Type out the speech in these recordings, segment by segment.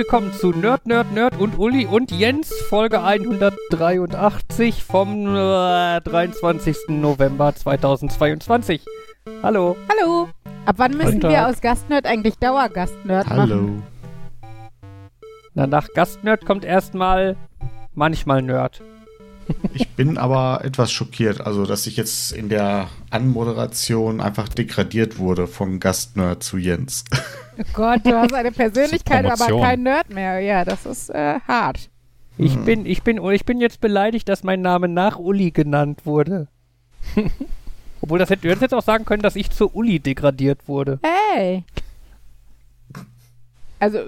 Willkommen zu Nerd, Nerd, Nerd und Uli und Jens, Folge 183 vom äh, 23. November 2022. Hallo. Hallo. Ab wann müssen wir aus Gastnerd eigentlich Dauergastnerd machen? Hallo. Na, nach Gastnerd kommt erstmal manchmal Nerd. Ich bin aber etwas schockiert, also dass ich jetzt in der Anmoderation einfach degradiert wurde von Gastnerd zu Jens. Oh Gott, du hast eine Persönlichkeit, aber kein Nerd mehr. Ja, das ist äh, hart. Ich Hm. bin, ich bin, ich bin jetzt beleidigt, dass mein Name nach Uli genannt wurde. Obwohl, das hätte, du hättest jetzt auch sagen können, dass ich zu Uli degradiert wurde. Hey. Also,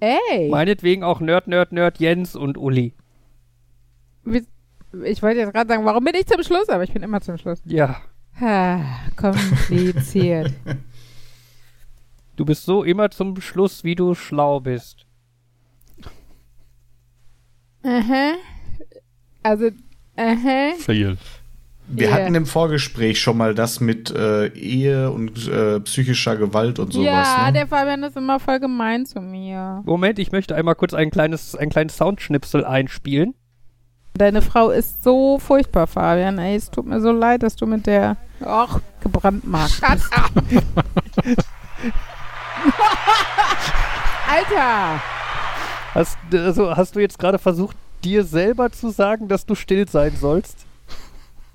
ey. Meinetwegen auch Nerd, Nerd, Nerd, Jens und Uli. Wie- Ich wollte jetzt gerade sagen, warum bin ich zum Schluss? Aber ich bin immer zum Schluss. Ja, Ah, kompliziert. du bist so immer zum Schluss, wie du schlau bist. Aha. Also, aha. Fail. Wir Ja. hatten im Vorgespräch schon mal das mit äh, Ehe und äh, psychischer Gewalt und sowas. ja, ne? der Fabian ist immer voll gemein zu mir. Moment, ich möchte einmal kurz ein kleines, ein kleines Soundschnipsel einspielen. Deine Frau ist so furchtbar, Fabian. Ey, es tut mir so leid, dass du mit der och, gebrandmarkt bist. Alter! Hast, also, hast du jetzt gerade versucht, dir selber zu sagen, dass du still sein sollst?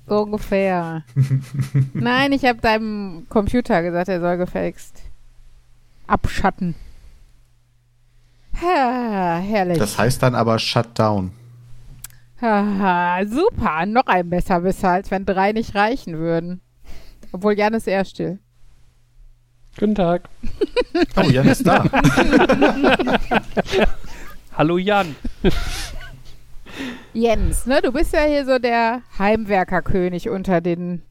So ungefähr. Nein, ich habe deinem Computer gesagt, er soll gefälligst abschatten. Ha, herrlich. Das heißt dann aber Shutdown. Haha, super. Noch ein Besserwisser, als wenn drei nicht reichen würden. Obwohl Jan ist eher still. Guten Tag. Oh, Jan ist da. Hallo Jan. Jens, ne? Du bist ja hier so der Heimwerkerkönig unter den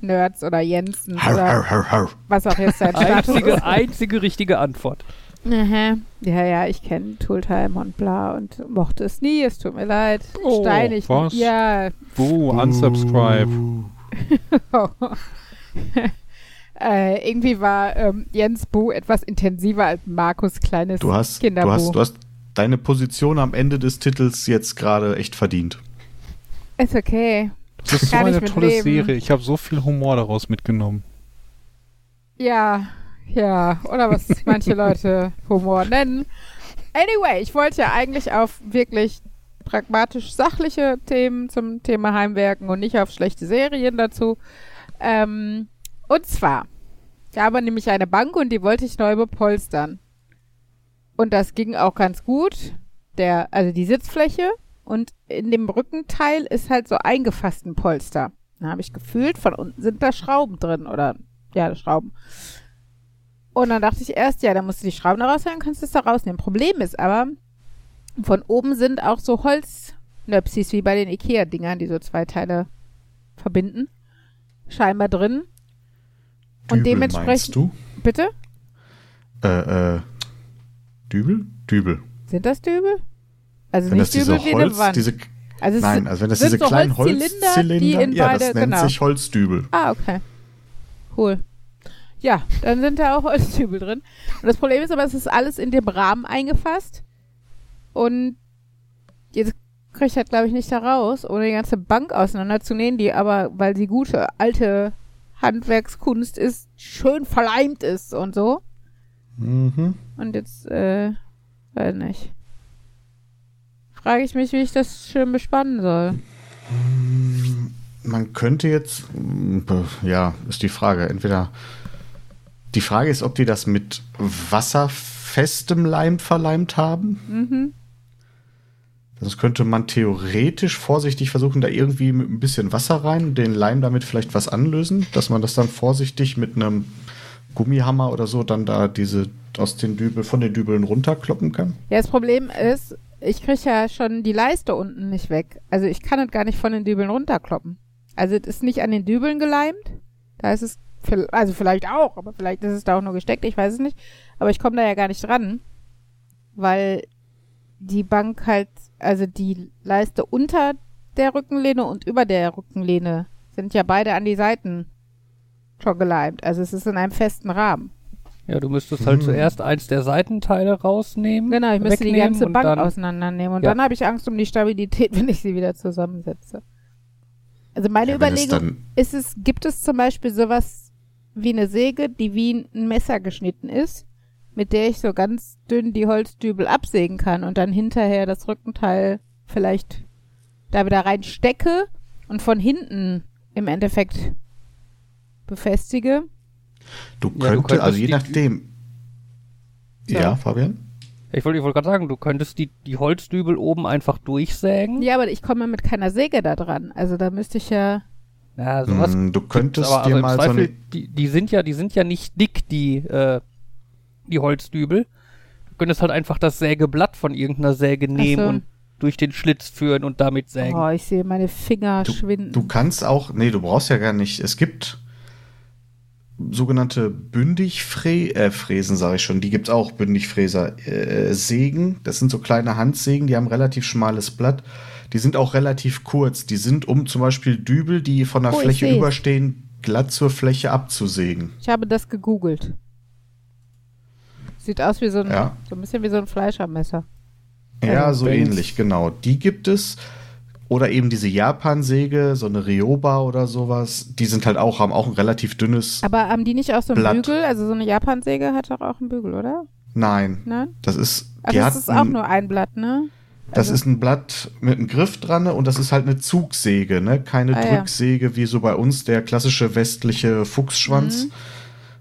Nerds oder Jensens Har, oder har, har, har. was auch jetzt dein Status Einzige, ist. einzige richtige Antwort. Aha. Ja, ja, ich kenne Tooltime und bla und mochte es nie. Es tut mir leid. Oh, Steinig. was? Ja. Boo, unsubscribe. äh, irgendwie war ähm, Jens Bu etwas intensiver als Markus kleines Du hast, du, Kinderbu. hast, du hast deine Position am Ende des Titels jetzt gerade echt verdient. Ist okay. Das ist so Kann ich eine tolle leben. Serie. Ich habe so viel Humor daraus mitgenommen. Ja, ja. Oder was manche Leute Humor nennen. Anyway, ich wollte ja eigentlich auf wirklich pragmatisch sachliche Themen zum Thema Heimwerken und nicht auf schlechte Serien dazu. Ähm, und zwar, da war nämlich eine Bank und die wollte ich neu bepolstern. Und das ging auch ganz gut. Der, also die Sitzfläche und in dem Rückenteil ist halt so eingefasst ein Polster. Da habe ich gefühlt, von unten sind da Schrauben drin oder ja, Schrauben. Und dann dachte ich erst, ja, da musst du die Schrauben da rausnehmen, kannst du es da rausnehmen. Problem ist aber, von oben sind auch so Holznöpsis wie bei den Ikea-Dingern, die so zwei Teile verbinden, scheinbar drin. Und Dübel dementsprechend- Meinst du? Bitte? Äh, äh, Dübel? Dübel. Sind das Dübel? Also Wenn das nicht diese Dübel wie eine Holz, Wand. diese, also es nein, also wenn das sind diese so kleinen Holzzylinder, Holzzylinder, die in ja, beide- das nennt genau. sich Holzdübel. Ah, okay. Cool. Ja, dann sind da auch Holzdübel drin. Und das Problem ist aber, es ist alles in dem Rahmen eingefasst. Und jetzt kriege ich halt, glaube ich, nicht da raus, ohne die ganze Bank auseinanderzunehmen, die aber, weil sie gute, alte Handwerkskunst ist, schön verleimt ist und so. Mhm. Und jetzt, äh, weiß nicht. Frage ich mich, wie ich das schön bespannen soll. Man könnte jetzt, ja, ist die Frage. Entweder die Frage ist, ob die das mit wasserfestem Leim verleimt haben. Mhm. Sonst könnte man theoretisch vorsichtig versuchen, da irgendwie mit ein bisschen Wasser rein, den Leim damit vielleicht was anlösen, dass man das dann vorsichtig mit einem Gummihammer oder so dann da diese aus den Dübel, von den Dübeln runterkloppen kann. Ja, das Problem ist, ich kriege ja schon die Leiste unten nicht weg. Also ich kann es gar nicht von den Dübeln runterkloppen. Also es ist nicht an den Dübeln geleimt. Da ist es, also vielleicht auch, aber vielleicht ist es da auch nur gesteckt, ich weiß es nicht. Aber ich komme da ja gar nicht dran, weil die Bank halt, also die Leiste unter der Rückenlehne und über der Rückenlehne sind ja beide an die Seiten schon geleimt. Also es ist in einem festen Rahmen. Ja, du müsstest halt Hm. zuerst eins der Seitenteile rausnehmen. Genau, ich müsste die ganze Bank dann, auseinandernehmen. Und Ja. dann habe ich Angst um die Stabilität, wenn ich sie wieder zusammensetze. Also meine Ja, Überlegung ist es, gibt es zum Beispiel sowas wie eine Säge, die wie ein Messer geschnitten ist, mit der ich so ganz dünn die Holzdübel absägen kann und dann hinterher das Rückenteil vielleicht da wieder reinstecke und von hinten im Endeffekt befestige. du Ja, du könntest, also je nachdem. So. Ja, Fabian? Ich wollte ich wollte gerade sagen, du könntest die, die Holzdübel oben einfach durchsägen. Ja, aber ich komme mit keiner Säge da dran. Also da müsste ich ja. Ja, sowas Hm, du könntest aber dir also mal so Zweifel, eine. die, die sind ja, die sind ja nicht dick, die, äh, die Holzdübel. Du könntest halt einfach das Sägeblatt von irgendeiner Säge nehmen so. und durch den Schlitz führen und damit sägen. Oh, ich sehe meine Finger Du, schwinden. du kannst auch, nee, du brauchst ja gar nicht. Es gibt sogenannte Bündigfräsen, äh, Fräsen sage ich schon, die gibt's auch, Bündigfräser, äh, Sägen. Das sind so kleine Handsägen, die haben relativ schmales Blatt. Die sind auch relativ kurz. Die sind, um zum Beispiel Dübel, die von der Oh, Fläche überstehen, glatt zur Fläche abzusägen. Ich habe das gegoogelt. Sieht aus wie so ein, Ja. so ein bisschen wie so ein Fleischermesser. Ja, Ja, so Benz. ähnlich, genau. Die gibt es. Oder eben diese Japan-Säge, so eine Ryoba oder sowas. Die sind halt auch, haben auch ein relativ dünnes. Aber haben die nicht auch so einen Blatt. Bügel? Also so eine Japansäge hat doch auch einen Bügel, oder? Nein, Nein? das ist. Also das ist auch ein- nur ein Blatt, ne? Das Also- ist ein Blatt mit einem Griff dran ne? und das ist halt eine Zugsäge, ne? Keine Ah, ja. Drücksäge wie so bei uns der klassische westliche Fuchsschwanz, Mhm.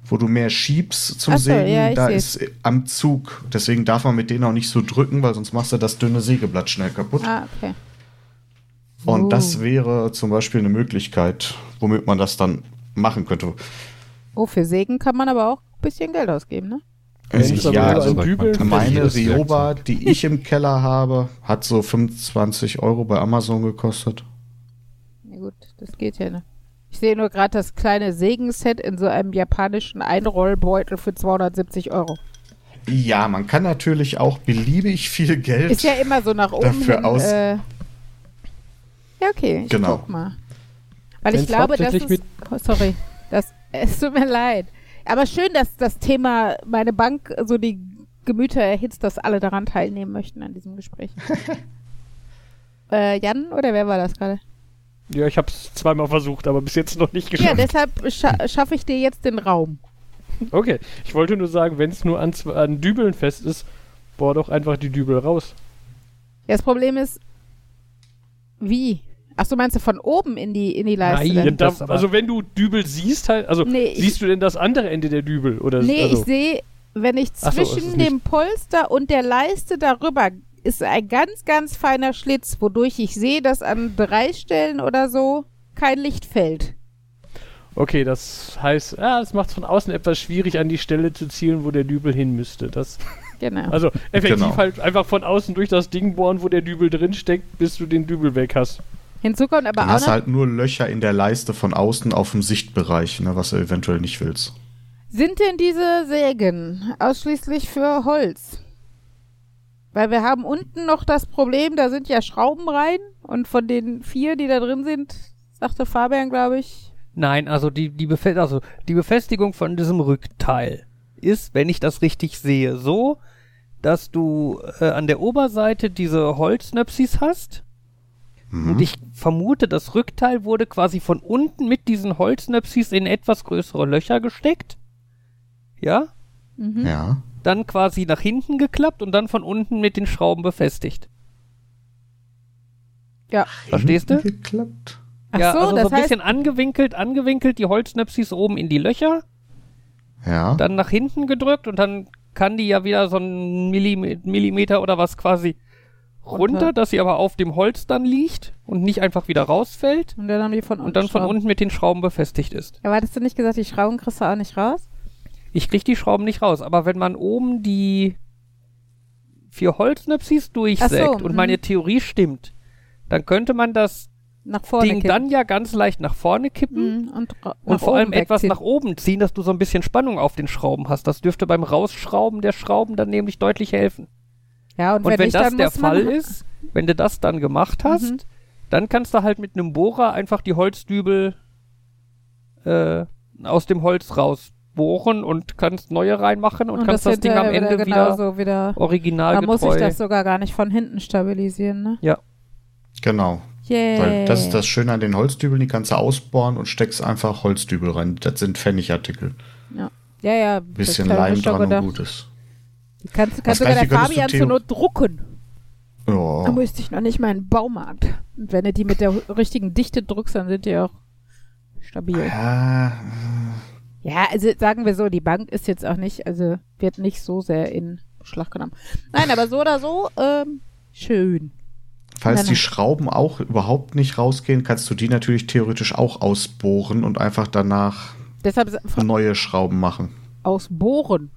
Wo du mehr schiebst zum so, Sägen. ja, ich da seh's. ist am Zug. Deswegen darf man mit denen auch nicht so drücken, weil sonst machst du das dünne Sägeblatt schnell kaputt. Ah, okay. Und Oh. das wäre zum Beispiel eine Möglichkeit, womit man das dann machen könnte. Oh, für Sägen kann man aber auch ein bisschen Geld ausgeben, ne? Aber ja, also meine Rioba, die ich im Keller habe, hat so 25 Euro bei Amazon gekostet. Na gut, das geht ja, ne? Ich sehe nur gerade das kleine Sägenset in so einem japanischen Einrollbeutel für 270 Euro. Ja, man kann natürlich auch beliebig viel Geld. Ist ja immer so nach oben Dafür hin. aus- Äh, ja, okay, ich Genau. guck mal. Weil ich glaube, das ist... Oh, sorry, das, es tut mir leid. Aber schön, dass das Thema meine Bank so die Gemüter erhitzt, dass alle daran teilnehmen möchten an diesem Gespräch. äh, Jan oder wer war das gerade? Ja, ich habe es zweimal versucht, aber bis jetzt noch nicht Ja, geschafft. deshalb scha schaffe ich dir jetzt den Raum. okay, ich wollte nur sagen, wenn es nur an, an Dübeln fest ist, bohr doch einfach die Dübel raus. Ja, das Problem ist, wie? Ach so, meinst du von oben in die, in die Leiste? Nein, Ja, da, also wenn du Dübel siehst halt, also Nee, ich- siehst du denn das andere Ende der Dübel? Oder Nee, also, ich sehe, wenn ich so, zwischen nicht- dem Polster und der Leiste darüber ist ein ganz, ganz feiner Schlitz, wodurch ich sehe, dass an drei Stellen oder so kein Licht fällt. Okay, das heißt, ja, das macht es von außen etwas schwierig, an die Stelle zu zielen, wo der Dübel hin müsste. Das, Genau. also effektiv Genau. halt einfach von außen durch das Ding bohren, wo der Dübel drin steckt, bis du den Dübel weg hast. Hinzu kommt aber Dann auch hast du halt nur Löcher in der Leiste von außen auf dem Sichtbereich, ne, was du eventuell nicht willst. sind denn diese Sägen ausschließlich für Holz? Weil wir haben unten noch das Problem, da sind ja Schrauben rein und von den vier, die da drin sind, sagte Fabian, glaube ich, Nein, also die, die, Befe also die Befestigung von diesem Rückteil ist, wenn ich das richtig sehe, so, dass du äh, an der Oberseite diese Holznöpsis hast. Mhm. Und ich vermute, das Rückteil wurde quasi von unten mit diesen Holznöpsis in etwas größere Löcher gesteckt. Ja? mhm. Ja. Dann quasi nach hinten geklappt und dann von unten mit den Schrauben befestigt. ja. Verstehst du? Geklappt. Ach ja, so, also das so ein bisschen angewinkelt, angewinkelt, die Holznöpsis oben in die Löcher. Ja. dann nach hinten gedrückt und dann kann die ja wieder so einen Millim Millimeter oder was quasi runter, Runter. dass sie aber auf dem Holz dann liegt und nicht einfach wieder rausfällt und dann haben die von unten und dann von unten mit den Schrauben befestigt ist. Ja, hattest du nicht gesagt, die Schrauben kriegst du auch nicht raus? Ich krieg die Schrauben nicht raus, aber wenn man oben die vier Holznöpsis durchsägt so, und mhm. meine Theorie stimmt, dann könnte man das Nach vorne Ding kippen. dann ja ganz leicht nach vorne kippen Mhm, und, und vor allem etwas nach oben ziehen, dass du so ein bisschen Spannung auf den Schrauben hast. Das dürfte beim Rausschrauben der Schrauben dann nämlich deutlich helfen. Ja, und, Und wenn, nicht, das dann der Fall ist, wenn du das dann gemacht hast, Mhm. dann kannst du halt mit einem Bohrer einfach die Holzdübel äh, aus dem Holz raus ausbohren und kannst neue reinmachen und, Und kannst das, Ding am Ende wieder genauso wieder. original Da muss ich das sogar gar nicht von hinten stabilisieren, ne? Genau. Yeah. Weil das ist das Schöne an den Holzdübeln, die kannst du ausbohren und steckst einfach Holzdübel rein. Das sind Pfennigartikel. Ja, ja. Bisschen das ich mir Leim dran gedacht. und gut ist. Kannst, Das kannst sogar der Fabian zur Not drucken. Da Ja. müsste ich noch nicht mal in den Baumarkt. Und wenn du die mit der richtigen Dichte drückst, dann sind die auch stabil. Ja, Ja, also sagen wir so, die Bank ist jetzt auch nicht, also wird nicht so sehr in Schlag genommen. Nein, aber so oder so, ähm, schön. Falls die. Schrauben auch überhaupt nicht rausgehen, kannst du die natürlich theoretisch auch ausbohren und einfach danach Deshalb neue Schrauben machen. ausbohren.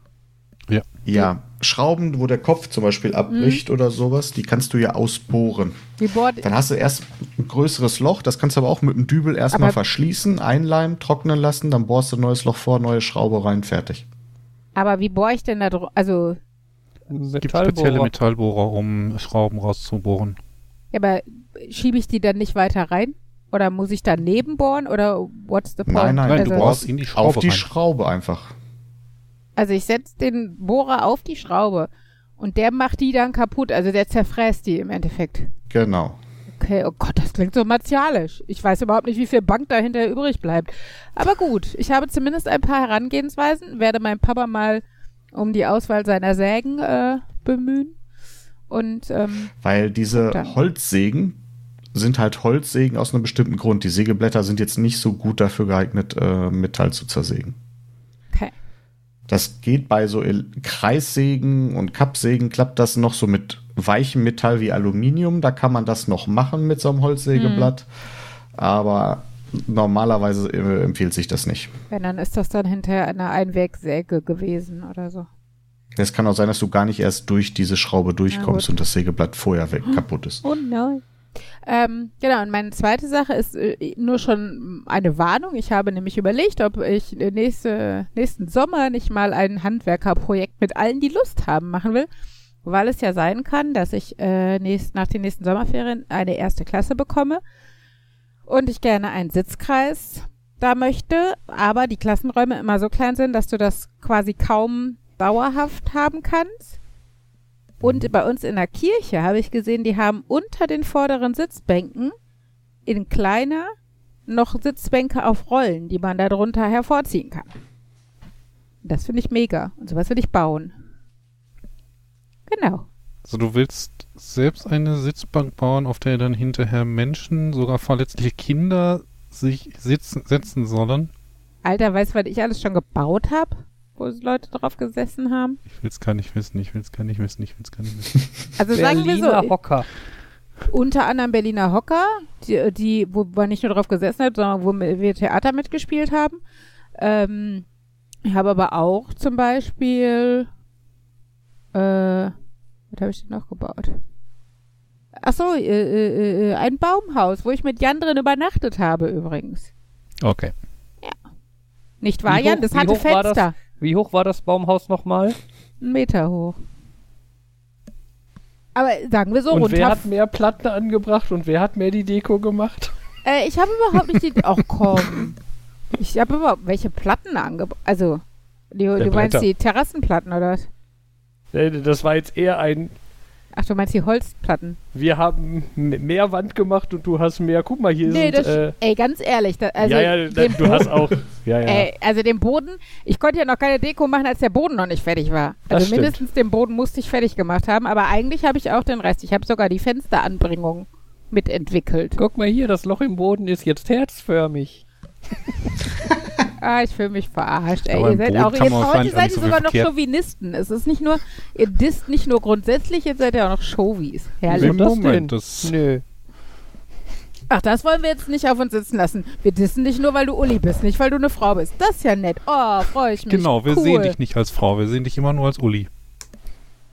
Ja, Schrauben, wo der Kopf zum Beispiel abbricht Mhm. oder sowas, die kannst du ja ausbohren. Dann hast du erst ein größeres Loch, das kannst du aber auch mit dem Dübel erstmal verschließen, einleimen, trocknen lassen, dann bohrst du ein neues Loch vor, neue Schraube rein, fertig. aber wie bohre ich denn da drunter? Also, Es gibt spezielle Metallbohrer. Um Schrauben rauszubohren. ja, aber schiebe ich die dann nicht weiter rein? Oder muss ich daneben bohren? Oder what's the point? Nein, nein, Nein, also, du bohrst in die Schraube Auf die rein. Schraube einfach. Also ich setze den Bohrer auf die Schraube und der macht die dann kaputt. Also der zerfräst die im Endeffekt. Genau. Okay, oh Gott, das klingt so martialisch. Ich weiß überhaupt nicht, wie viel Bank dahinter übrig bleibt. Aber gut, ich habe zumindest ein paar Herangehensweisen, werde meinen Papa mal um die Auswahl seiner Sägen äh, bemühen. Und ähm, Weil diese Dann. Holzsägen sind halt Holzsägen aus einem bestimmten Grund. Die Sägeblätter sind jetzt nicht so gut dafür geeignet, äh, Metall zu zersägen. Das geht bei so Kreissägen und Kappsägen, klappt das noch so mit weichem Metall wie Aluminium. Da kann man das noch machen mit so einem Holzsägeblatt. Aber normalerweise äh, empfiehlt sich das nicht. Wenn, dann ist das dann hinterher eine Einwegsäge gewesen oder so. Es kann auch sein, dass du gar nicht erst durch diese Schraube durchkommst und das Sägeblatt vorher weg kaputt ist. Oh nein. Ähm, genau, und meine zweite Sache ist äh, nur schon eine Warnung. Ich habe nämlich überlegt, ob ich äh, nächste, nächsten Sommer nicht mal ein Handwerkerprojekt mit allen, die Lust haben, machen will. Weil es ja sein kann, dass ich äh, nächst, nach den nächsten Sommerferien eine erste Klasse bekomme und ich gerne einen Sitzkreis da möchte, aber die Klassenräume immer so klein sind, dass du das quasi kaum dauerhaft haben kannst. Und bei uns in der Kirche habe ich gesehen, die haben unter den vorderen Sitzbänken in kleiner noch Sitzbänke auf Rollen, die man da drunter hervorziehen kann. Das finde ich mega. Und sowas will ich bauen. Genau. Also du willst selbst eine Sitzbank bauen, auf der dann hinterher Menschen, sogar verletzliche Kinder, sich sitzen, setzen sollen? Alter, weißt du, was ich alles schon gebaut habe? Wo Leute drauf gesessen haben? Ich will's gar nicht wissen, ich will's gar nicht wissen, ich will's gar nicht wissen. Also sagen wir Berliner so, Hocker. unter anderem Berliner Hocker, die, die wo man nicht nur drauf gesessen hat, sondern wo wir Theater mitgespielt haben. Ähm, ich habe aber auch zum Beispiel, äh, was habe ich denn noch gebaut? Ach so, äh, äh, äh, ein Baumhaus, wo ich mit Jan drin übernachtet habe übrigens. Okay. Nicht wahr, Wie Jan? hoch- Das hatte war das? Wie hoch war das Baumhaus nochmal? Einen Meter hoch. Aber sagen wir so, und wer runter. hat mehr Platten angebracht und wer hat mehr die Deko gemacht? Äh, ich habe überhaupt nicht die. Ach komm. Ich habe überhaupt welche Platten angebracht. Also, die, du meinst Blätter. die Terrassenplatten oder was? Das war jetzt eher ein, Ach, du meinst die Holzplatten. wir haben mehr Wand gemacht und du hast mehr. Guck mal, hier nee, sind. das. Äh, ey, ganz ehrlich. Da, also, ja, ja, da, du hast auch. Ja, ja. Ey, also den Boden, ich konnte ja noch keine Deko machen, als der Boden noch nicht fertig war. Das Also stimmt. mindestens den Boden musste ich fertig gemacht haben, aber eigentlich habe ich auch den Rest. Ich habe sogar die Fensteranbringung mitentwickelt. Guck mal hier, das Loch im Boden ist jetzt herzförmig. Ah, ich fühle mich verarscht. Ey, ihr im seid auch, heute wahrscheinlich auch seid ihr so sogar noch Chauvinisten. Es ist nicht nur, ihr disst nicht nur grundsätzlich, jetzt seid ihr auch noch Chauvis. Herrlich. Wieso das Moment, das- Nö. Ach, das wollen wir jetzt nicht auf uns sitzen lassen. Wir dissen dich nur, weil du Uli bist, nicht weil du eine Frau bist. Das ist ja nett. Oh, freue ich mich. Genau, wir cool. sehen dich nicht als Frau, wir sehen dich immer nur als Uli.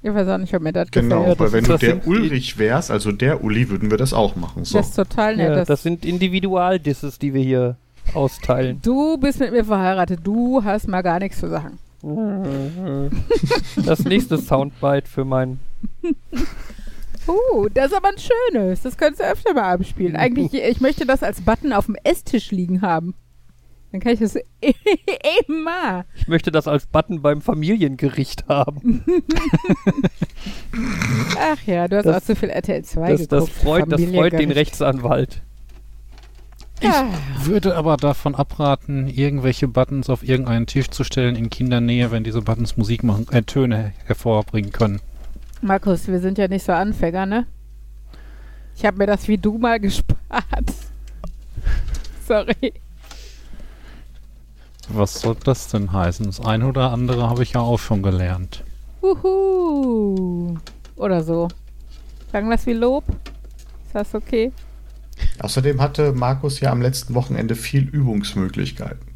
Ich weiß auch nicht, ob mir das Genau, gefällt. weil wenn du der Ulrich wärst, also der Uli, würden wir das auch machen. So. Das ist total nett. Ja, das das sind Individualdisses, die wir hier austeilen. du bist mit mir verheiratet. Du hast mal gar nichts zu sagen. Das nächste Soundbite für mein. Uh, das ist aber ein schönes. Das könntest du öfter mal abspielen. Eigentlich, ich möchte das als Button auf dem Esstisch liegen haben. Dann kann ich das immer. Ich möchte das als Button beim Familiengericht haben. Ach ja, du hast Das- auch zu viel RTL 2 Das, das, geguckt. freut, das freut den. Rechtsanwalt. Ja. Würde aber davon abraten, irgendwelche Buttons auf irgendeinen Tisch zu stellen in Kindernähe, wenn diese Buttons Musik machen, äh, Töne hervorbringen können. Markus, wir sind ja nicht so Anfänger, ne? Ich habe mir das wie du mal gespart. Sorry. Was soll das denn heißen? Das eine oder andere habe ich ja auch schon gelernt. Uhu. Oder so. Sagen wir das wie Lob? Ist das okay? Außerdem hatte Markus ja am letzten Wochenende viel Übungsmöglichkeiten.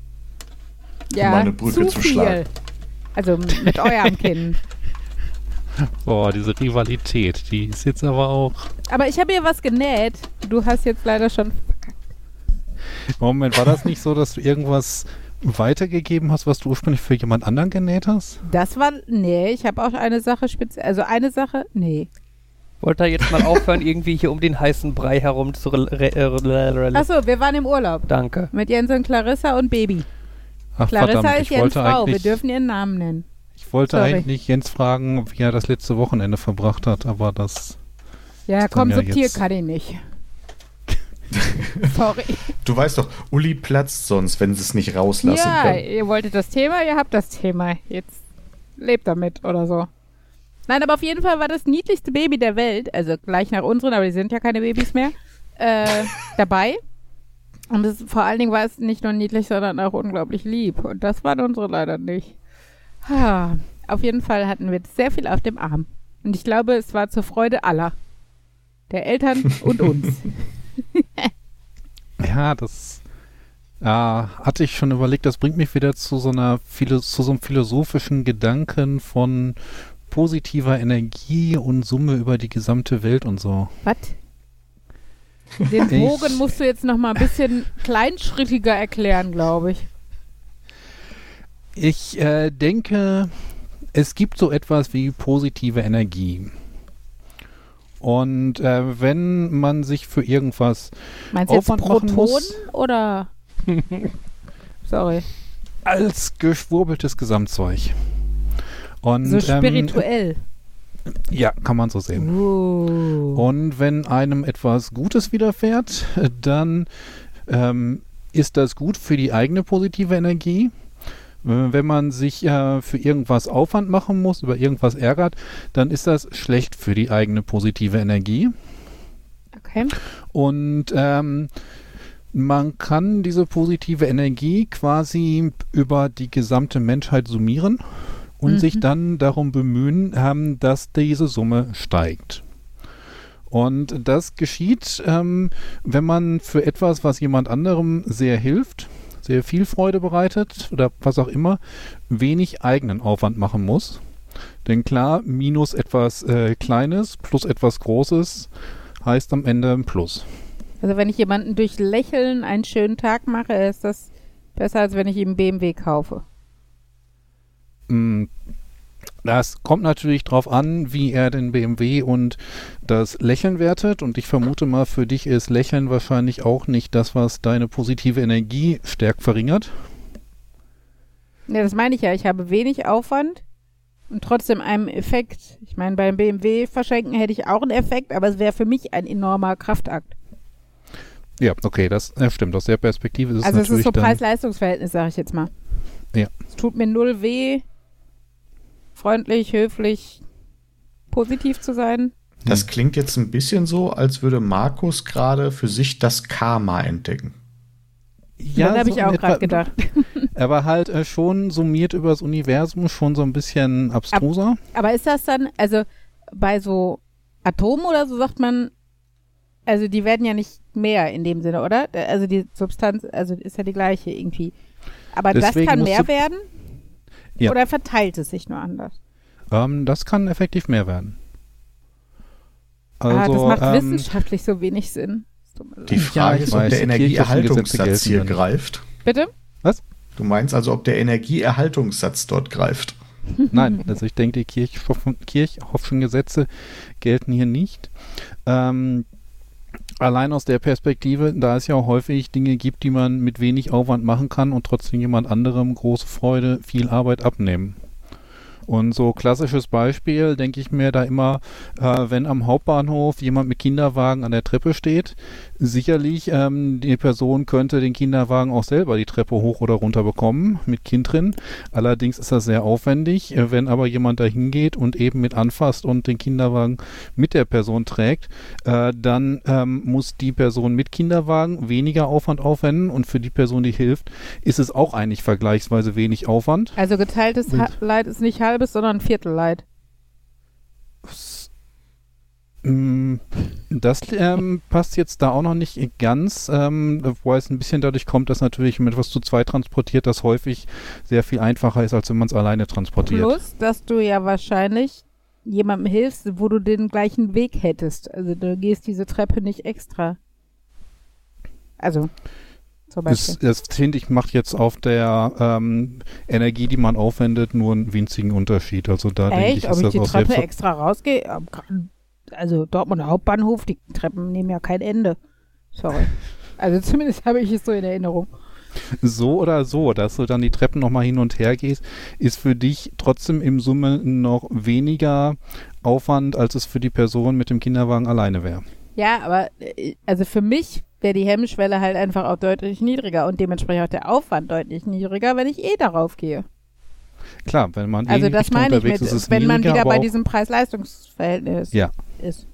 Ja, mal eine Brücke zu zu viel. schlagen. Also mit eurem Kind. Boah, diese Rivalität, die ist jetzt aber auch. Aber ich habe hier was genäht. Du hast jetzt leider schon. Moment, war das nicht so, dass du irgendwas weitergegeben hast, was du ursprünglich für jemand anderen genäht hast? Das war. Nee, ich habe auch eine Sache speziell. Also eine Sache. Nee. Wollt ihr jetzt mal aufhören, irgendwie hier um den heißen Brei herum zu. Achso, wir waren im Urlaub. Danke. Mit Jens und Clarissa und Baby. Ach Clarissa verdammt, ist Jens wollte Frau. Wir dürfen ihren Namen nennen. ich wollte Sorry. eigentlich Jens fragen, wie er das letzte Wochenende verbracht hat, aber das. Ja, komm, ja subtil jetzt- kann ich nicht. Sorry. Du weißt doch, Uli platzt sonst, wenn sie es nicht rauslassen Ja, können. ihr wolltet das Thema, ihr habt das Thema. Jetzt lebt damit oder so. Nein, aber auf jeden Fall war das niedlichste Baby der Welt, also gleich nach unseren, aber die sind ja keine Babys mehr, äh, dabei. Und es, vor allen Dingen war es nicht nur niedlich, sondern auch unglaublich lieb. Und das waren unsere leider nicht. Ha, auf jeden Fall hatten wir sehr viel auf dem Arm. Und ich glaube, es war zur Freude aller. Der Eltern und uns. Ja, das äh, hatte ich schon überlegt, das bringt mich wieder zu so einer zu so einem philosophischen Gedanken von positiver Energie und Summe über die gesamte Welt und so. Was? Den Bogen musst du jetzt noch mal ein bisschen kleinschrittiger erklären, glaube ich. Ich äh, denke, es gibt so etwas wie positive Energie. Und äh, wenn man sich für irgendwas Meinst du jetzt Protonen muss. oder? Sorry. als geschwurbeltes Gesamtzeug und So ähm, spirituell. ja, kann man so sehen. Uh. Und wenn einem etwas Gutes widerfährt, äh, dann ähm, ist das gut für die eigene positive Energie. Äh, Wenn man sich äh, für irgendwas Aufwand machen muss, über irgendwas ärgert, dann ist das schlecht für die eigene positive Energie. Okay. Und ähm, man kann diese positive Energie quasi über die gesamte Menschheit summieren und Mhm. sich dann darum bemühen, ähm, dass diese Summe steigt. Und das geschieht, ähm, wenn man für etwas, was jemand anderem sehr hilft, sehr viel Freude bereitet oder was auch immer, wenig eigenen Aufwand machen muss. Denn klar, minus etwas äh, Kleines plus etwas Großes heißt am Ende ein Plus. Also wenn ich jemanden durch Lächeln einen schönen Tag mache, ist das besser, als wenn ich ihm BMW kaufe. Mm, Das kommt natürlich drauf an, wie er den BMW und das Lächeln wertet. Und ich vermute mal, für dich ist Lächeln wahrscheinlich auch nicht das, was deine positive Energie stärkt verringert. Ja, das meine ich ja. Ich habe wenig Aufwand und trotzdem einen Effekt. Ich meine, beim BMW verschenken hätte ich auch einen Effekt, aber es wäre für mich ein enormer Kraftakt. Ja, okay, das äh, stimmt. Aus der Perspektive ist es also es natürlich ist so. Preis-Leistungs-Verhältnis, sage ich jetzt mal. Ja. Es tut mir null weh, freundlich, höflich, positiv zu sein. Das klingt jetzt ein bisschen so, als würde Markus gerade für sich das Karma entdecken. ja, das habe so ich auch gerade gedacht. Aber halt äh, schon summiert über das Universum, schon so ein bisschen abstruser. Aber ist das dann, also bei so Atomen oder so sagt man, also die werden ja nicht mehr in dem Sinne, oder? Also die Substanz, also ist ja die gleiche irgendwie. Aber Deswegen das kann mehr du- werden? Ja. Oder verteilt es sich nur anders? Ähm, das kann effektiv mehr werden. Also, ah, das macht ähm, wissenschaftlich so wenig Sinn. Die. Frage ich ist, ob weiß, der kirchlichen Gesetze Energieerhaltungssatz hier greift. Bitte? Du meinst also, ob der Energieerhaltungssatz dort greift? Nein, also ich denke, die Kirchhoff Kirchhoffschen Gesetze gelten hier nicht. Ähm, Allein aus der Perspektive, da es ja auch häufig Dinge gibt, die man mit wenig Aufwand machen kann und trotzdem jemand anderem große Freude, viel Arbeit abnehmen. Und so klassisches Beispiel denke ich mir da immer, äh, wenn am Hauptbahnhof jemand mit Kinderwagen an der Treppe steht, sicherlich ähm, die Person könnte den Kinderwagen auch selber die Treppe hoch oder runter bekommen mit Kind drin. Allerdings ist das sehr aufwendig. Äh, wenn aber jemand da hingeht und eben mit anfasst und den Kinderwagen mit der Person trägt, äh, dann ähm, muss die Person mit Kinderwagen weniger Aufwand aufwenden und für die Person, die hilft, ist es auch eigentlich vergleichsweise wenig Aufwand. Also geteiltes ha Leid ist nicht halbes, sondern ein Viertel Leid. Mm, Das ähm, passt jetzt da auch noch nicht ganz, ähm, wobei es ein bisschen dadurch kommt, dass natürlich, man etwas zu zweit transportiert, das häufig sehr viel einfacher ist, als wenn man es alleine transportiert. Plus, dass du ja wahrscheinlich jemandem hilfst, wo du den gleichen Weg hättest. Also du gehst diese Treppe nicht extra. Also, zum Beispiel. Das, das finde ich, macht jetzt auf der ähm, Energie, die man aufwendet, nur einen winzigen Unterschied. Also da denke ich, Echt? Ob ist ich das die Treppe selbst. extra rausgehe? Also Dortmunder Hauptbahnhof, die Treppen nehmen ja kein Ende. Sorry. Also zumindest habe ich es so in Erinnerung. So oder so, dass du dann die Treppen nochmal hin und her gehst, ist für dich trotzdem im Summe noch weniger Aufwand, als es für die Person mit dem Kinderwagen alleine wäre. Ja, aber äh, also für mich wäre die Hemmschwelle halt einfach auch deutlich niedriger und dementsprechend auch der Aufwand deutlich niedriger, wenn ich eh darauf gehe. Klar, wenn man Also eh das meine ich mit, ist, wenn man wieder bei diesem Preis-Leistungs-Verhältnis Ja. ist.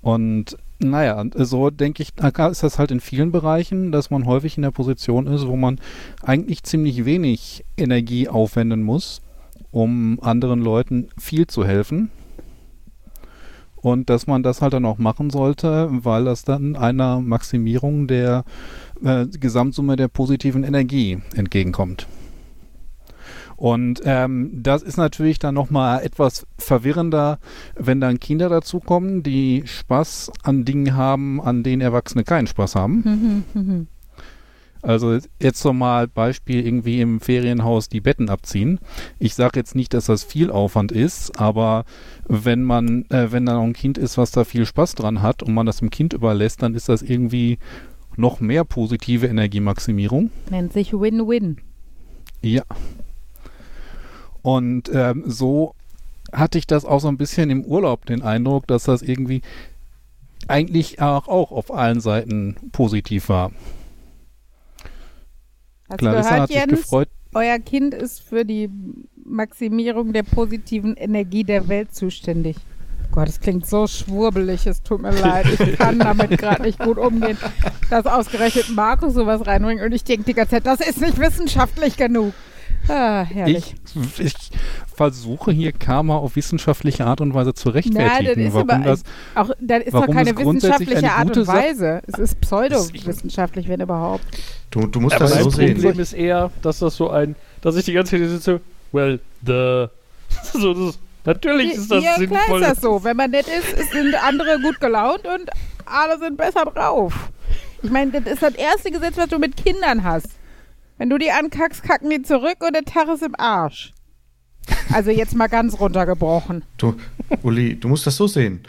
Und naja, so denke ich, da ist das halt in vielen Bereichen, dass man häufig in der Position ist, wo man eigentlich ziemlich wenig Energie aufwenden muss, um anderen Leuten viel zu helfen. Und dass man das halt dann auch machen sollte, weil das dann einer Maximierung der äh, Gesamtsumme der positiven Energie entgegenkommt. Und ähm, das ist natürlich dann nochmal etwas verwirrender, wenn dann Kinder dazukommen, die Spaß an Dingen haben, an denen Erwachsene keinen Spaß haben. Also jetzt so mal Beispiel irgendwie im Ferienhaus die Betten abziehen. Ich sage jetzt nicht, dass das viel Aufwand ist, aber wenn man, äh, wenn da noch ein Kind ist, was da viel Spaß dran hat und man das dem Kind überlässt, dann ist das irgendwie noch mehr positive Energiemaximierung. Nennt sich Win-Win. Ja. Und ähm, so hatte ich das auch so ein bisschen im Urlaub den Eindruck, dass das irgendwie eigentlich auch, auch auf allen Seiten positiv war. Hast Clarissa gehört, hat sich Jens? gefreut. Euer Kind ist für die Maximierung der positiven Energie der Welt zuständig. Gott, das klingt so schwurbelig, es tut mir leid. Ich kann damit gerade nicht gut umgehen, dass ausgerechnet Markus sowas reinbringt und ich denke die ganze Zeit, das ist nicht wissenschaftlich genug. Ah, herrlich. Ich, ich versuche hier Karma auf wissenschaftliche Art und Weise zu Nein, das rechtfertigen. ist warum aber das, auch, das ist doch warum keine wissenschaftliche eine Art und Weise. Es ist pseudowissenschaftlich, wenn überhaupt. Du, du musst Aber das so sehen. Problem ist eher, dass das so ein, dass ich die ganze Zeit hier sitze, well, the. so, das ist, natürlich ist das ja, sinnvoll. klar ist das so. Wenn man nett ist, ist- sind andere gut gelaunt und alle sind besser drauf. Ich meine, das ist das erste Gesetz, was du mit Kindern hast. Wenn du die ankackst, kacken die zurück und der Tag ist im Arsch. Also jetzt mal ganz runtergebrochen. Du, Uli, du musst das so sehen.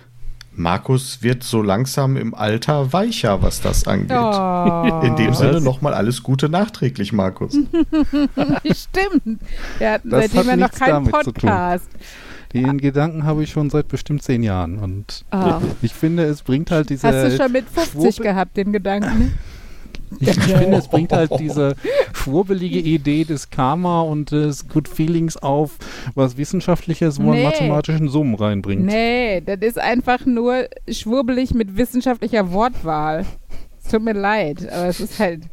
Markus wird so langsam im Alter weicher, was das angeht. Oh, In dem Was? Sinne nochmal alles Gute nachträglich, Markus. stimmt. Wir hatten Das seitdem hat ja noch nichts keinen damit zu tun. Podcast. den Gedanken habe ich schon seit bestimmt zehn Jahren. Und Ah. ich finde, es bringt halt diese. Hast du schon mit 50 Schwurbel- gehabt, den Gedanken? Ich, finde, es bringt halt diese schwurbelige Idee des Karma und des Good Feelings auf, was Wissenschaftliches, wo man Nee. mathematischen Summen reinbringt. Nee, das ist einfach nur schwurbelig mit wissenschaftlicher Wortwahl. Es tut mir leid, aber es ist halt.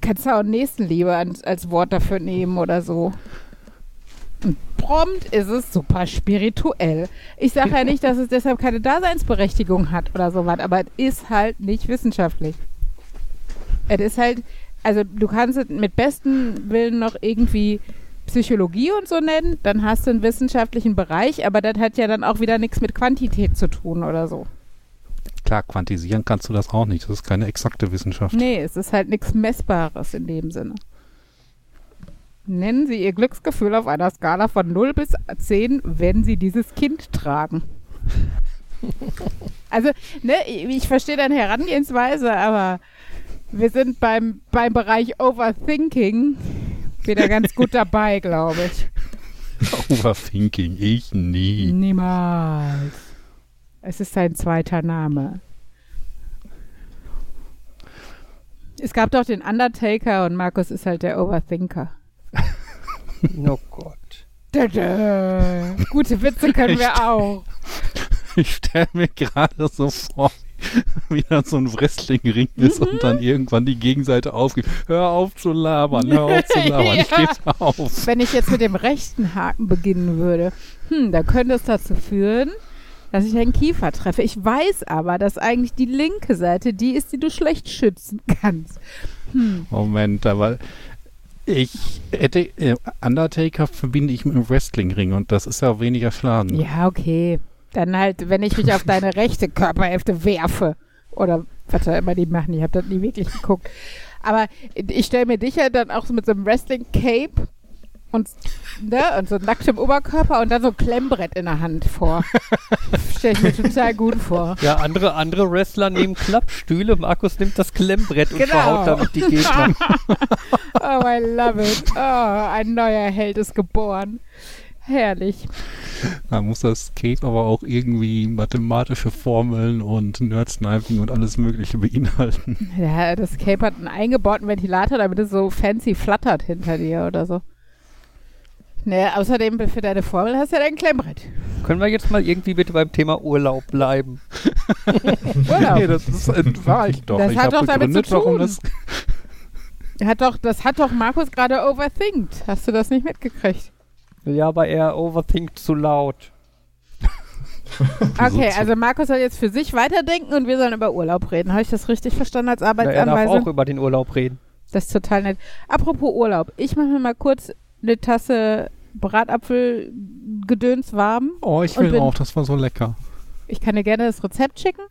Kannst du auch Nächstenliebe als, als Wort dafür nehmen oder so. Und prompt ist es super spirituell. Ich sage ja nicht, dass es deshalb keine Daseinsberechtigung hat oder sowas, aber es ist halt nicht wissenschaftlich. Es ist halt, also du kannst es mit bestem Willen noch irgendwie Psychologie und so nennen, dann hast du einen wissenschaftlichen Bereich, aber das hat ja dann auch wieder nichts mit Quantität zu tun oder so. Klar, quantisieren kannst du das auch nicht. Das ist keine exakte Wissenschaft. Nee, es ist halt nichts Messbares in dem Sinne. Nennen Sie Ihr Glücksgefühl auf einer Skala von 0 bis 10, wenn Sie dieses Kind tragen. Also, ne, ich verstehe deine Herangehensweise, aber wir sind beim, beim Bereich Overthinking wieder ganz gut dabei, glaube ich. Overthinking, ich nie. Niemals. Es ist sein zweiter Name. Es gab doch den Undertaker und Markus ist halt der Overthinker. Oh Gott. Tada. Gute Witze können wir auch. Ich stelle mir gerade so vor, wie da so ein Wrestling-Ring ist und dann irgendwann die Gegenseite aufgibt. Hör auf zu labern, hör auf zu labern, ich Ja. geb's auf. Wenn ich jetzt mit dem rechten Haken beginnen würde, hm, da könnte es dazu führen, dass ich einen Kiefer treffe. Ich weiß aber, dass eigentlich die linke Seite die ist, die du schlecht schützen kannst. Hm. Moment, aber ich hätte äh, Undertaker verbinde ich mit einem Wrestling-Ring und das ist ja weniger Schlagen. Ja, okay. Dann halt, wenn ich mich auf deine rechte Körperhälfte werfe. Oder was auch immer die machen. Ich habe das nie wirklich geguckt. Aber ich stelle mir dich ja dann auch so mit so einem Wrestling-Cape und, ne, und so nacktem Oberkörper und dann so ein Klemmbrett in der Hand vor. stelle ich mir total gut vor. Ja, andere, andere Wrestler nehmen Klappstühle. Markus nimmt das Klemmbrett und Genau. verhaut damit die Gegner. Oh, I love it. Oh, ein neuer Held ist geboren. Herrlich. Da muss das Cape aber auch irgendwie mathematische Formeln und Nerd-Sniping und alles mögliche beinhalten. Ja, das Cape hat einen eingebauten Ventilator, damit es so fancy flattert hinter dir oder so. Ne, außerdem für deine Formel hast du ja dein Klemmbrett. Können wir jetzt mal irgendwie bitte beim Thema Urlaub bleiben? Urlaub. Nee, das ist, war ich doch. Das ich hat doch damit zu tun. das Hat doch, das hat doch Markus gerade overthinkt. Hast du das nicht mitgekriegt? Ja, aber er overthinkt zu laut. Okay, also Markus soll jetzt für sich weiterdenken und wir sollen über Urlaub reden. Habe ich das richtig verstanden als Ja, er darf Arbeitsanweisung? auch über den Urlaub reden. Das ist total nett. Apropos Urlaub. Ich mache mir mal kurz eine Tasse Bratapfelgedöns warm. Oh, ich will bin- auch, das war so lecker. Ich kann dir gerne das Rezept schicken.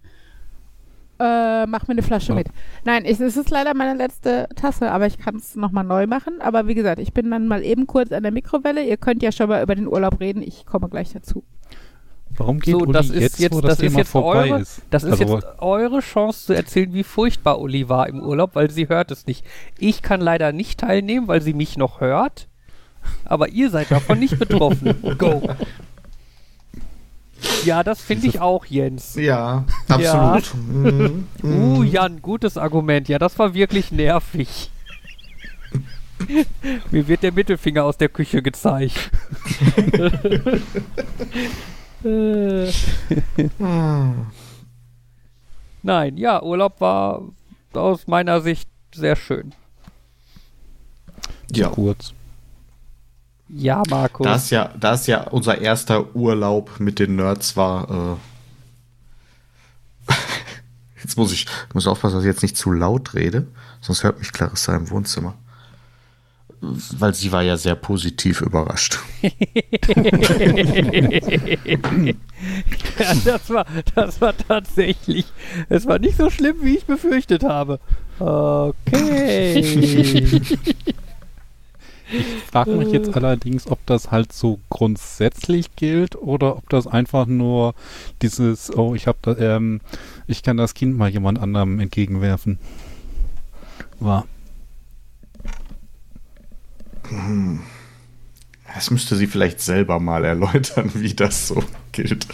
Äh, mach mir eine Flasche Ja. mit. Nein, ich, es ist leider meine letzte Tasse, aber ich kann es nochmal neu machen. Aber wie gesagt, ich bin dann mal eben kurz an der Mikrowelle. Ihr könnt ja schon mal über den Urlaub reden. Ich komme gleich dazu. Warum geht So, Uli das ist jetzt, jetzt- wo das, das ist Thema jetzt vorbei eure- ist? Das ist also, jetzt eure Chance zu erzählen, wie furchtbar Uli war im Urlaub, weil sie hört es nicht. Ich kann leider nicht teilnehmen, weil sie mich noch hört. Aber ihr seid davon nicht betroffen. Go. Ja, das finde ich auch, Jens. Ja, absolut. Mhm. Uh, Mhm. Jan, gutes Argument. Ja, das war wirklich nervig. Mir wird der Mittelfinger aus der Küche gezeigt. Nein, ja, Urlaub war aus meiner Sicht sehr schön. Ja, kurz. Ja, Markus. da es ja, da es ja unser erster Urlaub mit den Nerds war, äh, jetzt muss ich, ich muss aufpassen, dass ich jetzt nicht zu laut rede, sonst hört mich Clarissa im Wohnzimmer. Weil sie war ja sehr positiv überrascht. ja, das war, das war tatsächlich, es war nicht so schlimm, wie ich befürchtet habe. Okay. Ich frage mich jetzt allerdings, ob das halt so grundsätzlich gilt oder ob das einfach nur dieses, oh, ich habe da, ähm, ich kann das Kind mal jemand anderem entgegenwerfen. War. Das müsste sie vielleicht selber mal erläutern, wie das so gilt.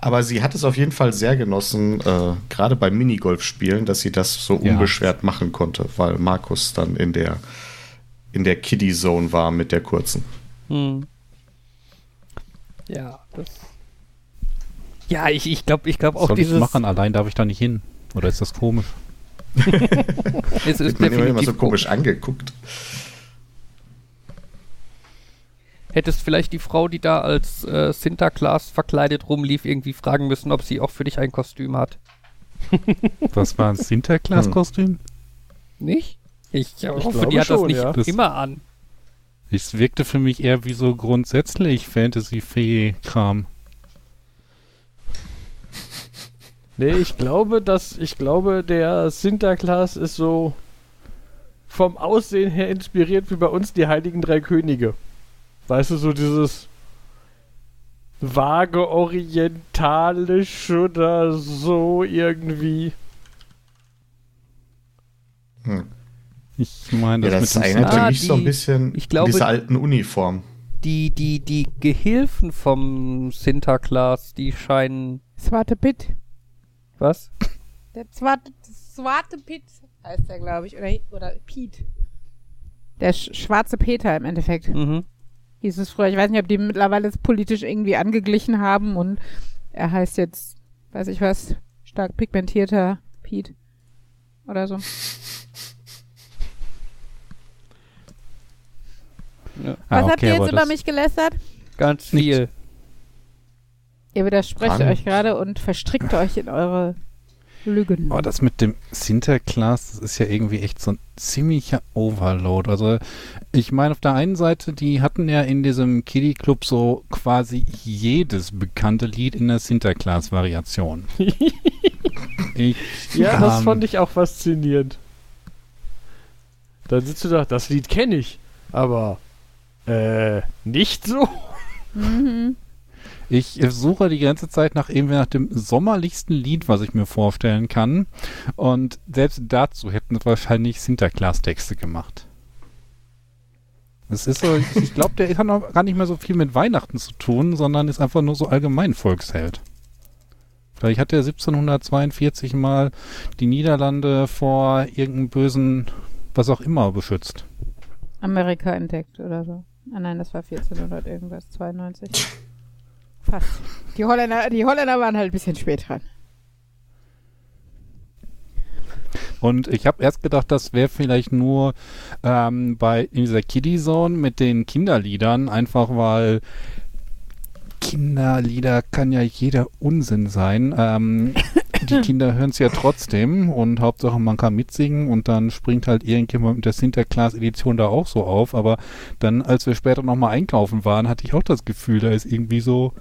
Aber sie hat es auf jeden Fall sehr genossen, äh, gerade beim Minigolf-Spielen, dass sie das so Ja. unbeschwert machen konnte, weil Markus dann in der, in der Kiddie-Zone war mit der kurzen. Hm. Ja, das. Ja, ich, ich glaube ich glaub auch Soll ich dieses. machen? Allein darf ich da nicht hin. Oder ist das komisch? Es ist Wird man immer, so komisch angeguckt. Hättest vielleicht die Frau, die da als äh, Sinterklaas verkleidet rumlief, irgendwie fragen müssen, ob sie auch für dich ein Kostüm hat. Was war ein Sinterklaas-Kostüm? Nicht? Ich, hoffe, glaube die hat das schon, nicht ja. Das- immer an. Es wirkte für mich eher wie so grundsätzlich Fantasy-Fee-Kram. Nee, ich glaube, dass ich glaube, der Sinterklaas ist so vom Aussehen her inspiriert wie bei uns die Heiligen Drei Könige. Weißt du, so dieses vage orientalisch oder so irgendwie. Hm. Ich meine, Ja, das, das mit dem erinnert Ah, so ein bisschen ich glaube- diese alten Uniformen. Die, die, die Gehilfen vom Sinterklaas, die scheinen. Zwarte Pit. Was? Der Zwarte, Zwarte Pit heißt der, glaube ich. Oder, oder Piet. Der sch schwarze Peter im Endeffekt. Mhm. Hieß es früher. Ich weiß nicht, ob die mittlerweile es politisch irgendwie angeglichen haben und er heißt jetzt, weiß ich was, stark pigmentierter Piet. Oder so. Ja, Ah, Was habt okay, ihr aber jetzt über das- mich gelästert? ganz viel. Ihr widersprecht euch gerade und verstrickt euch in eure Lügen. Oh, das mit dem Sinterklaas, das ist ja irgendwie echt so ein ziemlicher Overload. Also ich meine, auf der einen Seite, die hatten ja in diesem Kiddie Club so quasi jedes bekannte Lied in der Sinterklaas-Variation. Ja, das ähm, fand ich auch faszinierend. Dann sitzt du da, das Lied kenne ich, aber äh, nicht so. Mhm. Ich suche die ganze Zeit nach irgendwie nach dem sommerlichsten Lied, was ich mir vorstellen kann. Und selbst dazu hätten sie wahrscheinlich Sinterklaas-Texte gemacht. Es ist so, ich, ich glaube, der hat auch gar nicht mehr so viel mit Weihnachten zu tun, sondern ist einfach nur so allgemein Volksheld. Vielleicht hat er 1742 mal die Niederlande vor irgendeinem bösen, was auch immer, beschützt. Amerika entdeckt oder so. Ah nein, das war 1400 irgendwas, 92. Fast. Die Holländer, die Holländer waren halt ein bisschen spät dran. Und ich habe erst gedacht, das wäre vielleicht nur ähm, bei in dieser Kiddie Zone mit den Kinderliedern, einfach weil Kinderlieder kann ja jeder Unsinn sein. Ähm, die Kinder hören es ja trotzdem und Hauptsache man kann mitsingen und dann springt halt irgendjemand mit der Sinterklaas-Edition da auch so auf. Aber dann, als wir später nochmal einkaufen waren, hatte ich auch das Gefühl, da ist irgendwie so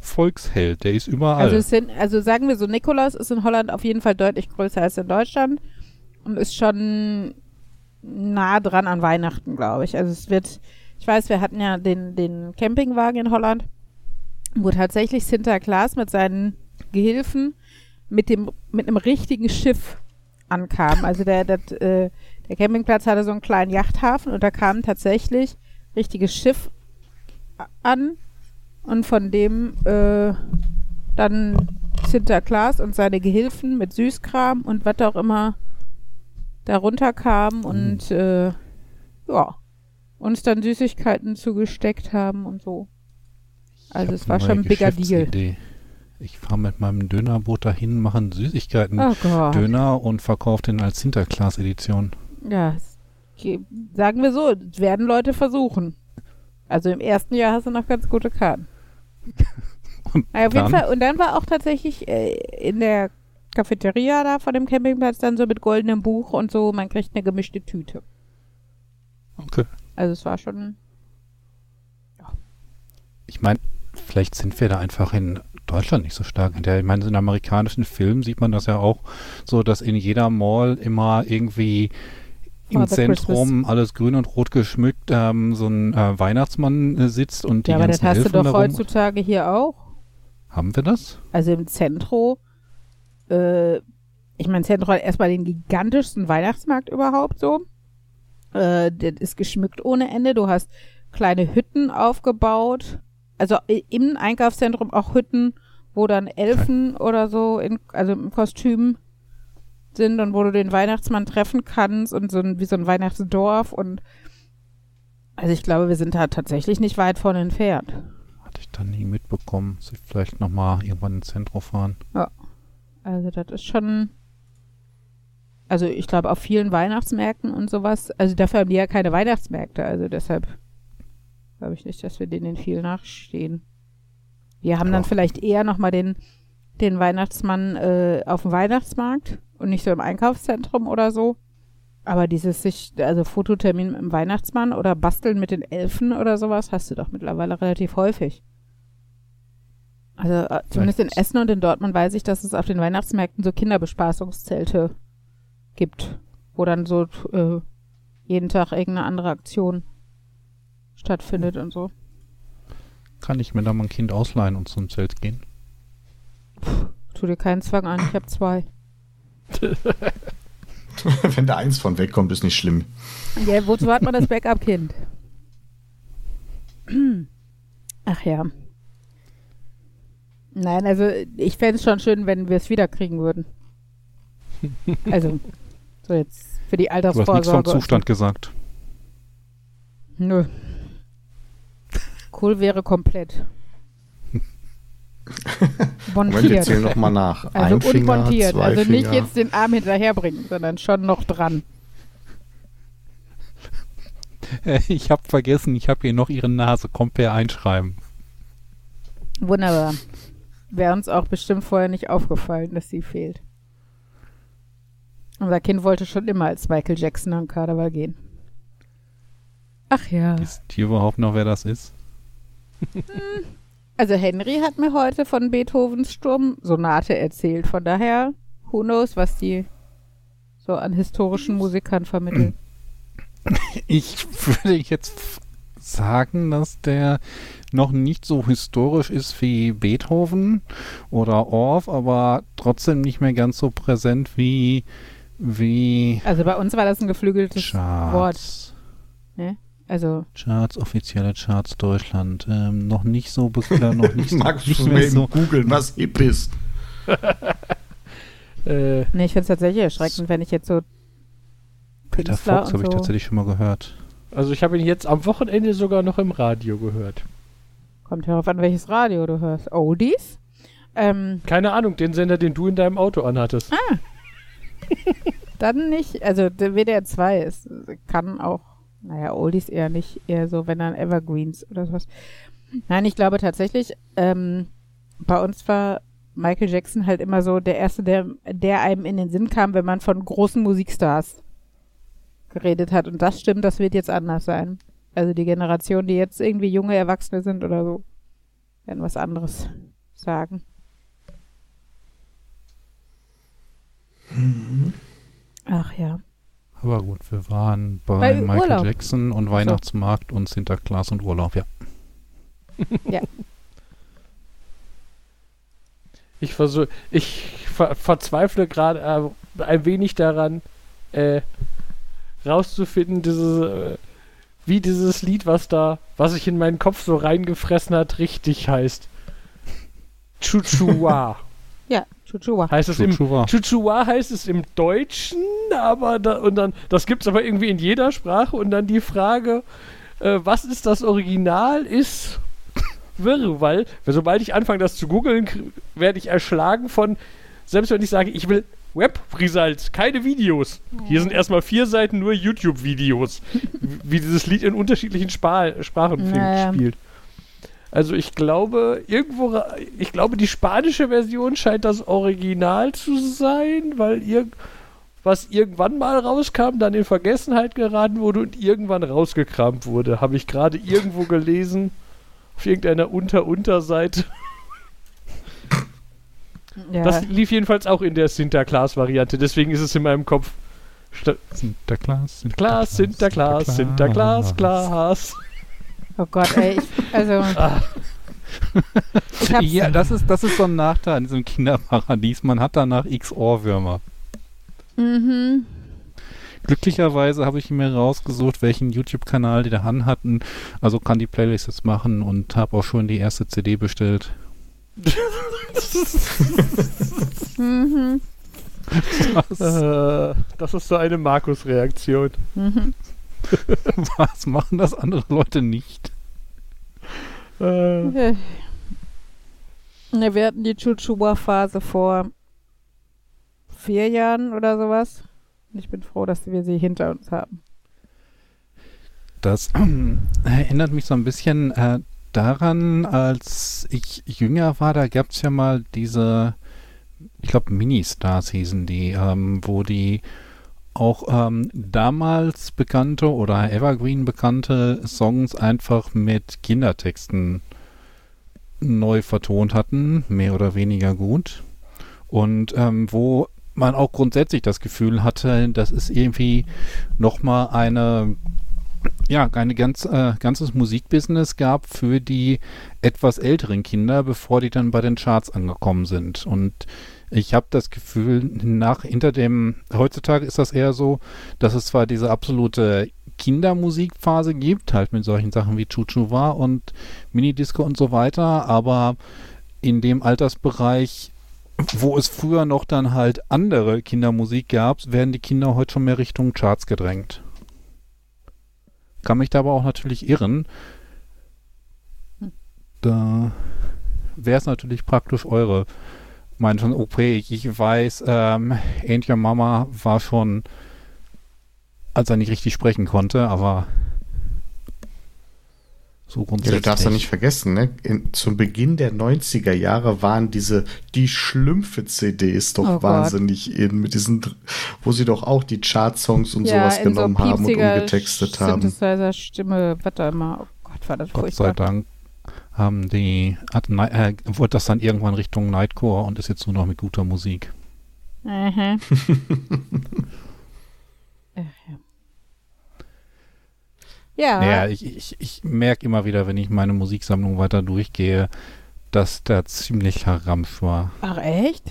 Volksheld, der ist überall. Also, sind, also sagen wir so, Nikolaus ist in Holland auf jeden Fall deutlich größer als in Deutschland und ist schon nah dran an Weihnachten, glaube ich. Also es wird, ich weiß, wir hatten ja den, den Campingwagen in Holland, wo tatsächlich Sinterklaas mit seinen Gehilfen mit dem mit einem richtigen Schiff ankam. Also der, der, äh, der Campingplatz hatte so einen kleinen Yachthafen und da kam tatsächlich richtiges Schiff an und von dem äh, dann Sinterklaas und seine Gehilfen mit Süßkram und was auch immer darunter kam und äh, ja, uns dann Süßigkeiten zugesteckt haben und so. Also Ich es hab war schon ein bigger Deal. Ich fahre mit meinem Dönerboot dahin, machen Süßigkeiten Oh Gott. Döner und verkaufe den als Sinterklaas-Edition. Ja, sagen wir so, werden Leute versuchen. Also im ersten Jahr hast du noch ganz gute Karten. Und jeden dann? Fall. Und dann war auch tatsächlich äh, in der Cafeteria da vor dem Campingplatz dann so mit goldenem Buch und so, man kriegt eine gemischte Tüte. Okay. Also es war schon. Ich meine, vielleicht sind wir da einfach in Deutschland nicht so stark hinterher. Ich meine, in amerikanischen Filmen sieht man das ja auch so, dass in jeder Mall immer irgendwie im Father Zentrum alles grün und rot geschmückt ähm, so ein äh, Weihnachtsmann äh, sitzt und die ja, aber das ganzen hast du doch heutzutage hier auch. Haben wir das? Also im Zentro. Äh, ich meine, Zentro hat erstmal den gigantischsten Weihnachtsmarkt überhaupt so. Äh, der ist geschmückt ohne Ende. Du hast kleine Hütten aufgebaut. Also i- im Einkaufszentrum auch Hütten, wo dann Elfen oder so, in, also im Kostüm sind und wo du den Weihnachtsmann treffen kannst und so ein, wie so ein Weihnachtsdorf und also ich glaube, wir sind da tatsächlich nicht weit von entfernt. Hatte ich dann nie mitbekommen. Muss ich vielleicht nochmal irgendwann ins Zentrum fahren. Also das ist schon. Also ich glaube auf vielen Weihnachtsmärkten und sowas. Also dafür haben die ja keine Weihnachtsmärkte. Also deshalb glaube ich nicht, dass wir denen viel nachstehen. Wir haben dann Doch. vielleicht eher nochmal den, den Weihnachtsmann äh, auf dem Weihnachtsmarkt und nicht so im Einkaufszentrum oder so. Aber dieses sich, also Fototermin im Weihnachtsmann oder Basteln mit den Elfen oder sowas, hast du doch mittlerweile relativ häufig. Also äh, zumindest in Essen und in Dortmund weiß ich, dass es auf den Weihnachtsmärkten so Kinderbespaßungszelte gibt, wo dann so äh, jeden Tag irgendeine andere Aktion stattfindet und so. kann ich mir da mal ein Kind ausleihen und zum Zelt gehen. Tu dir keinen Zwang an, ich habe zwei. Wenn da eins von wegkommt, ist nicht schlimm. Ja, wozu hat man das Backup-Kind? Ach ja. Nein, also ich fände es schon schön, wenn wir es wiederkriegen würden. Also, so jetzt für die Du hast nichts Altersvorsorge. vom Zustand gesagt. Nö. Cool wäre komplett. Moment, wir Montiert. zählen nochmal nach. Also Ein Finger, unmontiert. zwei Also nicht Finger. jetzt den Arm hinterherbringen, sondern schon noch dran. Ich habe vergessen, ich habe hier noch ihre Nase. Kommt per einschreiben. Wunderbar. Wäre uns auch bestimmt vorher nicht aufgefallen, dass sie fehlt. Unser Kind wollte schon immer als Michael Jackson am Karneval gehen. Ach ja. Wisst ihr überhaupt noch, wer das ist? Also Henry hat mir heute von Beethovens Sturmsonate erzählt. Von daher, who knows, was die so an historischen Musikern vermitteln. Ich würde jetzt sagen, dass der noch nicht so historisch ist wie Beethoven oder Orff, aber trotzdem nicht mehr ganz so präsent wie wie Also bei uns war das ein geflügeltes Wort. Charts. Also Charts, offizielle Charts Deutschland. Ähm, noch nicht so bekannt, noch nicht, Magst nicht du mehr mir so. googeln, was hip ist? Äh, Nee, ich finde es tatsächlich erschreckend, wenn ich jetzt so Peter Künstler Fox und habe ich so- tatsächlich schon mal gehört. also ich habe ihn jetzt am Wochenende sogar noch im Radio gehört. kommt darauf an, welches Radio du hörst. Oldies? Ähm, Keine Ahnung, den Sender, den du in deinem Auto anhattest. dann nicht, also der WDR 2 ist, kann auch, naja, Oldies eher nicht, eher so, wenn dann Evergreens oder sowas. Nein, ich glaube tatsächlich, ähm, bei uns war Michael Jackson halt immer so der Erste, der, der einem in den Sinn kam, wenn man von großen Musikstars geredet hat. Und das stimmt, das wird jetzt anders sein. Also die Generation, die jetzt irgendwie junge Erwachsene sind oder so, werden was anderes sagen. Ach ja. Aber gut, wir waren bei, Bei Michael Urlaub. Jackson und Weihnachtsmarkt und Sinterklaas und Urlaub, ja. Ich versuche, ich ver verzweifle gerade äh, ein wenig daran, äh, rauszufinden, diese, äh, wie dieses Lied, was da, was sich in meinen Kopf so reingefressen hat, richtig heißt. Chuchua. Ja, Chuchua. heißt es im Chuchua. Chuchua heißt es im Deutschen, aber da, und dann das gibt's aber irgendwie in jeder Sprache und dann die Frage, äh, was ist das Original, ist wirr, weil sobald ich anfange, das zu googeln, werde ich erschlagen von, selbst wenn ich sage, ich will Web-Results, keine Videos. Hier sind erstmal vier Seiten nur YouTube-Videos, wie dieses Lied in unterschiedlichen Spa Sprachen Naja. spielt. Also ich glaube, irgendwo, ich glaube, die spanische Version scheint das Original zu sein, weil irg was irgendwann mal rauskam, dann in Vergessenheit geraten wurde und irgendwann rausgekramt wurde. Habe ich gerade irgendwo gelesen, auf irgendeiner Unter-Unterseite. Ja. Das lief jedenfalls auch in der Sinterklaas-Variante, deswegen ist es in meinem Kopf. Sta Sinterklaas, Klaas, Sinterklaas, Sinterklaas, Klaas. Oh Gott, ey. Ich, also. Ah. ich Ja, das ist, das ist so ein Nachteil in diesem Kinderparadies. Man hat danach x Ohrwürmer. Mhm. Glücklicherweise habe ich mir rausgesucht, welchen YouTube-Kanal die da an hatten. Also kann die Playlist jetzt machen und habe auch schon die erste CD bestellt. Mhm. Äh, das ist so eine Markus-Reaktion. Mhm. Was machen das andere Leute nicht? Äh. Ne, wir hatten die Chuchua-Phase vor vier Jahren oder sowas. Ich bin froh, dass wir sie hinter uns haben. Das erinnert mich so ein bisschen äh, daran, als ich jünger war, da gab es ja mal diese, ich glaube, Mini-Stars hießen die, ähm, wo die auch ähm, damals bekannte oder Evergreen bekannte Songs einfach mit Kindertexten neu vertont hatten, mehr oder weniger gut. Und ähm, wo man auch grundsätzlich das Gefühl hatte, das ist irgendwie nochmal eine ja, ein ganz, äh, ganzes Musikbusiness gab für die etwas älteren Kinder, bevor die dann bei den Charts angekommen sind. Und ich habe das Gefühl, nach hinter dem, heutzutage ist das eher so, dass es zwar diese absolute Kindermusikphase gibt, halt mit solchen Sachen wie Chuchuwa und Minidisco und so weiter, aber in dem Altersbereich, wo es früher noch dann halt andere Kindermusik gab, werden die Kinder heute schon mehr Richtung Charts gedrängt. Kann mich da aber auch natürlich irren. Da wäre es natürlich praktisch eure Meinung von OP. Ich, ich weiß, ähm, Ain't Your Mama war schon, als er nicht richtig sprechen konnte, aber so Ja, grundsätzlich. du darfst ja nicht vergessen, ne? In, zum Beginn der 90er Jahre waren diese, die Schlümpfe-CDs doch Oh Gott. wahnsinnig in, mit diesen, wo sie doch auch die Chart-Songs und sowas in so genommen haben und umgetextet haben. Synthesizer-Stimme, was da immer. Oh Gott, war das Gott sei furchtbar. Dank haben die, hat, äh, wurde das dann irgendwann Richtung Nightcore und ist jetzt nur noch mit guter Musik. Mhm. Ja. Ja, Naja, ich, ich, ich merke immer wieder, wenn ich meine Musiksammlung weiter durchgehe, dass da ziemlicher Ramsch war. ach echt?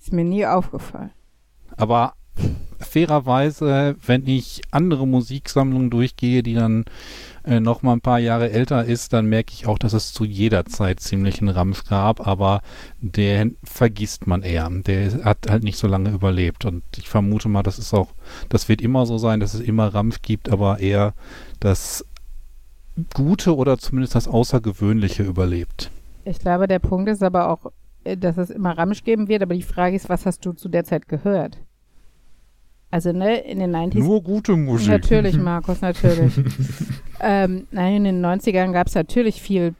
Ist mir nie aufgefallen. Aber fairerweise, wenn ich andere Musiksammlungen durchgehe, die dann äh, noch mal ein paar Jahre älter ist, dann merke ich auch, dass es zu jeder Zeit ziemlich einen Ramsch gab, aber den vergisst man eher. Der hat halt nicht so lange überlebt und ich vermute mal, das ist auch, das wird immer so sein, dass es immer Ramsch gibt, aber eher das Gute oder zumindest das Außergewöhnliche überlebt. Ich glaube, der Punkt ist aber auch, äh, dass es immer Ramsch geben wird, aber die Frage ist, was hast du zu der Zeit gehört? Also, ne, in den 90s. Nur gute Musik. Natürlich, Markus, natürlich. ähm, nein, in den 90ern gab es natürlich viel,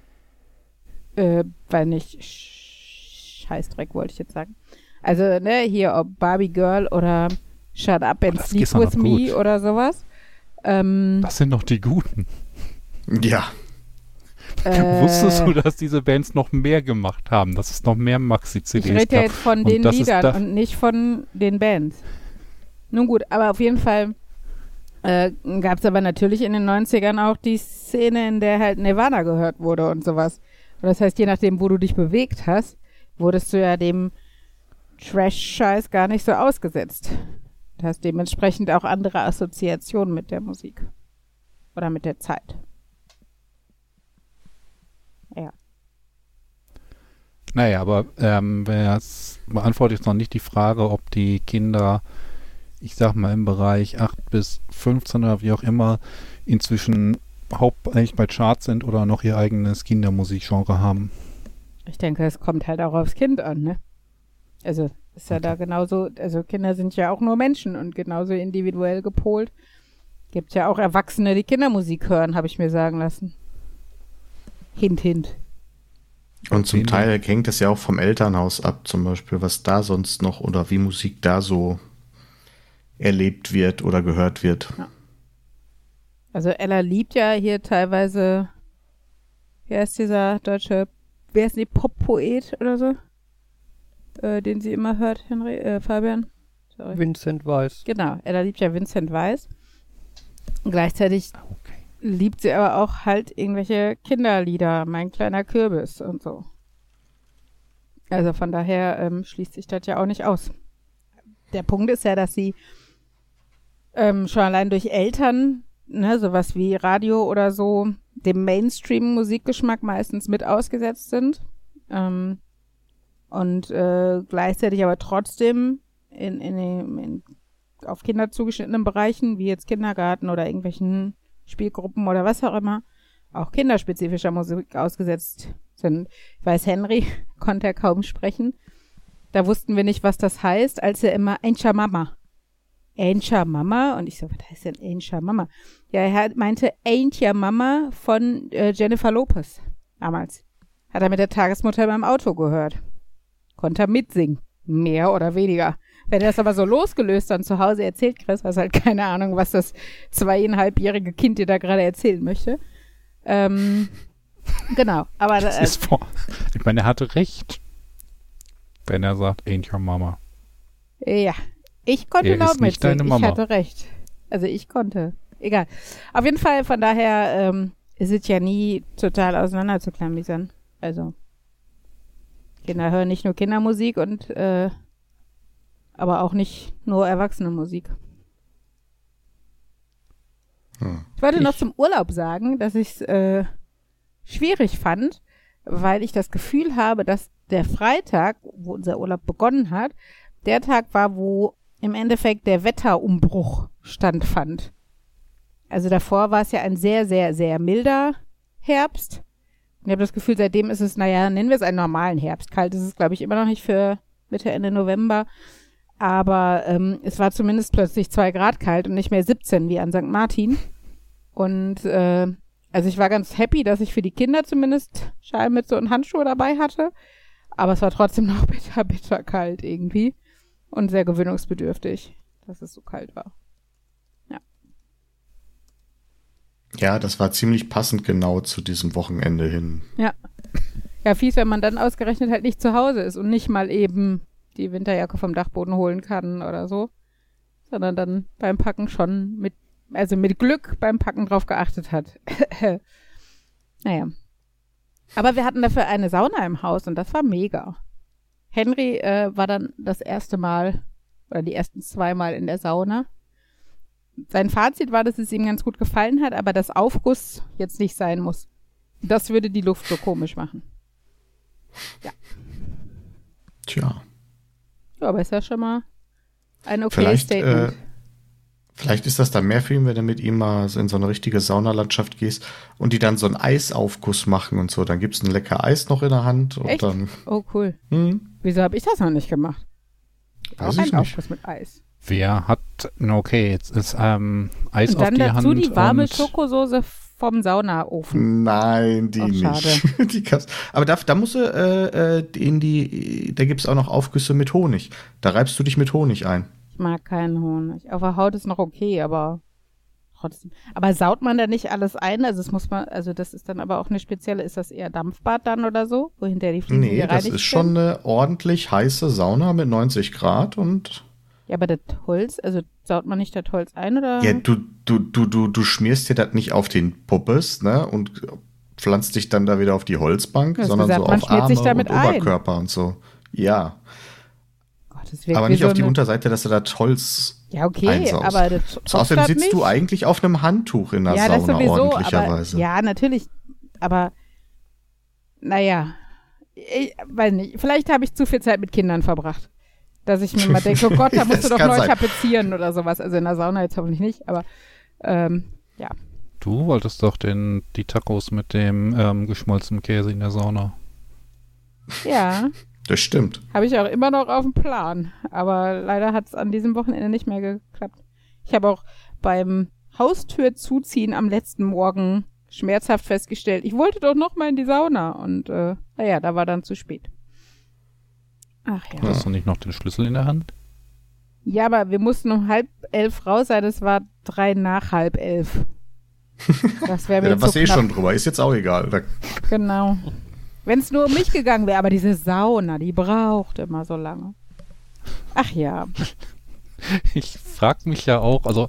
äh, weil nicht, Sch- Scheißdreck wollte ich jetzt sagen. Also, ne, hier, ob Barbie Girl oder Shut Up and Das Sleep With Me gut. oder sowas. Ähm, Das sind noch die Guten. Ja, äh, Wusstest du, dass diese Bands noch mehr gemacht haben? Dass es noch mehr Ich Maxi-CDs rede ja gab? jetzt von den Liedern und nicht von den Bands. Nun gut, aber auf jeden Fall äh, gab es aber natürlich in den 90ern auch die Szene, in der halt Nirvana gehört wurde und sowas. Und das heißt, je nachdem, wo du dich bewegt hast, wurdest du ja dem Trash-Scheiß gar nicht so ausgesetzt. Du hast dementsprechend auch andere Assoziationen mit der Musik. Oder mit der Zeit. Ja. Naja, aber ähm, es beantwortet jetzt noch nicht die Frage, ob die Kinder, ich sag mal im Bereich 8 bis 15 oder wie auch immer, inzwischen hauptsächlich bei Charts sind oder noch ihr eigenes Kindermusikgenre haben. Ich denke, es kommt halt auch aufs Kind an, ne? Also ist ja da genauso, also Kinder sind ja auch nur Menschen und genauso individuell gepolt. Gibt ja auch Erwachsene, die Kindermusik hören, habe ich mir sagen lassen. Hint, hint. und zum Teil hängt es ja auch vom Elternhaus ab, zum Beispiel, was da sonst noch oder wie Musik da so erlebt wird oder gehört wird. Also Ella liebt ja hier teilweise, wer ist dieser deutsche, wer ist die Pop-Poet oder so? Äh, den sie immer hört, Henry, äh, Fabian? Sorry. Vincent Weiss. Genau, Ella liebt ja Vincent Weiss. Und gleichzeitig Okay. liebt sie aber auch halt irgendwelche Kinderlieder, mein kleiner Kürbis und so. Also von daher ähm, schließt sich das ja auch nicht aus. Der Punkt ist ja, dass sie ähm, schon allein durch Eltern, ne, sowas wie Radio oder so, dem Mainstream-Musikgeschmack meistens mit ausgesetzt sind. Ähm, und äh, gleichzeitig aber trotzdem in, in, in, auf Kinder zugeschnittenen Bereichen, wie jetzt Kindergarten oder irgendwelchen Spielgruppen oder was auch immer, auch kinderspezifischer Musik ausgesetzt sind. Ich weiß, Henry konnte er kaum sprechen. Da wussten wir nicht, was das heißt, als er immer Aincha Mama. Aincha Mama? Und ich so, was heißt denn Aincha Mama? Ja, er hat- meinte Aincha Mama von äh, Jennifer Lopez damals. Hat er mit der Tagesmutter beim Auto gehört. Konnte er mitsingen. Mehr oder weniger. Wenn er das aber so losgelöst dann zu Hause erzählt, Chris, hast halt keine Ahnung, was das zweieinhalbjährige Kind dir da gerade erzählen möchte. Ähm, genau, aber Das äh, ist vor, ich meine, er hatte recht, wenn er sagt, ain't your mama. ja, ich konnte Er laut mitsingen. Ich Mama. hatte recht. Also ich konnte. egal. Auf jeden Fall, von daher ähm, ist es ja nie total auseinander zu klamüsern. Also, Kinder hören nicht nur Kindermusik und äh, aber auch nicht nur Erwachsenenmusik. Hm. Ich wollte noch Ich- zum Urlaub sagen, dass ich es äh, schwierig fand, weil ich das Gefühl habe, dass der Freitag, wo unser Urlaub begonnen hat, der Tag war, wo im Endeffekt der Wetterumbruch stattfand. Also davor war es ja ein sehr, sehr, sehr milder Herbst. Und ich habe das Gefühl, seitdem ist es, naja, nennen wir es einen normalen Herbst. Kalt ist es, glaube ich, immer noch nicht für Mitte, Ende November. Aber ähm, es war zumindest plötzlich zwei Grad kalt und nicht mehr 17 wie an St. Martin. Und äh, also ich war ganz happy, dass ich für die Kinder zumindest Schallmütze und Handschuhe dabei hatte. Aber es war trotzdem noch bitter, bitter kalt irgendwie. Und sehr gewöhnungsbedürftig, dass es so kalt war. Ja, das war ziemlich passend genau zu diesem Wochenende hin. Ja, fies, wenn man dann ausgerechnet halt nicht zu Hause ist und nicht mal eben die Winterjacke vom Dachboden holen kann oder so. Sondern dann beim Packen schon mit, also mit Glück beim Packen drauf geachtet hat. naja. Aber wir hatten dafür eine Sauna im Haus und das war mega. Henry äh, war dann das erste Mal oder die ersten zwei Mal in der Sauna. Sein Fazit war, dass es ihm ganz gut gefallen hat, aber das Aufguss jetzt nicht sein muss. Das würde die Luft so komisch machen. Tja, Ja, aber ist ja schon mal ein okay vielleicht, Statement. äh, vielleicht ist das dann mehr für ihn, wenn du mit ihm mal so in so eine richtige Saunalandschaft gehst und die dann so einen Eisaufguss machen und so. Dann gibt's ein lecker Eis noch in der Hand und Echt? dann. oh, cool. Hm, Wieso habe ich das noch nicht gemacht? weiß Auch ich ein nicht. Aufguss mit Eis. Wer hat, okay, jetzt ist ähm, Eis Und auf dann die dazu Hand die warme und Schokosoße vom Saunaofen. Nein, die Ach, nicht. die gab's. Aber da, da musst du äh, äh, in die, da gibt's auch noch Aufgüsse mit Honig. Da reibst du dich mit Honig ein. Ich mag keinen Honig. Auf der Haut ist noch okay, aber trotzdem. Aber saut man da nicht alles ein? Also das muss man, also das ist dann aber auch eine spezielle, ist das eher Dampfbad dann oder so? Wo hinterher die Fliesen Nee, das ist schon eine ordentlich heiße Sauna mit 90 Grad und Ja, aber das Holz, also saut man nicht das Holz ein oder? ja, du, du, du, du, du schmierst dir das nicht auf den Puppes, ne? Und pflanzt dich dann da wieder auf die Holzbank, sondern gesagt, so auf Arme und ein. Oberkörper und so. Ja, aber nicht so auf die Unterseite, dass du das Holz Ja, okay, einsaust. aber das Außerdem tropft sitzt das du nicht? eigentlich auf einem Handtuch in der ja, Sauna sowieso, aber, ordentlicherweise. ja, natürlich, aber naja, ich weiß nicht, vielleicht habe ich zu viel Zeit mit Kindern verbracht. Dass ich mir mal denke, oh Gott, da musst du doch neu sein. tapezieren oder sowas. Also in der Sauna jetzt hoffentlich nicht, aber ähm, ja. du wolltest doch den, die Tacos mit dem ähm, geschmolzenen Käse in der Sauna. Ja, Das stimmt. habe ich auch immer noch auf dem Plan. Aber leider hat es an diesem Wochenende nicht mehr geklappt. Ich habe auch beim Haustür zuziehen am letzten Morgen schmerzhaft festgestellt, ich wollte doch noch mal in die Sauna. Und äh, naja, da war dann zu spät. Ach ja. Hast du nicht noch den Schlüssel in der Hand? Ja, aber wir mussten um halb elf raus sein. Es war drei nach halb elf. Das wäre Ja, mir da warst zu du eh schon drüber. Ist jetzt auch egal. Da, Genau. Wenn es nur um mich gegangen wäre, aber diese Sauna, die braucht immer so lange. Ach ja. Ich frag mich ja auch, also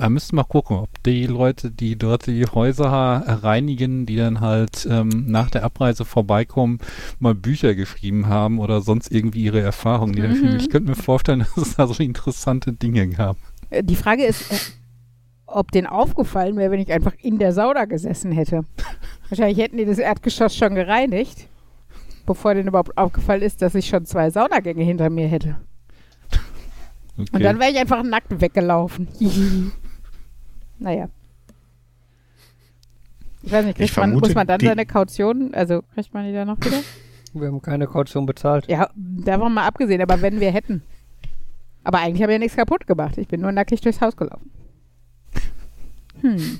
wir müssen mal gucken, ob die Leute, die dort die Häuser reinigen, die dann halt ähm, nach der Abreise vorbeikommen, mal Bücher geschrieben haben oder sonst irgendwie ihre Erfahrungen. Mhm. Ich könnte mir vorstellen, dass es da so interessante Dinge gab. Äh, Die Frage ist, äh, ob denen aufgefallen wäre, wenn ich einfach in der Sauna gesessen hätte. Wahrscheinlich hätten die das Erdgeschoss schon gereinigt, bevor denen überhaupt aufgefallen ist, dass ich schon zwei Saunagänge hinter mir hätte. Okay. Und dann wäre ich einfach nackt weggelaufen. naja. Ich weiß nicht, kriegt Ich man, muss man dann seine Kaution, also kriegt man die dann noch wieder? Wir haben keine Kaution bezahlt. Ja, davon mal abgesehen, aber wenn wir hätten. Aber eigentlich habe ich ja nichts kaputt gemacht. Ich bin nur nackig durchs Haus gelaufen. Hm.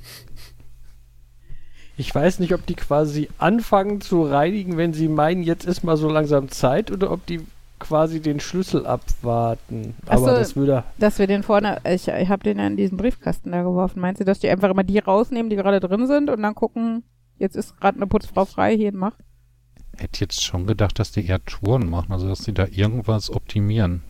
Ich weiß nicht, ob die quasi anfangen zu reinigen, wenn sie meinen, jetzt ist mal so langsam Zeit, oder ob die quasi den Schlüssel abwarten. Ach so. Aber das würde. Dass wir den vorne, ich, ich habe den ja in diesen Briefkasten da geworfen. Meinst du, dass die einfach immer die rausnehmen, die gerade drin sind und dann gucken, jetzt ist gerade eine Putzfrau frei, hier mach? hätte jetzt schon gedacht, dass die eher Touren machen, also dass sie da irgendwas optimieren.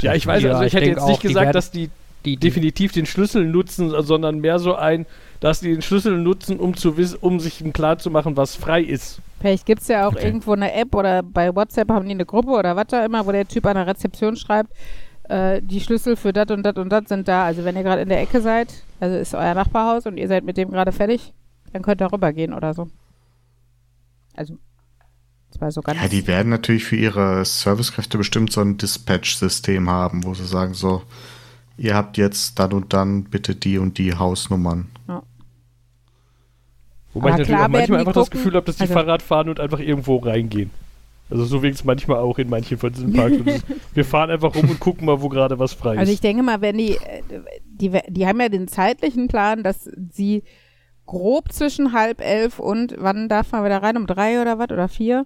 Ja, ich weiß, Ja, also ich, ich hätte jetzt nicht auch, die gesagt, werden- dass die Die, die, definitiv den Schlüssel nutzen, sondern mehr so ein, dass die den Schlüssel nutzen, um zu wissen, um sich Plan zu machen, was frei ist. Vielleicht gibt es ja auch Okay. irgendwo eine App oder bei WhatsApp haben die eine Gruppe oder was da immer, wo der Typ an der Rezeption schreibt, äh, die Schlüssel für das und das und das sind da. Also wenn ihr gerade in der Ecke seid, also ist euer Nachbarhaus und ihr seid mit dem gerade fertig, dann könnt ihr rübergehen oder so. Also, das war so ganz... Ja, die werden natürlich für ihre Servicekräfte bestimmt so ein Dispatch-System haben, wo sie sagen so, ihr habt jetzt dann und dann bitte die und die Hausnummern. Wobei Aber ich natürlich klar auch manchmal einfach das gucken- Gefühl habe, dass die also- Fahrrad fahren und einfach irgendwo reingehen. Also so wirkt es manchmal auch in manchen von diesen Parks. Wir fahren einfach rum und gucken mal, wo gerade was frei ist. Also ich denke mal, wenn die, die, die haben ja den zeitlichen Plan, dass sie grob zwischen halb elf und wann darf man wieder rein, um drei oder was oder vier,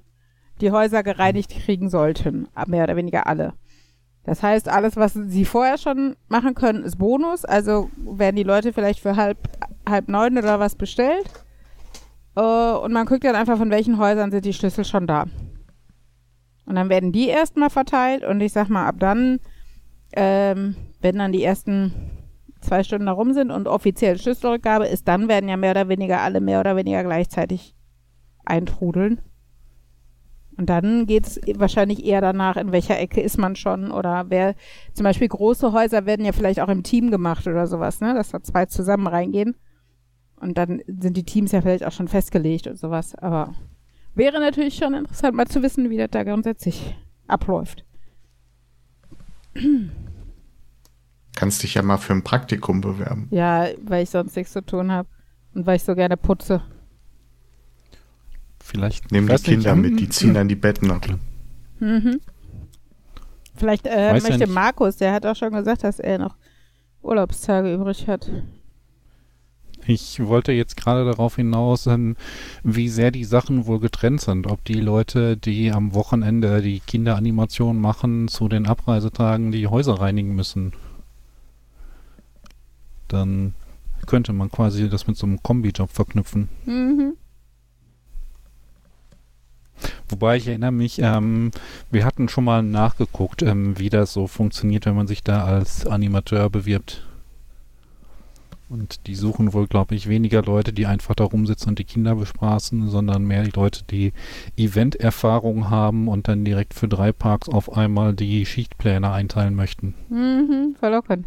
die Häuser gereinigt kriegen sollten. Mehr oder weniger alle. Das heißt, alles, was sie vorher schon machen können, ist Bonus. Also werden die Leute vielleicht für halb, halb neun oder was bestellt. Äh, und man guckt dann einfach, von welchen Häusern sind die Schlüssel schon da. Und dann werden die erstmal verteilt und ich sag mal, ab dann ähm, wenn dann die ersten zwei Stunden da rum sind und offiziell Schlüsselrückgabe ist, dann werden ja mehr oder weniger alle mehr oder weniger gleichzeitig eintrudeln. Und dann geht es wahrscheinlich eher danach, in welcher Ecke ist man schon oder wer, zum Beispiel große Häuser werden ja vielleicht auch im Team gemacht oder sowas, ne, dass da zwei zusammen reingehen. Und dann sind die Teams ja vielleicht auch schon festgelegt und sowas. Aber wäre natürlich schon interessant, mal zu wissen, wie das da grundsätzlich abläuft. Kannst dich ja mal für ein Praktikum bewerben. Ja, weil ich sonst nichts zu tun habe und weil ich so gerne putze. Vielleicht. Nehmen die weiß nicht, Kinder haben- mit, die ziehen dann die Betten ab. Mhm. Vielleicht äh, ja möchte nicht. Markus, der hat auch schon gesagt, dass er noch Urlaubstage übrig hat. Ich wollte jetzt gerade darauf hinaus, ähm, wie sehr die Sachen wohl getrennt sind. Ob die Leute, die am Wochenende die Kinderanimation machen, zu den Abreisetagen die Häuser reinigen müssen. Dann könnte man quasi das mit so einem Kombijob verknüpfen. Mhm. Wobei ich erinnere mich, ähm, wir hatten schon mal nachgeguckt, ähm, wie das so funktioniert, wenn man sich da als Animateur bewirbt. Und die suchen wohl, glaube ich, weniger Leute, die einfach da rumsitzen und die Kinder bespaßen, sondern mehr die Leute, die Event-Erfahrung haben und dann direkt für drei Parks auf einmal die Schichtpläne einteilen möchten. Mhm. Verlockend.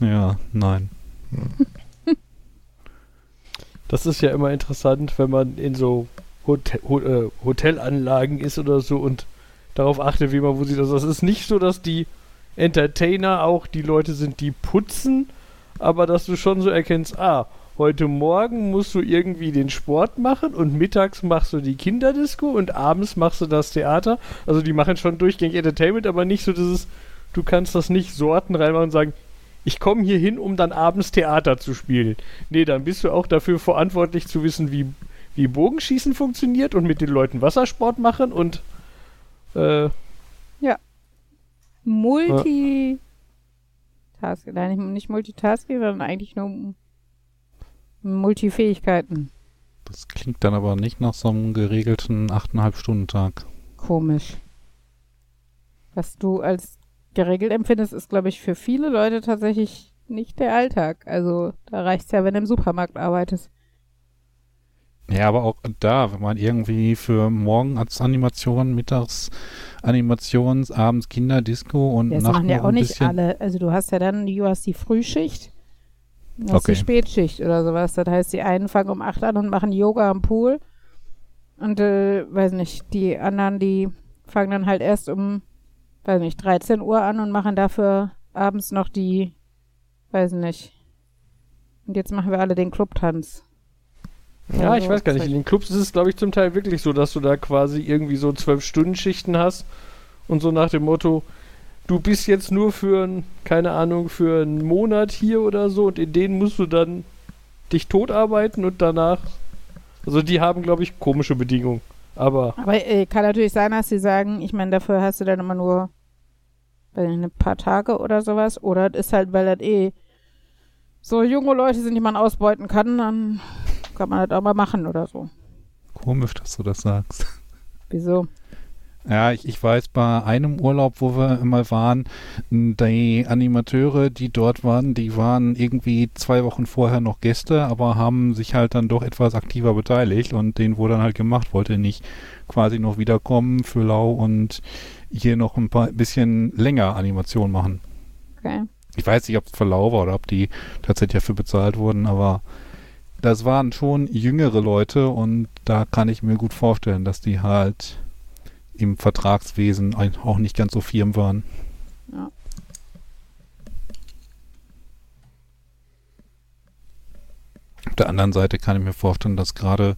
Ja, nein. Das ist ja immer interessant, wenn man in so Hotel, Ho äh, Hotelanlagen ist oder so und darauf achtet, wie man wo sieht. Also es ist nicht so, dass die Entertainer auch die Leute sind, die putzen, aber dass du schon so erkennst, ah, heute Morgen musst du irgendwie den Sport machen und mittags machst du die Kinderdisco und abends machst du das Theater. Also die machen schon durchgängig Entertainment, aber nicht so dieses, du kannst das nicht Sorten reinmachen und sagen, ich komme hier hin, um dann abends Theater zu spielen. Nee, dann bist du auch dafür verantwortlich zu wissen, wie, wie Bogenschießen funktioniert und mit den Leuten Wassersport machen und äh, Multi. Task, nein, nicht, nicht Multitasking, sondern eigentlich nur Multifähigkeiten. Das klingt dann aber nicht nach so einem geregelten 8,5-Stunden-Tag. Komisch. Was du als geregelt empfindest, ist, glaube ich, für viele Leute tatsächlich nicht der Alltag. Also da reicht's ja, wenn du im Supermarkt arbeitest. Ja, aber auch da, wenn man irgendwie für morgen als Animation, mittags Animations, abends Kinderdisco und Das nachts machen ja auch nicht alle. Also du hast ja dann, du hast die Frühschicht, du hast Okay. die Spätschicht oder sowas. Das heißt, die einen fangen um 8 an und machen Yoga am Pool. Und, äh, weiß nicht, die anderen, die fangen dann halt erst um, weiß nicht, 13 Uhr an und machen dafür abends noch die, weiß nicht. Und jetzt machen wir alle den Clubtanz. Ja, ich weiß gar nicht. In den Clubs ist es, glaube ich, zum Teil wirklich so, dass du da quasi irgendwie so zwölf Stunden Schichten hast und so nach dem Motto, du bist jetzt nur für, ein, keine Ahnung, für einen Monat hier oder so und in denen musst du dann dich totarbeiten und danach. Also die haben, glaube ich, komische Bedingungen. Aber Aber äh, kann natürlich sein, dass sie sagen, ich meine, dafür hast du dann immer nur weiß nicht, ein paar Tage oder sowas. Oder es ist halt, weil das eh so junge Leute sind, die man ausbeuten kann, dann kann man das auch mal machen oder so. komisch, dass du das sagst. Wieso? Ja, ich, ich weiß, bei einem Urlaub, wo wir immer waren, die Animateure, die dort waren, die waren irgendwie zwei Wochen vorher noch Gäste, aber haben sich halt dann doch etwas aktiver beteiligt und den wurde dann halt gemacht, wollte nicht quasi noch wiederkommen für Lau und hier noch ein paar bisschen länger Animation machen. Okay. Ich weiß nicht, ob es für Lau war oder ob die tatsächlich dafür bezahlt wurden, aber das waren schon jüngere Leute und da kann ich mir gut vorstellen, dass die halt im Vertragswesen auch nicht ganz so firm waren. Ja. Auf der anderen Seite kann ich mir vorstellen, dass gerade,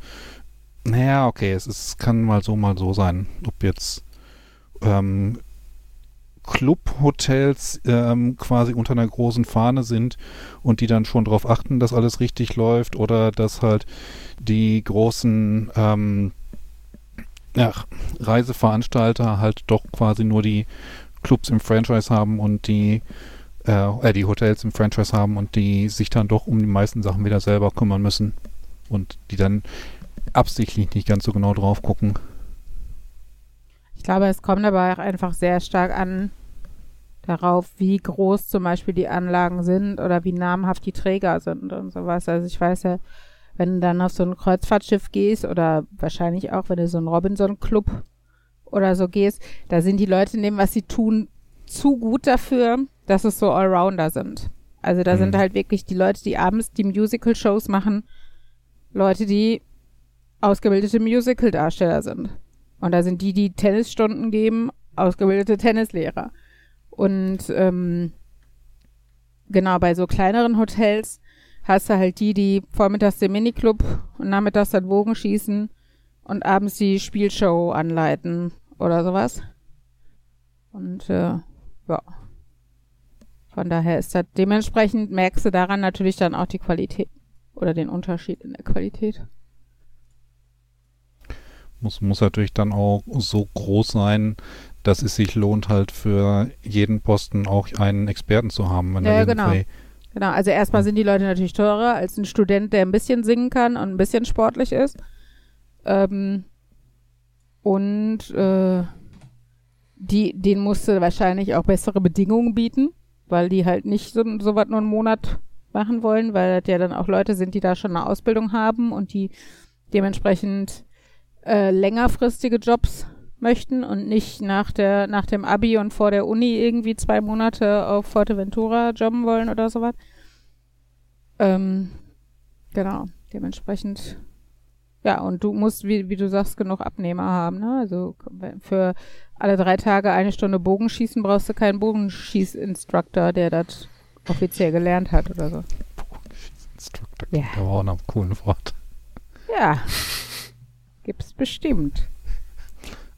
naja, okay, es ist, kann mal so, mal so sein. Ob jetzt ähm, Clubhotels ähm, quasi unter einer großen Fahne sind und die dann schon darauf achten, dass alles richtig läuft oder dass halt die großen ähm, ja, Reiseveranstalter halt doch quasi nur die Clubs im Franchise haben und die äh, äh, die Hotels im Franchise haben und die sich dann doch um die meisten Sachen wieder selber kümmern müssen und die dann absichtlich nicht ganz so genau drauf gucken. Ich glaube, es kommt aber auch einfach sehr stark an darauf, wie groß zum Beispiel die Anlagen sind oder wie namhaft die Träger sind und sowas. Also ich weiß ja, wenn du dann auf so ein Kreuzfahrtschiff gehst oder wahrscheinlich auch, wenn du so einen Robinson-Club oder so gehst, da sind die Leute in dem, was sie tun, zu gut dafür, dass es so Allrounder sind. Also da Mhm. sind halt wirklich die Leute, die abends die Musical-Shows machen, Leute, die ausgebildete Musical-Darsteller sind. Und da sind die, die Tennisstunden geben, ausgebildete Tennislehrer. Und ähm, genau, bei so kleineren Hotels hast du halt die, die vormittags den Miniclub und nachmittags das Bogenschießen und abends die Spielshow anleiten oder sowas. Und äh, ja. Von daher ist das dementsprechend merkst du daran natürlich dann auch die Qualität oder den Unterschied in der Qualität. Muss, muss natürlich dann auch so groß sein, dass es sich lohnt, halt für jeden Posten auch einen Experten zu haben. Wenn Ja, genau. Genau, also erstmal sind die Leute natürlich teurer als ein Student, der ein bisschen singen kann und ein bisschen sportlich ist. Ähm, und äh, die, denen musste wahrscheinlich auch bessere Bedingungen bieten, weil die halt nicht so, so was nur einen Monat machen wollen, weil das ja dann auch Leute sind, die da schon eine Ausbildung haben und die dementsprechend äh, längerfristige Jobs möchten und nicht nach der nach dem Abi und vor der Uni irgendwie zwei Monate auf Forteventura jobben wollen oder sowas. Ähm, genau, dementsprechend. Ja, und du musst, wie, wie du sagst, genug Abnehmer haben, ne? Also für alle drei Tage eine Stunde Bogenschießen brauchst du keinen Bogenschießinstructor, der das offiziell gelernt hat oder so. Instructor. Ja. Da war auch noch ein cooles Wort. Ja. Gibt's bestimmt.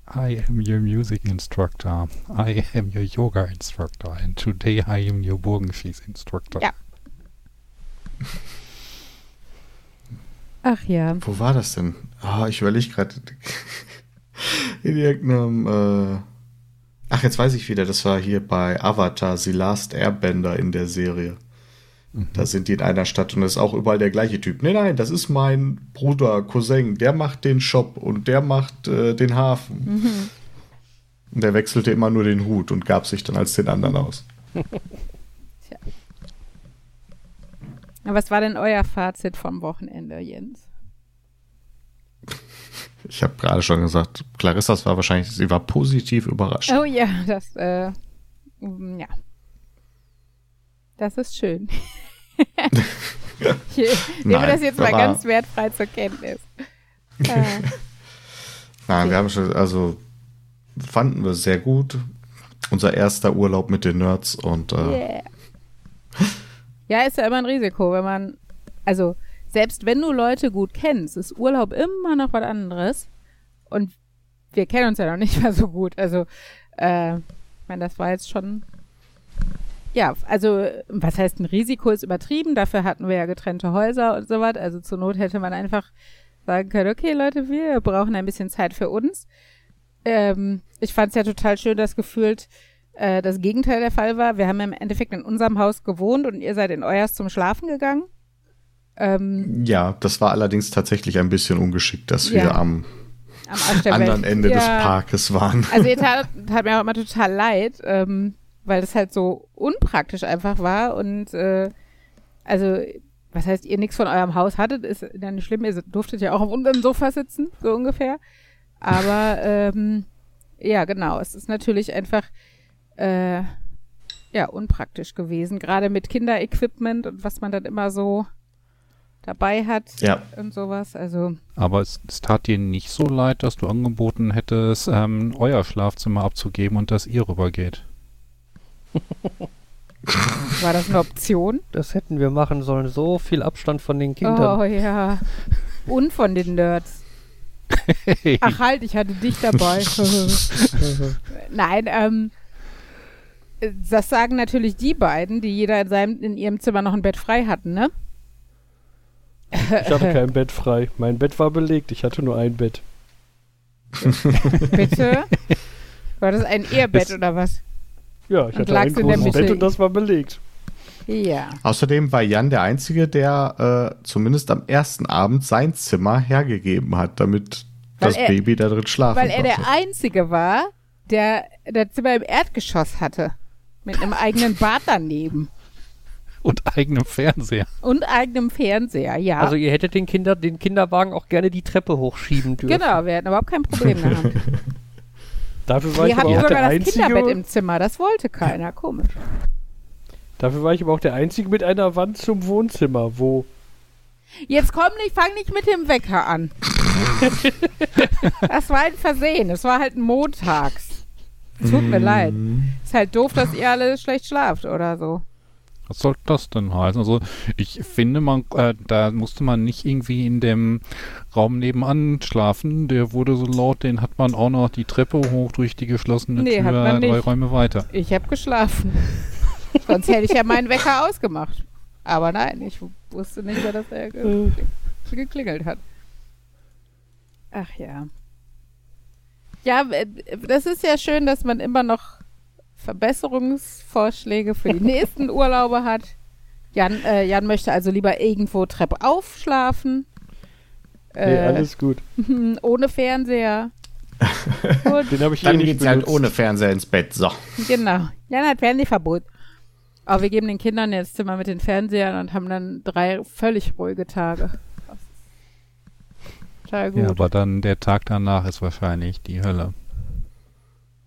I am your music instructor. I am your yoga instructor. And today I am your Bogenschieß instructor. Ja. Ach ja. Wo war das denn? Ah, ich überlege gerade. In irgendeinem. Äh Ach, jetzt weiß ich wieder. Das war hier bei Avatar, The Last Airbender in der Serie. Mhm. Da sind die in einer Stadt und das ist auch überall der gleiche Typ. Nee, nein, das ist mein Bruder, Cousin. Der macht den Shop und der macht äh, den Hafen. Mhm. Und der wechselte immer nur den Hut und gab sich dann als den anderen aus. Was war denn euer Fazit vom Wochenende, Jens? Ich habe gerade schon gesagt, Clarissas war wahrscheinlich, sie war positiv überrascht. Oh ja, das, äh, ja. Das ist schön. Ich nehme Nein, das jetzt mal ganz wertfrei zur Kenntnis. Äh, Nein, wir haben schon, also fanden wir sehr gut. Unser erster Urlaub mit den Nerds und äh, yeah. Ja, ist ja immer ein Risiko, wenn man, also selbst wenn du Leute gut kennst, ist Urlaub immer noch was anderes. Und wir kennen uns ja noch nicht mal so gut. Also, äh, ich meine, das war jetzt schon, ja, also was heißt ein Risiko ist übertrieben. Dafür hatten wir ja getrennte Häuser und so was. Also zur Not hätte man einfach sagen können, okay Leute, wir brauchen ein bisschen Zeit für uns. Ähm, ich fand es ja total schön, dass gefühlt äh, das Gegenteil der Fall war. Wir haben im Endeffekt in unserem Haus gewohnt und ihr seid in euers zum Schlafen gegangen. Ähm, ja, das war allerdings tatsächlich ein bisschen ungeschickt, dass wir Ja. am am der anderen. Ende des Ja. Parkes waren. Also ihr tat, tat mir auch immer total leid, ähm, weil das halt so unpraktisch einfach war und äh, also was heißt, ihr nichts von eurem Haus hattet, ist ja nicht schlimm, ihr durftet ja auch auf unserem Sofa sitzen, so ungefähr. Aber ähm, ja, genau, es ist natürlich einfach äh, ja unpraktisch gewesen, gerade mit Kinderequipment und was man dann immer so dabei hat Ja, und sowas. Also Aber es, es tat dir nicht so leid, dass du angeboten hättest, ähm, euer Schlafzimmer abzugeben und dass ihr rübergeht. war das eine Option? Das hätten wir machen sollen. So viel Abstand von den Kindern. Oh ja. Und von den Nerds. Ach halt, ich hatte dich dabei. Nein, ähm, das sagen natürlich die beiden, die jeder in, seinem, in ihrem Zimmer noch ein Bett frei hatten, ne? Ich hatte kein Bett frei. Mein Bett war belegt. Ich hatte nur ein Bett. Bitte? War das ein Ehrbett Es- oder was? Ja, ich Und hatte ein in der großes Mitte. Bett und das war belegt. Ja. außerdem war Jan der Einzige, der äh, zumindest am ersten Abend sein Zimmer hergegeben hat, damit Weil das er- Baby da drin schlafen Weil er der konnte. Einzige war, der das Zimmer im Erdgeschoss hatte. Mit einem eigenen Bad daneben. Und eigenem Fernseher. Und eigenem Fernseher, ja. Also ihr hättet den, Kinder, den Kinderwagen auch gerne die Treppe hochschieben dürfen. genau, wir hätten überhaupt kein Problem gehabt. Dafür war Die ich aber auch sogar der das Kinderbett Einzige. im Zimmer, das wollte keiner, komisch. Dafür war ich aber auch der Einzige mit einer Wand zum Wohnzimmer, wo Jetzt komm nicht, fang nicht mit dem Wecker an. das war ein Versehen, es war halt montags. Tut mir leid. Ist halt doof, dass ihr alle schlecht schlaft oder so. Was soll das denn heißen? Also ich finde, man, äh, da musste man nicht irgendwie in dem Raum nebenan schlafen. Der wurde so laut, den hat man auch noch die Treppe hoch durch die geschlossene Nee, hat Tür man drei nicht. Räume weiter. Ich habe geschlafen. Sonst hätte ich ja meinen Wecker ausgemacht. Aber nein, ich wusste nicht mehr, dass er ge geklingelt hat. Ach ja. Ja, äh, das ist ja schön, dass man immer noch Verbesserungsvorschläge für die nächsten Urlaube hat. Jan, äh, Jan möchte also lieber irgendwo treppauf schlafen. nee, Äh, alles gut. ohne Fernseher. Gut, Den habe ich eh Dann nicht geht's halt ohne Fernseher ins Bett. So. genau. Jan hat Fernsehverbot. Aber wir geben den Kindern jetzt Zimmer mit den Fernsehern und haben dann drei völlig ruhige Tage. Total gut. Ja, aber dann der Tag danach ist wahrscheinlich die Hölle.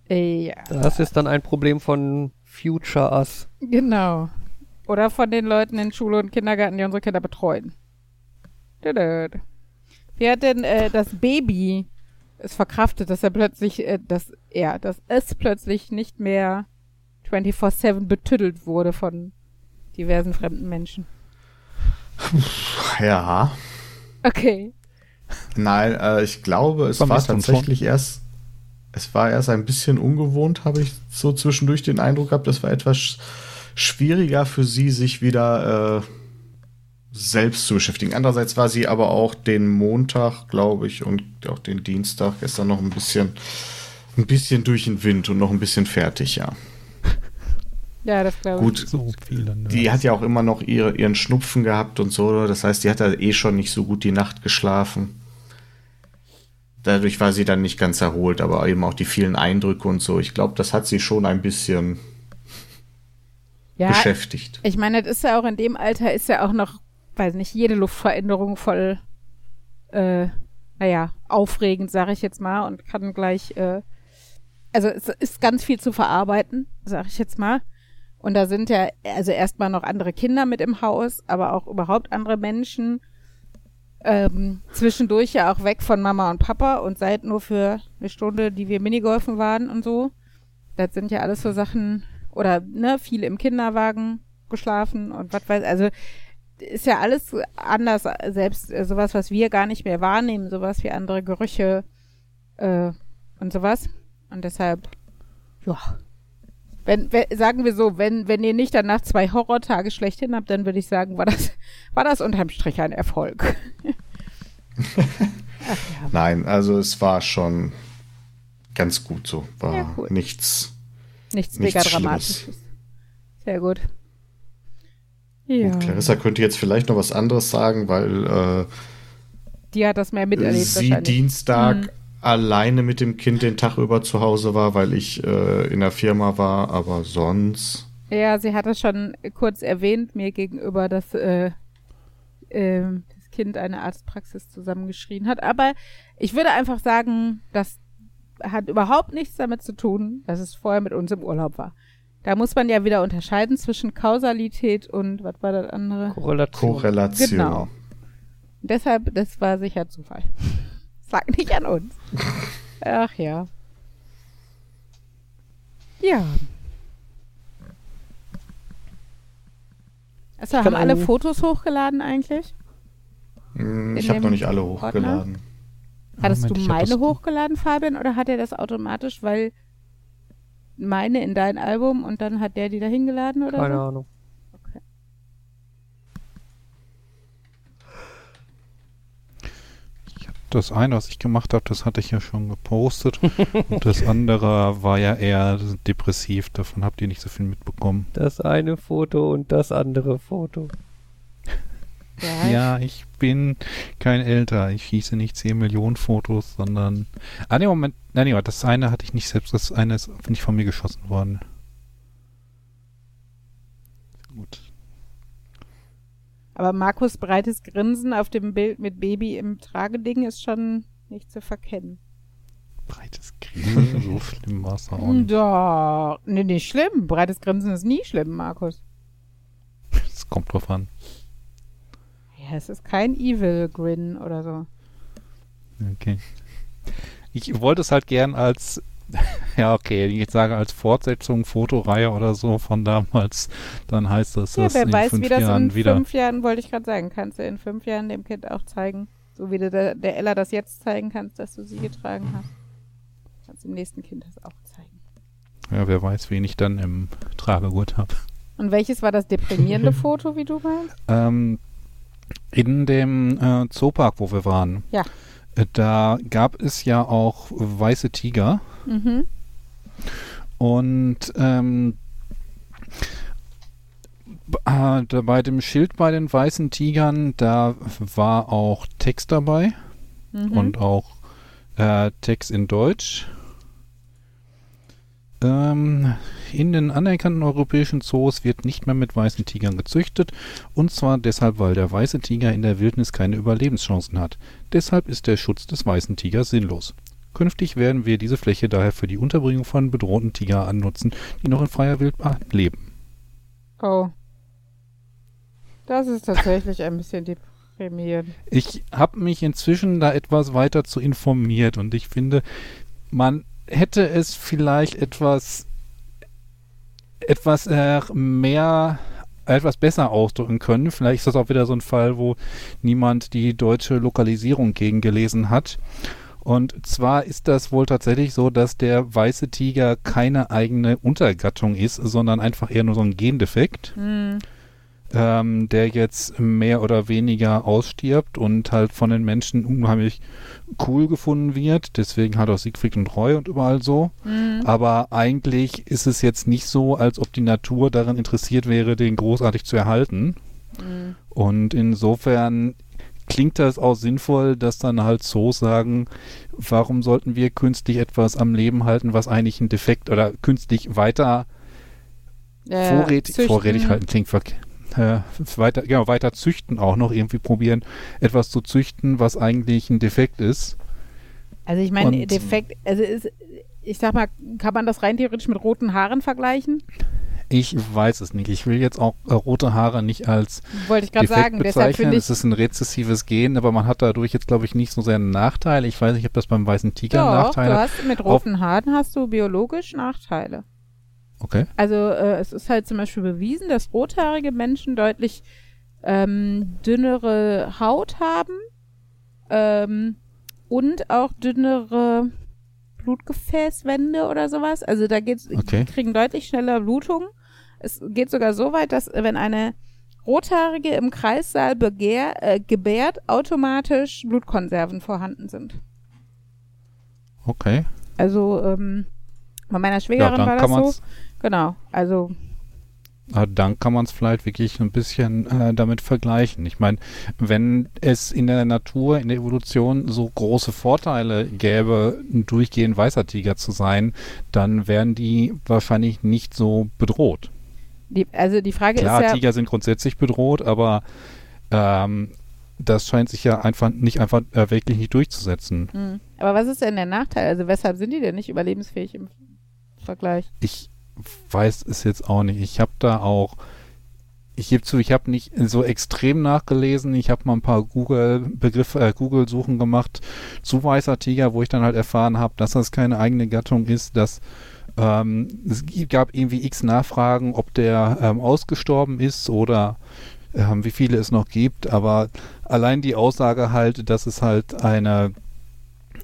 Ja, Das ist dann ein Problem von Future Us. genau. Oder von den Leuten in Schule und Kindergarten, die unsere Kinder betreuen. Wie hat denn äh, das Baby es verkraftet, dass er plötzlich, äh, dass er, dass es plötzlich nicht mehr 24-7 betüttelt wurde von diversen fremden Menschen? Ja. Okay. Nein, äh, ich glaube, es war tatsächlich erst, es war erst ein bisschen ungewohnt, habe ich so zwischendurch den Eindruck gehabt, es war etwas sch schwieriger für sie, sich wieder äh, selbst zu beschäftigen. Andererseits war sie aber auch den Montag, glaube ich, und auch den Dienstag gestern noch ein bisschen, ein bisschen durch den Wind und noch ein bisschen fertig, ja. Ja, das glaube ich. Gut, So viele. Nerds. die hat ja auch immer noch ihre, ihren Schnupfen gehabt und so. Das heißt, die hat ja eh schon nicht so gut die Nacht geschlafen. Dadurch war sie dann nicht ganz erholt, aber eben auch die vielen Eindrücke und so. Ich glaube, das hat sie schon ein bisschen Ja, beschäftigt. ich meine, das ist ja auch in dem Alter ist ja auch noch, weiß nicht, jede Luftveränderung voll, äh, naja, aufregend, sage ich jetzt mal, und kann gleich, äh, also es ist ganz viel zu verarbeiten, sage ich jetzt mal. Und da sind ja also erstmal noch andere Kinder mit im Haus, aber auch überhaupt andere Menschen. Ähm, zwischendurch ja auch weg von Mama und Papa und seit nur für eine Stunde, die wir Minigolfen waren und so. Das sind ja alles so Sachen, oder ne, viele im Kinderwagen geschlafen und was weiß, also ist ja alles anders, selbst äh, sowas, was wir gar nicht mehr wahrnehmen, sowas wie andere Gerüche äh, und sowas. Und deshalb, ja. Wenn, wenn, sagen wir so, wenn, wenn ihr nicht danach zwei Horrortage schlechthin habt, dann würde ich sagen, war das, war das unterm Strich ein Erfolg. Nein, also es war schon ganz gut so. War Ja, cool. nichts. Nichts, Nichts mega. Dramatisches. Sehr gut. Ja. Clarissa könnte jetzt vielleicht noch was anderes sagen, weil äh, Die hat das mehr miterlebt sie. Dienstag Mhm. Alleine mit dem Kind den Tag über zu Hause war, weil ich äh, in der Firma war, aber sonst. Ja, sie hat es schon kurz erwähnt mir gegenüber, dass äh, äh, das Kind eine Arztpraxis zusammengeschrien hat. Aber ich würde einfach sagen, das hat überhaupt nichts damit zu tun, dass es vorher mit uns im Urlaub war. Da muss man ja wieder unterscheiden zwischen Kausalität und was war das andere? Korrelation. Korrelation. Genau. Deshalb, das war sicher Zufall. Sag nicht an uns. Ach ja. Ja. Also, haben alle Fotos hochgeladen eigentlich? Hm, In Ich habe noch nicht alle Ordner? hochgeladen. Hattest Moment, du meine hochgeladen, Fabian, oder hat er das automatisch, weil meine in dein Album und dann hat der die da hingeladen oder Keine so? Ahnung. Das eine, was ich gemacht habe, das hatte ich ja schon gepostet. Und das andere war ja eher depressiv. Davon habt ihr nicht so viel mitbekommen. Das eine Foto und das andere Foto. Ja, Ja, ich bin kein Älter. Ich schieße nicht 10 Millionen Fotos, sondern. Ah, nee, Moment. Nein, nee, das eine hatte ich nicht selbst. Das eine ist nicht von mir geschossen worden. Gut. Aber Markus breites Grinsen auf dem Bild mit Baby im Trageding ist schon nicht zu verkennen. Breites Grinsen, so schlimm war es auch nicht. Doch. Nee, nicht schlimm. Breites Grinsen ist nie schlimm, Markus. Es kommt drauf an. Ja, es ist kein Evil Grin oder so. Okay. Ich wollte es halt gern als, ja, okay, ich sage als Fortsetzung, Fotoreihe oder so von damals, dann heißt das, Ja, dass wer in weiß, fünf wie das Jahren in wieder. fünf Jahren, wollte ich gerade sagen, kannst du in fünf Jahren dem Kind auch zeigen. So wie du der, der Ella das jetzt zeigen kannst, dass du sie getragen hast. Kannst dem nächsten Kind das auch zeigen. Ja, wer weiß, wen ich dann im Tragegurt habe. Und welches war das deprimierende Foto, wie du meinst? Ähm, in dem äh, Zoopark, wo wir waren, Ja. äh, da gab es ja auch weiße Tiger Mhm. und ähm, äh, da bei dem Schild bei den weißen Tigern, da war auch Text dabei Mhm. und auch äh, Text in Deutsch. Ähm, in den anerkannten europäischen Zoos wird nicht mehr mit weißen Tigern gezüchtet, und zwar deshalb, weil der weiße Tiger in der Wildnis keine Überlebenschancen hat. Deshalb ist der Schutz des weißen Tigers sinnlos. Künftig werden wir diese Fläche daher für die Unterbringung von bedrohten Tigerarten nutzen, die noch in freier Wildbahn leben. Oh. Das ist tatsächlich ein bisschen deprimierend. Ich habe mich inzwischen da etwas weiter zu informiert und ich finde, man hätte es vielleicht etwas etwas äh, mehr etwas besser ausdrücken können. Vielleicht ist das auch wieder so ein Fall, wo niemand die deutsche Lokalisierung gegengelesen hat. Und zwar ist das wohl tatsächlich so, dass der weiße Tiger keine eigene Untergattung ist, sondern einfach eher nur so ein Gendefekt Hm. ähm, der jetzt mehr oder weniger ausstirbt und halt von den Menschen unheimlich cool gefunden wird. Deswegen halt auch Siegfried und Roy und überall so. Hm. Aber eigentlich ist es jetzt nicht so, als ob die Natur daran interessiert wäre, den großartig zu erhalten. Hm. Und insofern klingt das auch sinnvoll, dass dann halt Zoos sagen, warum sollten wir künstlich etwas am Leben halten, was eigentlich ein Defekt oder künstlich weiter Äh, vorrätig, züchten. vorrätig halten klingt verk äh, weiter, genau, weiter züchten auch noch irgendwie probieren, etwas zu züchten, was eigentlich ein Defekt ist. Also ich meine, defekt, also ist, ich sag mal, kann man das rein theoretisch mit roten Haaren vergleichen? Ich weiß es nicht. Ich will jetzt auch äh, rote Haare nicht als Wollte ich Defekt sagen. Bezeichnen. ich, Es ist ein rezessives Gen, aber man hat dadurch jetzt, glaube ich, nicht so sehr einen Nachteil. Ich weiß nicht, ob das beim weißen Tiger doch, Nachteil du hat. hast mit roten Haaren hast du biologisch Nachteile. Okay. Also äh, es ist halt zum Beispiel bewiesen, dass rothaarige Menschen deutlich ähm, dünnere Haut haben ähm, und auch dünnere Blutgefäßwände oder sowas. Also da geht's, Okay. kriegen deutlich schneller Blutung. Es geht sogar so weit, dass äh, wenn eine Rothaarige im Kreissaal begehr, äh, gebärt, automatisch Blutkonserven vorhanden sind. Okay. Also ähm, bei meiner Ja, Schwägerin dann war das so. Genau. Also äh, dann kann man es vielleicht wirklich ein bisschen äh, damit vergleichen. Ich meine, wenn es in der Natur, in der Evolution so große Vorteile gäbe, ein durchgehend weißer Tiger zu sein, dann wären die wahrscheinlich nicht so bedroht. Die, also die Frage Klar, ist ja, Tiger sind grundsätzlich bedroht, aber ähm, das scheint sich ja einfach nicht einfach äh, wirklich nicht durchzusetzen. Hm. aber was ist denn der Nachteil? Also weshalb sind die denn nicht überlebensfähig im Vergleich? Ich weiß es jetzt auch nicht. Ich habe da auch, ich gebe zu, ich habe nicht so extrem nachgelesen. Ich habe mal ein paar Google-Begriffe, äh, Google-Suchen gemacht zu weißer Tiger, wo ich dann halt erfahren habe, dass das keine eigene Gattung ist, dass ähm, es gab irgendwie x Nachfragen, ob der ähm, ausgestorben ist oder ähm, wie viele es noch gibt, aber allein die Aussage halt, dass es halt eine,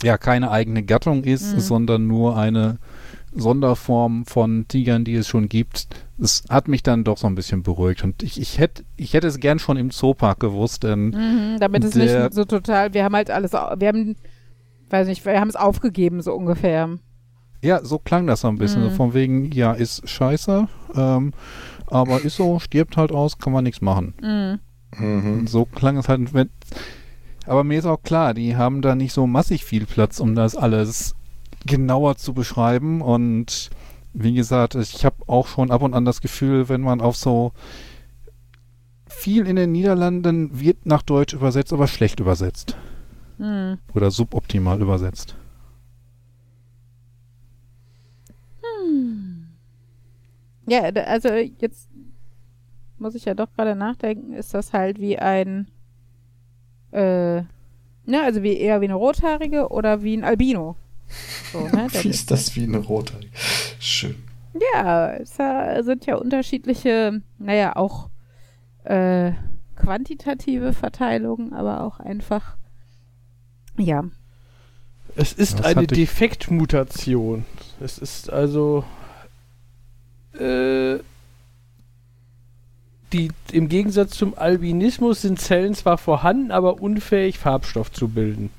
ja, keine eigene Gattung ist, Mhm. sondern nur eine Sonderform von Tigern, die es schon gibt, das hat mich dann doch so ein bisschen beruhigt. Und ich, ich hätte ich hätte es gern schon im Zoopark gewusst, denn Mhm, damit es nicht so total, wir haben halt alles, wir haben, weiß nicht, wir haben es aufgegeben, so ungefähr. Ja, so klang das so ein bisschen. Mhm. So von wegen, ja, ist scheiße, ähm, aber ist so, stirbt halt aus, kann man nichts machen. Mhm. Mhm. So klang es halt. Wenn, aber mir ist auch klar, die haben da nicht so massig viel Platz, um das alles genauer zu beschreiben. Und wie gesagt, ich habe auch schon ab und an das Gefühl, wenn man auf so viel in den Niederlanden wird nach Deutsch übersetzt, aber schlecht übersetzt. Mhm. Oder suboptimal übersetzt. Ja, also jetzt muss ich ja doch gerade nachdenken, ist das halt wie ein, äh, ne, also wie eher wie eine Rothaarige oder wie ein Albino. So, ne? Wie ist das wie eine rote? Schön. Ja, es sind ja unterschiedliche, naja, auch äh, quantitative Verteilungen, aber auch einfach, ja. Es ist Das eine Defektmutation. Es ist also äh, die im Gegensatz zum Albinismus sind Zellen zwar vorhanden, aber unfähig Farbstoff zu bilden.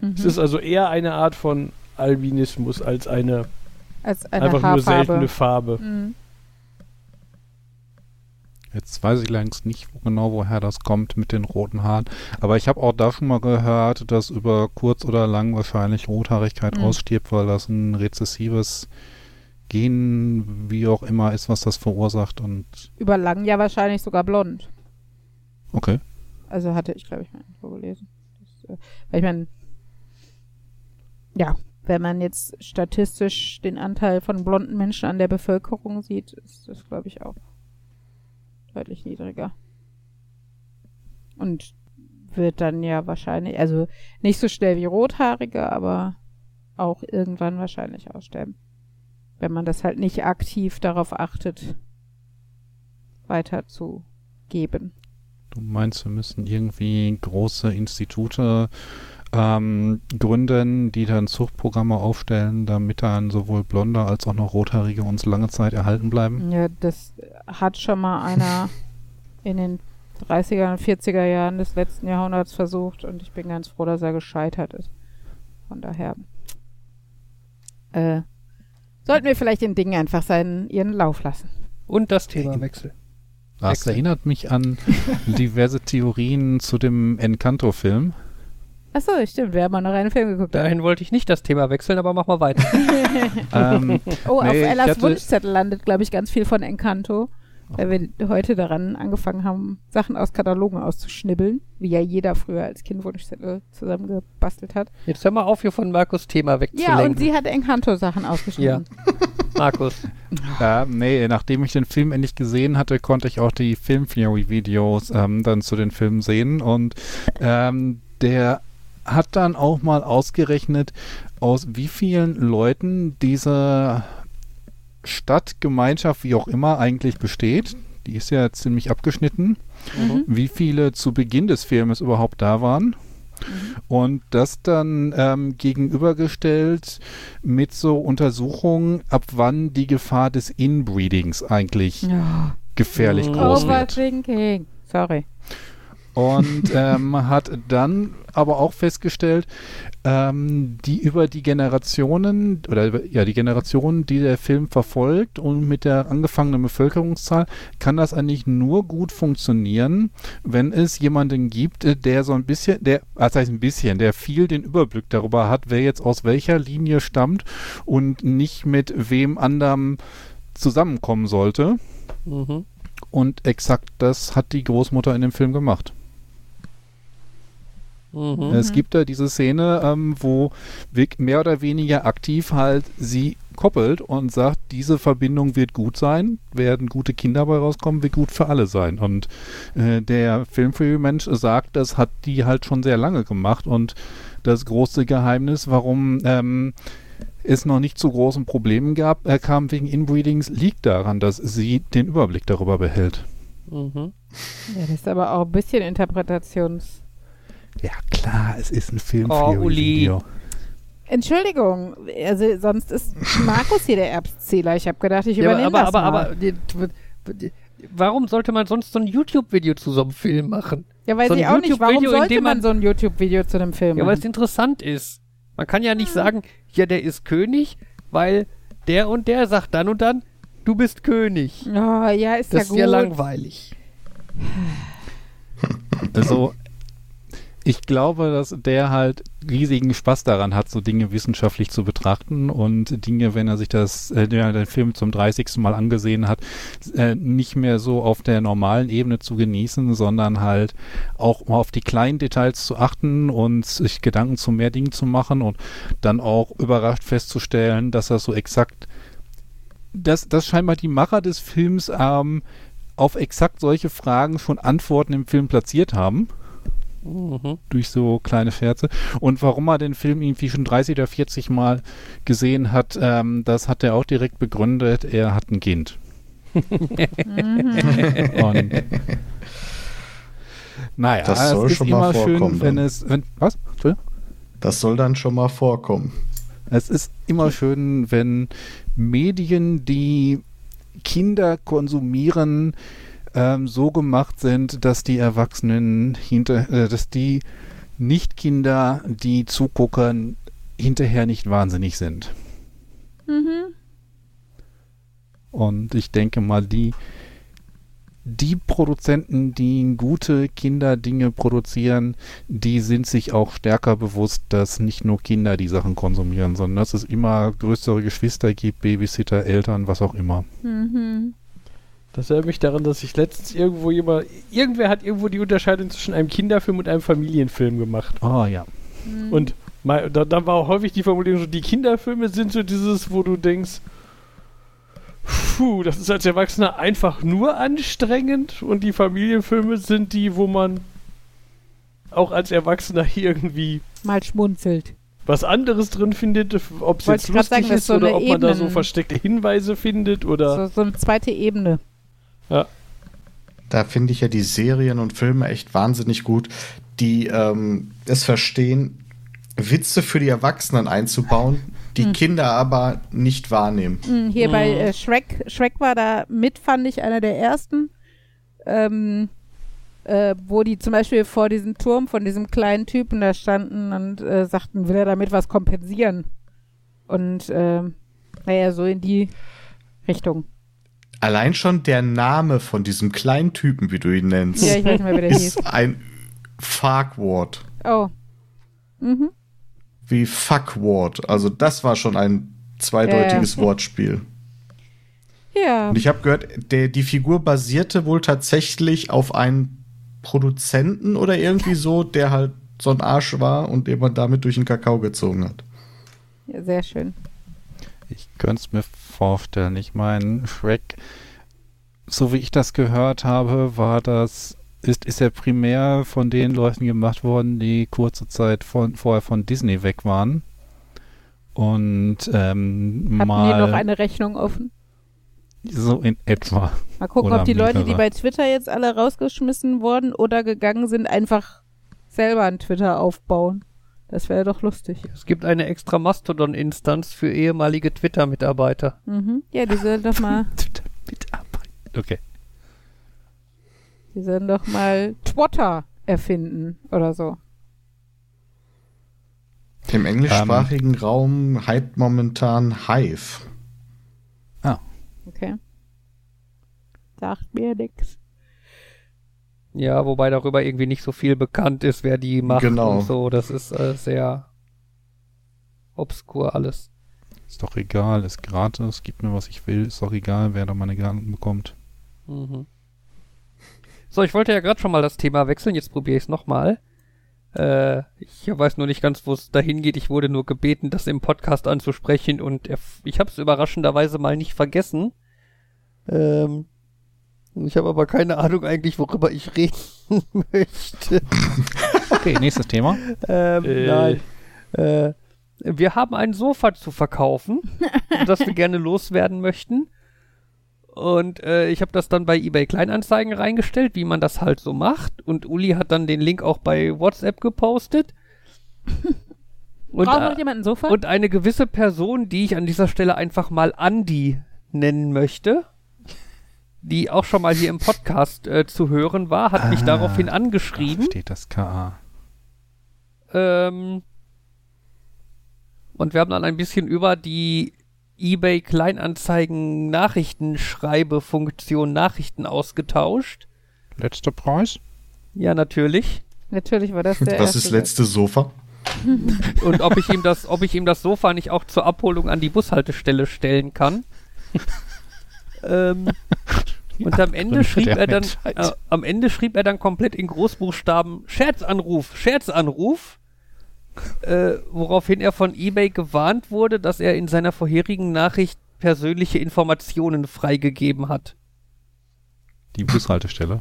Mhm. Es ist also eher eine Art von Albinismus als eine, Als eine einfach nur Haarfarbe. seltene Farbe. Mhm. Jetzt weiß ich längst nicht genau, woher das kommt mit den roten Haaren. Aber ich habe auch da schon mal gehört, dass über kurz oder lang wahrscheinlich Rothaarigkeit Mhm. ausstirbt, weil das ein rezessives Gen, wie auch immer, ist, was das verursacht. Und Über lang ja wahrscheinlich sogar blond. okay. Also hatte ich, glaube ich, mal irgendwo gelesen. Das, äh, weil ich meine, ja, wenn man jetzt statistisch den Anteil von blonden Menschen an der Bevölkerung sieht, ist das, glaube ich, auch deutlich niedriger. Und wird dann ja wahrscheinlich, also nicht so schnell wie Rothaarige, aber auch irgendwann wahrscheinlich aussterben. Wenn man das halt nicht aktiv darauf achtet, weiterzugeben. Du meinst, wir müssen irgendwie große Institute ähm, gründen, die dann Zuchtprogramme aufstellen, damit dann sowohl Blonde als auch noch Rothaarige uns lange Zeit erhalten bleiben? Ja, das hat schon mal einer in den 30er und 40er Jahren des letzten Jahrhunderts versucht und ich bin ganz froh, dass er gescheitert ist. Von daher äh, sollten wir vielleicht den Dingen einfach seinen, ihren Lauf lassen. Und das Themawechsel. Das Wechsel. erinnert mich an diverse Theorien zu dem Encanto-Film. Achso, stimmt, wir haben mal noch einen Film geguckt. Dahin wollte ich nicht das Thema wechseln, aber mach mal weiter. ähm, Oh, Nee, auf Ellas hatte- Wunschzettel landet, glaube ich, ganz viel von Encanto. Weil wir heute daran angefangen haben, Sachen aus Katalogen auszuschnibbeln, wie ja jeder früher als Kind Wunschzettel zusammengebastelt hat. Jetzt hör mal auf, hier von Markus Thema Ja, wegzulenken. und sie hat Encanto-Sachen ausgeschnitten. Markus. Ja, nee, nachdem ich den Film endlich gesehen hatte, konnte ich auch die Film-Theory-Videos ähm, dann zu den Filmen sehen und ähm, der hat dann auch mal ausgerechnet, aus wie vielen Leuten diese Stadtgemeinschaft, wie auch immer, eigentlich besteht. Die ist ja ziemlich abgeschnitten. Mhm. Wie viele zu Beginn des Filmes überhaupt da waren. Und das dann ähm, gegenübergestellt mit so Untersuchungen, ab wann die Gefahr des Inbreedings eigentlich Ja. gefährlich Oh, groß wird. Overthinking. Sorry. Und ähm, hat dann aber auch festgestellt, ähm, die über die Generationen oder über, ja die Generationen, die der Film verfolgt und mit der angefangenen Bevölkerungszahl kann das eigentlich nur gut funktionieren, wenn es jemanden gibt, äh, der so ein bisschen, der, das heißt ein bisschen, der viel den Überblick darüber hat, wer jetzt aus welcher Linie stammt und nicht mit wem anderem zusammenkommen sollte. Mhm. Und exakt das hat die Großmutter in dem Film gemacht. Mhm. Es gibt da diese Szene, ähm, wo Vic mehr oder weniger aktiv halt sie koppelt und sagt, diese Verbindung wird gut sein, werden gute Kinder bei rauskommen, wird gut für alle sein. Und äh, der Filmfree-Mensch sagt, das hat die halt schon sehr lange gemacht und das große Geheimnis, warum ähm, es noch nicht zu großen Problemen gab, er kam wegen Inbreedings, liegt daran, dass sie den Überblick darüber behält. Mhm. Ja, das ist aber auch ein bisschen Interpretations... Ja klar, es ist ein Film Oh, Uli. Entschuldigung, also sonst ist Markus hier der Erbszähler. Ich habe gedacht, ich Ja, übernehme aber, das aber, mal. aber, die- warum sollte man sonst so ein YouTube-Video zu so einem Film machen? ja, weiß so ein ich auch nicht. Warum in sollte man, man- so ein YouTube-Video zu einem Film Ja, weil es machen? interessant ist. Man kann ja nicht sagen, ja, der ist König, weil der und der sagt dann und dann, du bist König. Oh, ja, ist Das ja ist gut. ja langweilig. Also, ich glaube, dass der halt riesigen Spaß daran hat, so Dinge wissenschaftlich zu betrachten und Dinge, wenn er sich das, äh, den Film zum 30. Mal angesehen hat, äh, nicht mehr so auf der normalen Ebene zu genießen, sondern halt auch mal auf die kleinen Details zu achten und sich Gedanken zu mehr Dingen zu machen und dann auch überrascht festzustellen, dass er so exakt, dass, dass scheinbar die Macher des Films ähm, auf exakt solche Fragen schon Antworten im Film platziert haben Mhm. durch so kleine Scherze. Und warum er den Film irgendwie schon 30 oder 40 Mal gesehen hat, ähm, das hat er auch direkt begründet. Er hat ein Kind. Und naja, Das soll es ist schon mal immer schön, vorkommen, wenn dann. es. Wenn, was? Das soll dann schon mal vorkommen. Es ist immer schön, wenn Medien, die Kinder konsumieren, ähm, so gemacht sind, dass die Erwachsenen hinter, äh, dass die Nicht-Kinder, die zuguckern, hinterher nicht wahnsinnig sind. Mhm. Und ich denke mal, die, die Produzenten, die gute Kinderdinge produzieren, die sind sich auch stärker bewusst, dass nicht nur Kinder die Sachen konsumieren, sondern dass es immer größere Geschwister gibt, Babysitter, Eltern, was auch immer. Mhm. Das erinnert mich daran, dass ich letztens irgendwo jemand, irgendwer hat irgendwo die Unterscheidung zwischen einem Kinderfilm und einem Familienfilm gemacht. Oh ja. Mhm. Und mal, da, da war auch häufig die Formulierung so, die Kinderfilme sind so dieses, wo du denkst, puh, das ist als Erwachsener einfach nur anstrengend und die Familienfilme sind die, wo man auch als Erwachsener irgendwie Mal schmunzelt. was anderes drin findet, ob es jetzt sagen, lustig das ist so oder ob man da so versteckte Hinweise findet oder So, so eine zweite Ebene. Da finde ich ja die Serien und Filme echt wahnsinnig gut, die ähm, es verstehen, Witze für die Erwachsenen einzubauen, die Hm. Kinder aber nicht wahrnehmen. Mhm, Hier bei Mhm. äh, Shrek, Shrek war da mit, fand ich, einer der ersten, ähm, äh, wo die zum Beispiel vor diesem Turm von diesem kleinen Typen da standen und äh, sagten, will er damit was kompensieren? Und ähm, naja, so in die Richtung. Allein schon der Name von diesem kleinen Typen, wie du ihn nennst, Ja, ich weiß nicht mehr, wie der hieß. ist ein Fuckwort. Oh. Mhm. Wie Fuckwort. Also das war schon ein zweideutiges Wortspiel. Ja. Und ich habe gehört, der, die Figur basierte wohl tatsächlich auf einem Produzenten oder irgendwie so, der halt so ein Arsch war und den man damit durch den Kakao gezogen hat. ja, sehr schön. Ich könnte es mir vorstellen. Ich meine, Shrek, so wie ich das gehört habe, war das, ist, ist er primär von den Leuten gemacht worden, die kurze Zeit von, vorher von Disney weg waren. Und ähm, Hatten mal die noch eine Rechnung offen? so in etwa. Mal gucken, Oder ob die Leute, die mehrere. bei Twitter jetzt alle rausgeschmissen wurden oder gegangen sind, einfach selber ein Twitter aufbauen. Das wäre doch lustig. Es gibt eine extra Mastodon-Instanz für ehemalige Twitter-Mitarbeiter. Mhm. Ja, die sollen doch mal, Mitarbeiter. Okay. die sollen doch mal Twitter erfinden oder so. Im englischsprachigen Raum hype momentan Hive. Okay. Sagt mir nix. Ja, wobei darüber irgendwie nicht so viel bekannt ist, wer die macht Genau. und so. Das ist äh, sehr obskur alles. Ist doch egal, ist gratis, gib mir was ich will, ist doch egal, wer da meine Garten bekommt. Mhm. So, ich wollte ja gerade schon mal das Thema wechseln, jetzt probiere ich es nochmal. Äh, ich weiß nur nicht ganz, wo es dahin geht. Ich wurde nur gebeten, das im Podcast anzusprechen und ich habe es überraschenderweise mal nicht vergessen. Ähm, ich habe aber keine Ahnung eigentlich, worüber ich reden möchte. Okay, nächstes Thema. Ähm, Äh. Nein. Äh, wir haben ein Sofa zu verkaufen, das wir gerne loswerden möchten. Und äh, ich habe das dann bei eBay Kleinanzeigen reingestellt, wie man das halt so macht. Und Uli hat dann den Link auch bei WhatsApp gepostet. Und, Braucht noch äh, jemand ein Sofa? und eine gewisse Person, die ich an dieser Stelle einfach mal Andi nennen möchte, die auch schon mal hier im Podcast äh, zu hören war, hat mich Ah. daraufhin Da angeschrieben. steht das KA. Ähm, und wir haben dann ein bisschen über die eBay Kleinanzeigen Nachrichtenschreibefunktion Nachrichten ausgetauscht. Letzter Preis? Ja, natürlich. Natürlich war das der Was ist letzte Sofa? Und ob ich ihm das, ob ich ihm das Sofa nicht auch zur Abholung an die Bushaltestelle stellen kann. ähm, und am Ende schrieb er dann, äh, am Ende schrieb er dann komplett in Großbuchstaben Scherzanruf, Scherzanruf. Äh, woraufhin er von eBay gewarnt wurde, dass er in seiner vorherigen Nachricht persönliche Informationen freigegeben hat. Die Bushaltestelle.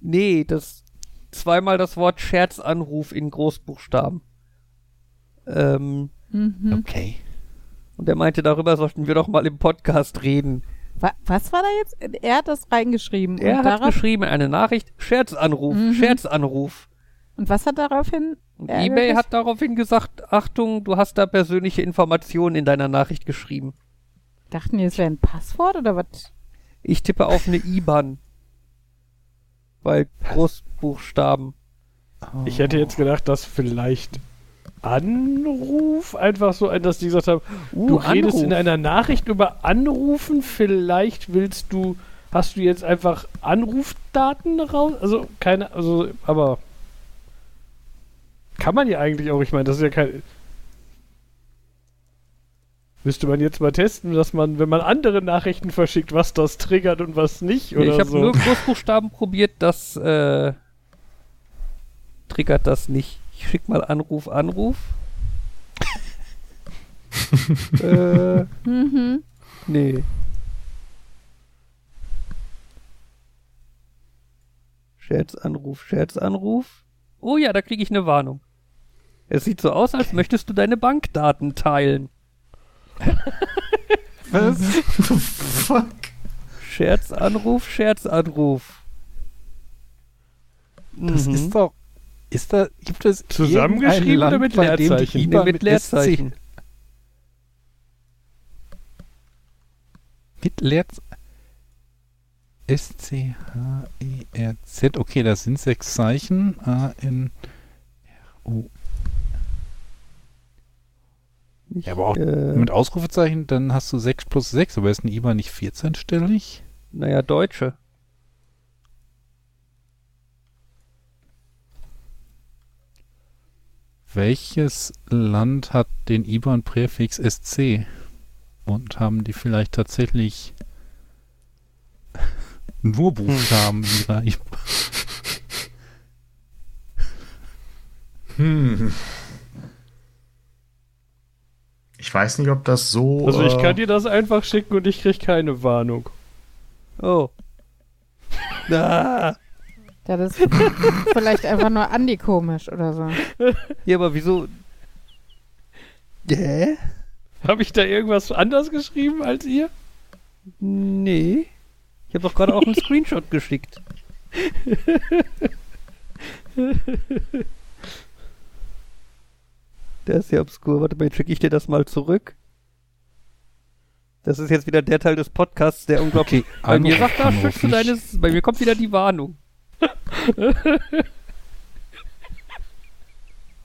Nee, das zweimal das Wort Scherzanruf in Großbuchstaben. Ähm, Mhm. Okay. und er meinte, darüber sollten wir doch mal im Podcast reden. Wa was war da jetzt? Er hat das reingeschrieben. Er und, hat darauf, geschrieben, eine Nachricht, Scherzanruf, Mhm. Scherzanruf. und was hat daraufhin? Und eBay hat daraufhin gesagt, Achtung, du hast da persönliche Informationen in deiner Nachricht geschrieben. Dachten die, es wäre ein Passwort oder was? Ich tippe auf eine IBAN. Bei Großbuchstaben. Ich hätte jetzt gedacht, dass vielleicht Anruf einfach so ein, dass die gesagt haben, Uh, du redest Anruf. in einer Nachricht über Anrufen, vielleicht willst du, hast du jetzt einfach Anrufdaten raus? Also keine, also, aber kann man ja eigentlich auch, ich meine, das ist ja kein. Müsste man jetzt mal testen, dass man, wenn man andere Nachrichten verschickt, was das triggert und was nicht oder ich habe so. nur Großbuchstaben probiert, das äh, triggert das nicht. Ich schick mal Anruf, Anruf. äh, Mhm. nee. Scherzanruf, Scherzanruf. Oh ja, da kriege ich eine Warnung. Es sieht so aus, als möchtest du deine Bankdaten teilen. Was? Fuck. Scherzanruf, Scherzanruf. Das Mhm. ist doch. Ist da, gibt es Zusammengeschrieben irgendein oder Land, mit Leerzeichen? Nee, mit Leerzeichen. Mit Leerzeichen. S-C-H-E-R-Z. Okay, das sind sechs Zeichen. A-N-R-O. Ich, Ja, aber auch äh, Mit Ausrufezeichen, dann hast du 6 plus 6, aber ist ein IBAN nicht 14-stellig? naja, Deutsche. Welches Land hat den IBAN-Präfix SC? Und haben die vielleicht tatsächlich nur Buchstaben in ihrer IBAN? Hm. Ich weiß nicht, ob das so. Also ich äh, kann dir das einfach schicken und ich krieg keine Warnung. Oh. Ah. Das ist vielleicht einfach nur Andi komisch oder so. Ja, aber wieso? Hä? Habe ich da irgendwas anders geschrieben als ihr? Nee. Ich habe doch gerade auch einen Screenshot geschickt. Der ist ja obskur. Warte mal, jetzt schicke ich dir das mal zurück. Das ist jetzt wieder der Teil des Podcasts, der unglaublich. bei mir sagt da, schützt du deines. Bei mir kommt wieder die Warnung.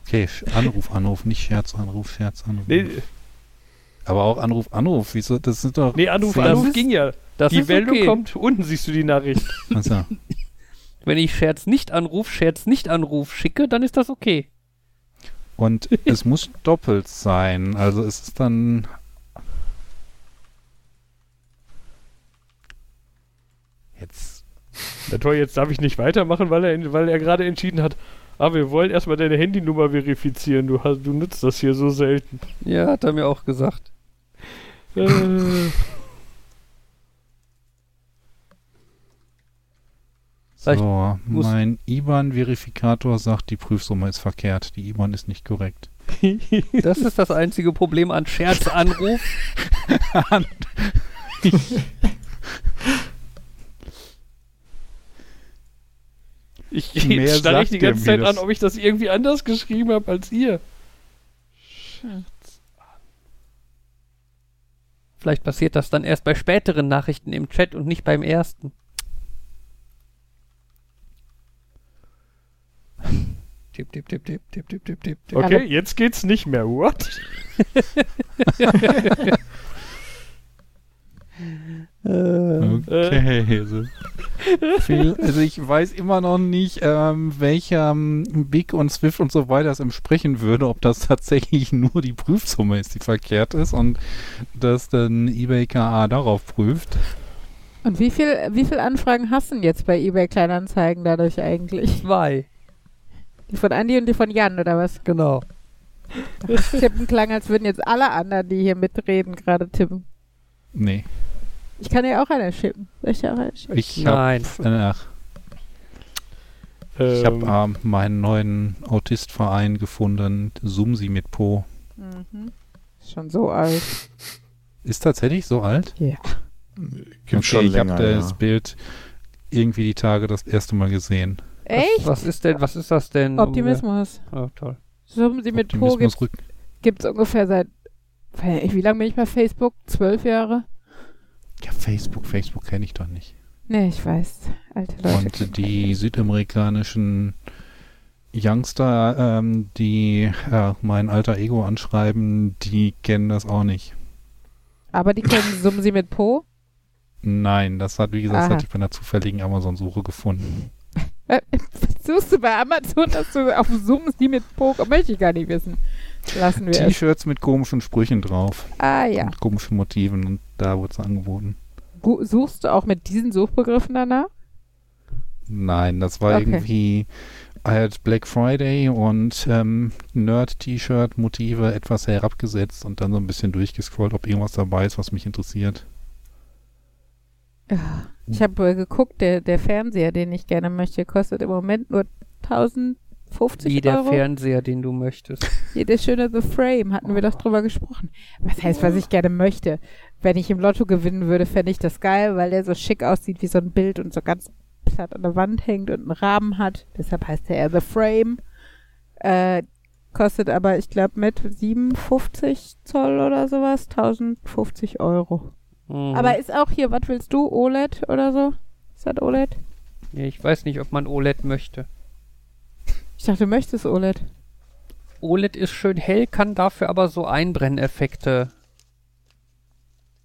Okay, Anruf, Anruf, nicht Scherz, Anruf, Scherz, Anruf. Nee, Aber auch Anruf, Anruf. Wieso? Das sind doch. nee Anruf, Anruf ging ja. Das die Meldung okay. kommt, unten siehst du die Nachricht. Also, Wenn ich Scherz nicht Anruf, Scherz nicht Anruf schicke, dann ist das okay. und es muss doppelt sein. Also es ist dann. Jetzt. Na toll, jetzt darf ich nicht weitermachen, weil er, weil er gerade entschieden hat, ah, wir wollen erstmal deine Handynummer verifizieren. Du, hast, du nutzt das hier so selten. Ja, hat er mir auch gesagt. Äh, So, mein IBAN-Verifikator sagt, die Prüfsumme ist verkehrt. Die IBAN ist nicht korrekt. Das ist das einzige Problem an Scherzanruf. Ich starre ich die ganze Zeit an, ob ich das irgendwie anders geschrieben habe als ihr. Schatz. Vielleicht passiert das dann erst bei späteren Nachrichten im Chat und nicht beim ersten. Tipp, tipp, tipp, tipp, tipp, tipp, tipp, tipp. Okay, jetzt geht's nicht mehr. What? Äh, Okay. Also, viel, also ich weiß immer noch nicht, ähm, welcher ähm, Big und Swift und so weiter es entsprechen würde, ob das tatsächlich nur die Prüfsumme ist, die verkehrt ist und dass dann eBay KA darauf prüft. Und wie viel, wie viel Anfragen hast du denn jetzt bei eBay Kleinanzeigen dadurch eigentlich? Zwei, Die von Andi und die von Jan, oder was? genau. Das Tippen klang, als würden jetzt alle anderen, die hier mitreden, gerade tippen. Nee, Ich kann dir auch eine schicken. Soll ich dir auch eine schicken? ich Nein. habe äh, ich Ähm, hab, ähm, meinen neuen Autistverein gefunden, Sumsi mit Po. Mhm. Ist schon so alt. Ist tatsächlich so alt? Ja. Gibt schon ich länger. habe das ja. Bild irgendwie die Tage das erste Mal gesehen. Echt? Was, was ist denn, was ist das denn? Optimismus. Oh, toll. Summen Sie mit Po Optimismus gibt's, rück. gibt's ungefähr seit, wie lange bin ich bei Facebook? Zwölf Jahre? Ja, Facebook, Facebook kenne ich doch nicht. Nee, ich weiß. Alte Leute. Und die südamerikanischen Youngster, ähm, die äh, mein alter Ego anschreiben, die kennen das auch nicht. Aber die können Summen Sie mit Po? Nein, das hat, wie gesagt, das hatte ich bei einer zufälligen Amazon-Suche gefunden. Äh, Suchst du bei Amazon, dass du auf Summen Sie mit Po? Möchte ich gar nicht wissen. Lassen wir. T-Shirts mit komischen Sprüchen drauf. Ah ja. Und komischen Motiven und da wurde es angeboten. Suchst du auch mit diesen Suchbegriffen danach? Nein, das war Okay. irgendwie halt Black Friday und ähm, Nerd-T-Shirt-Motive etwas herabgesetzt und dann so ein bisschen durchgescrollt, ob irgendwas dabei ist, was mich interessiert. Ich habe geguckt, der, der Fernseher, den ich gerne möchte, kostet im Moment nur 1050 Wie der Euro. Fernseher, den du möchtest. Hier, der schöne The Frame, hatten wir doch drüber gesprochen. Was heißt, was ich gerne möchte? Wenn ich im Lotto gewinnen würde, fände ich das geil, weil der so schick aussieht wie so ein Bild und so ganz platt an der Wand hängt und einen Rahmen hat. Deshalb heißt er The Frame. Äh, kostet aber, ich glaube, mit 57 Zoll oder sowas 1050 Euro. Mhm. Aber ist auch hier, was willst du, OLED oder so? Ist das OLED? Ich weiß nicht, ob man OLED möchte. Ich dachte, du möchtest OLED. OLED ist schön hell, kann dafür aber so Einbrenneffekte.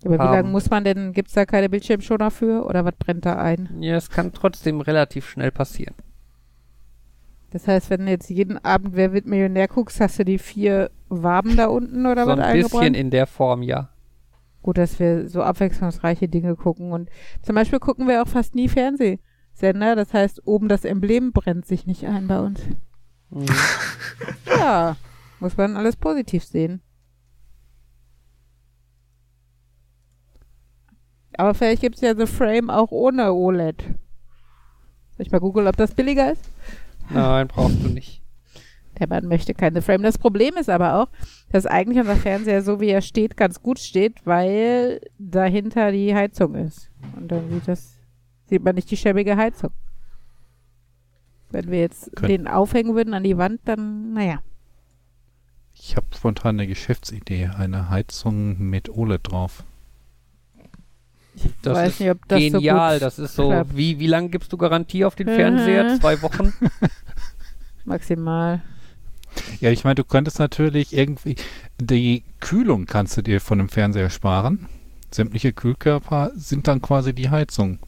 Aber wie Haben. lange muss man denn, gibt's da keine Bildschirmschoner für oder was brennt da ein? Ja, es kann trotzdem relativ schnell passieren. Das heißt, wenn du jetzt jeden Abend Wer wird Millionär guckst, hast du die vier Waben da unten oder so was ein bisschen eingebrannt? in der Form, ja. Gut, dass wir so abwechslungsreiche Dinge gucken. Und zum Beispiel gucken wir auch fast nie Fernsehsender. Das heißt, oben das Emblem brennt sich nicht ein bei uns. Mhm. Ja, muss man alles positiv sehen. Aber vielleicht gibt's ja The Frame auch ohne OLED. Soll ich mal googeln, ob das billiger ist? Nein, brauchst du nicht. Der Mann möchte keine Frame. Das Problem ist aber auch, dass eigentlich unser Fernseher, so wie er steht, ganz gut steht, weil dahinter die Heizung ist. Und dann sieht das, sieht man nicht die schäbige Heizung. Wenn wir jetzt Könnt- den aufhängen würden an die Wand, dann, naja. Ich habe spontan eine Geschäftsidee, eine Heizung mit OLED drauf. Ich Das weiß ist nicht, ob das Genial, so gut das ist so. klappt. Wie, wie lange gibst du Garantie auf den. Fernseher? Zwei Wochen? maximal. Ja, ich meine, du könntest natürlich irgendwie, die Kühlung kannst du dir von dem Fernseher sparen. Sämtliche Kühlkörper sind dann quasi die Heizung.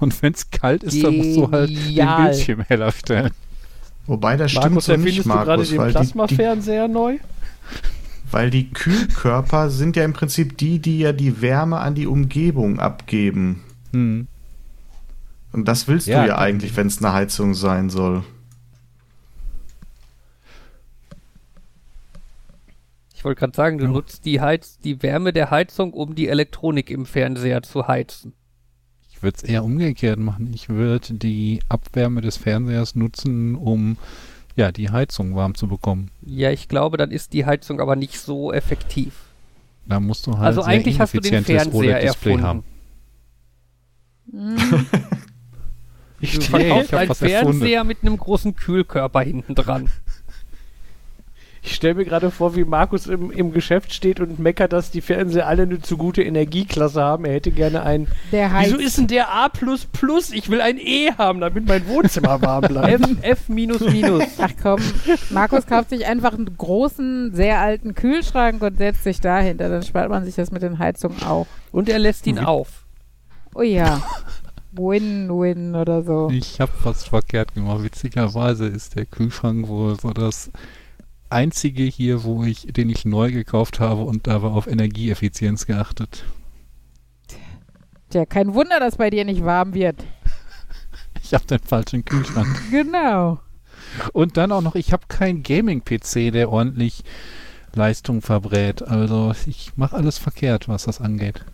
Und wenn es kalt ist, dann musst du halt den Genial. Bildschirm heller stellen. Wobei das stimmt Markus, so nicht, erfindest du gerade Markus, den weil die, die, Plasmafernseher neu? weil die Kühlkörper sind ja im Prinzip die, die ja die Wärme an die Umgebung abgeben. Hm. Und das willst Ja. du ja eigentlich, wenn es eine Heizung sein soll. Ich wollte gerade sagen, du Ja. nutzt die Heiz, die Wärme der Heizung, um die Elektronik im Fernseher zu heizen. Ich würde es eher umgekehrt machen. Ich würde die Abwärme des Fernsehers nutzen, um ja, die Heizung warm zu bekommen. Ja, ich glaube, dann ist die Heizung aber nicht so effektiv. Da musst du halt also sehr eigentlich hast du den Fernseher erfunden. haben. Ich Du stehe, verkaufst ich einen was erfunden. Fernseher mit einem großen Kühlkörper hinten dran. Ich stelle mir gerade vor, wie Markus im, im Geschäft steht und meckert, dass die Fernseher alle eine zu gute Energieklasse haben. Er hätte gerne einen. Der heißt, Wieso ist denn der A? Ich will ein E haben, damit mein Wohnzimmer warm bleibt. F, F minus minus. Ach komm, Markus kauft sich einfach einen großen, sehr alten Kühlschrank und setzt sich dahinter. Dann spart man sich das mit den Heizungen auch. Und er lässt ihn auf. Oh ja. Win-win oder so. Ich habe was verkehrt gemacht. Witzigerweise ist der Kühlschrank wohl so das einzige hier, wo ich, den ich neu gekauft habe und dabei auf Energieeffizienz geachtet. Tja, kein Wunder, dass bei dir nicht warm wird. Ich habe den falschen Kühlschrank. Genau. Und dann auch noch, ich habe keinen Gaming-PC, der ordentlich Leistung verbrät. Also ich mache alles verkehrt, was das angeht.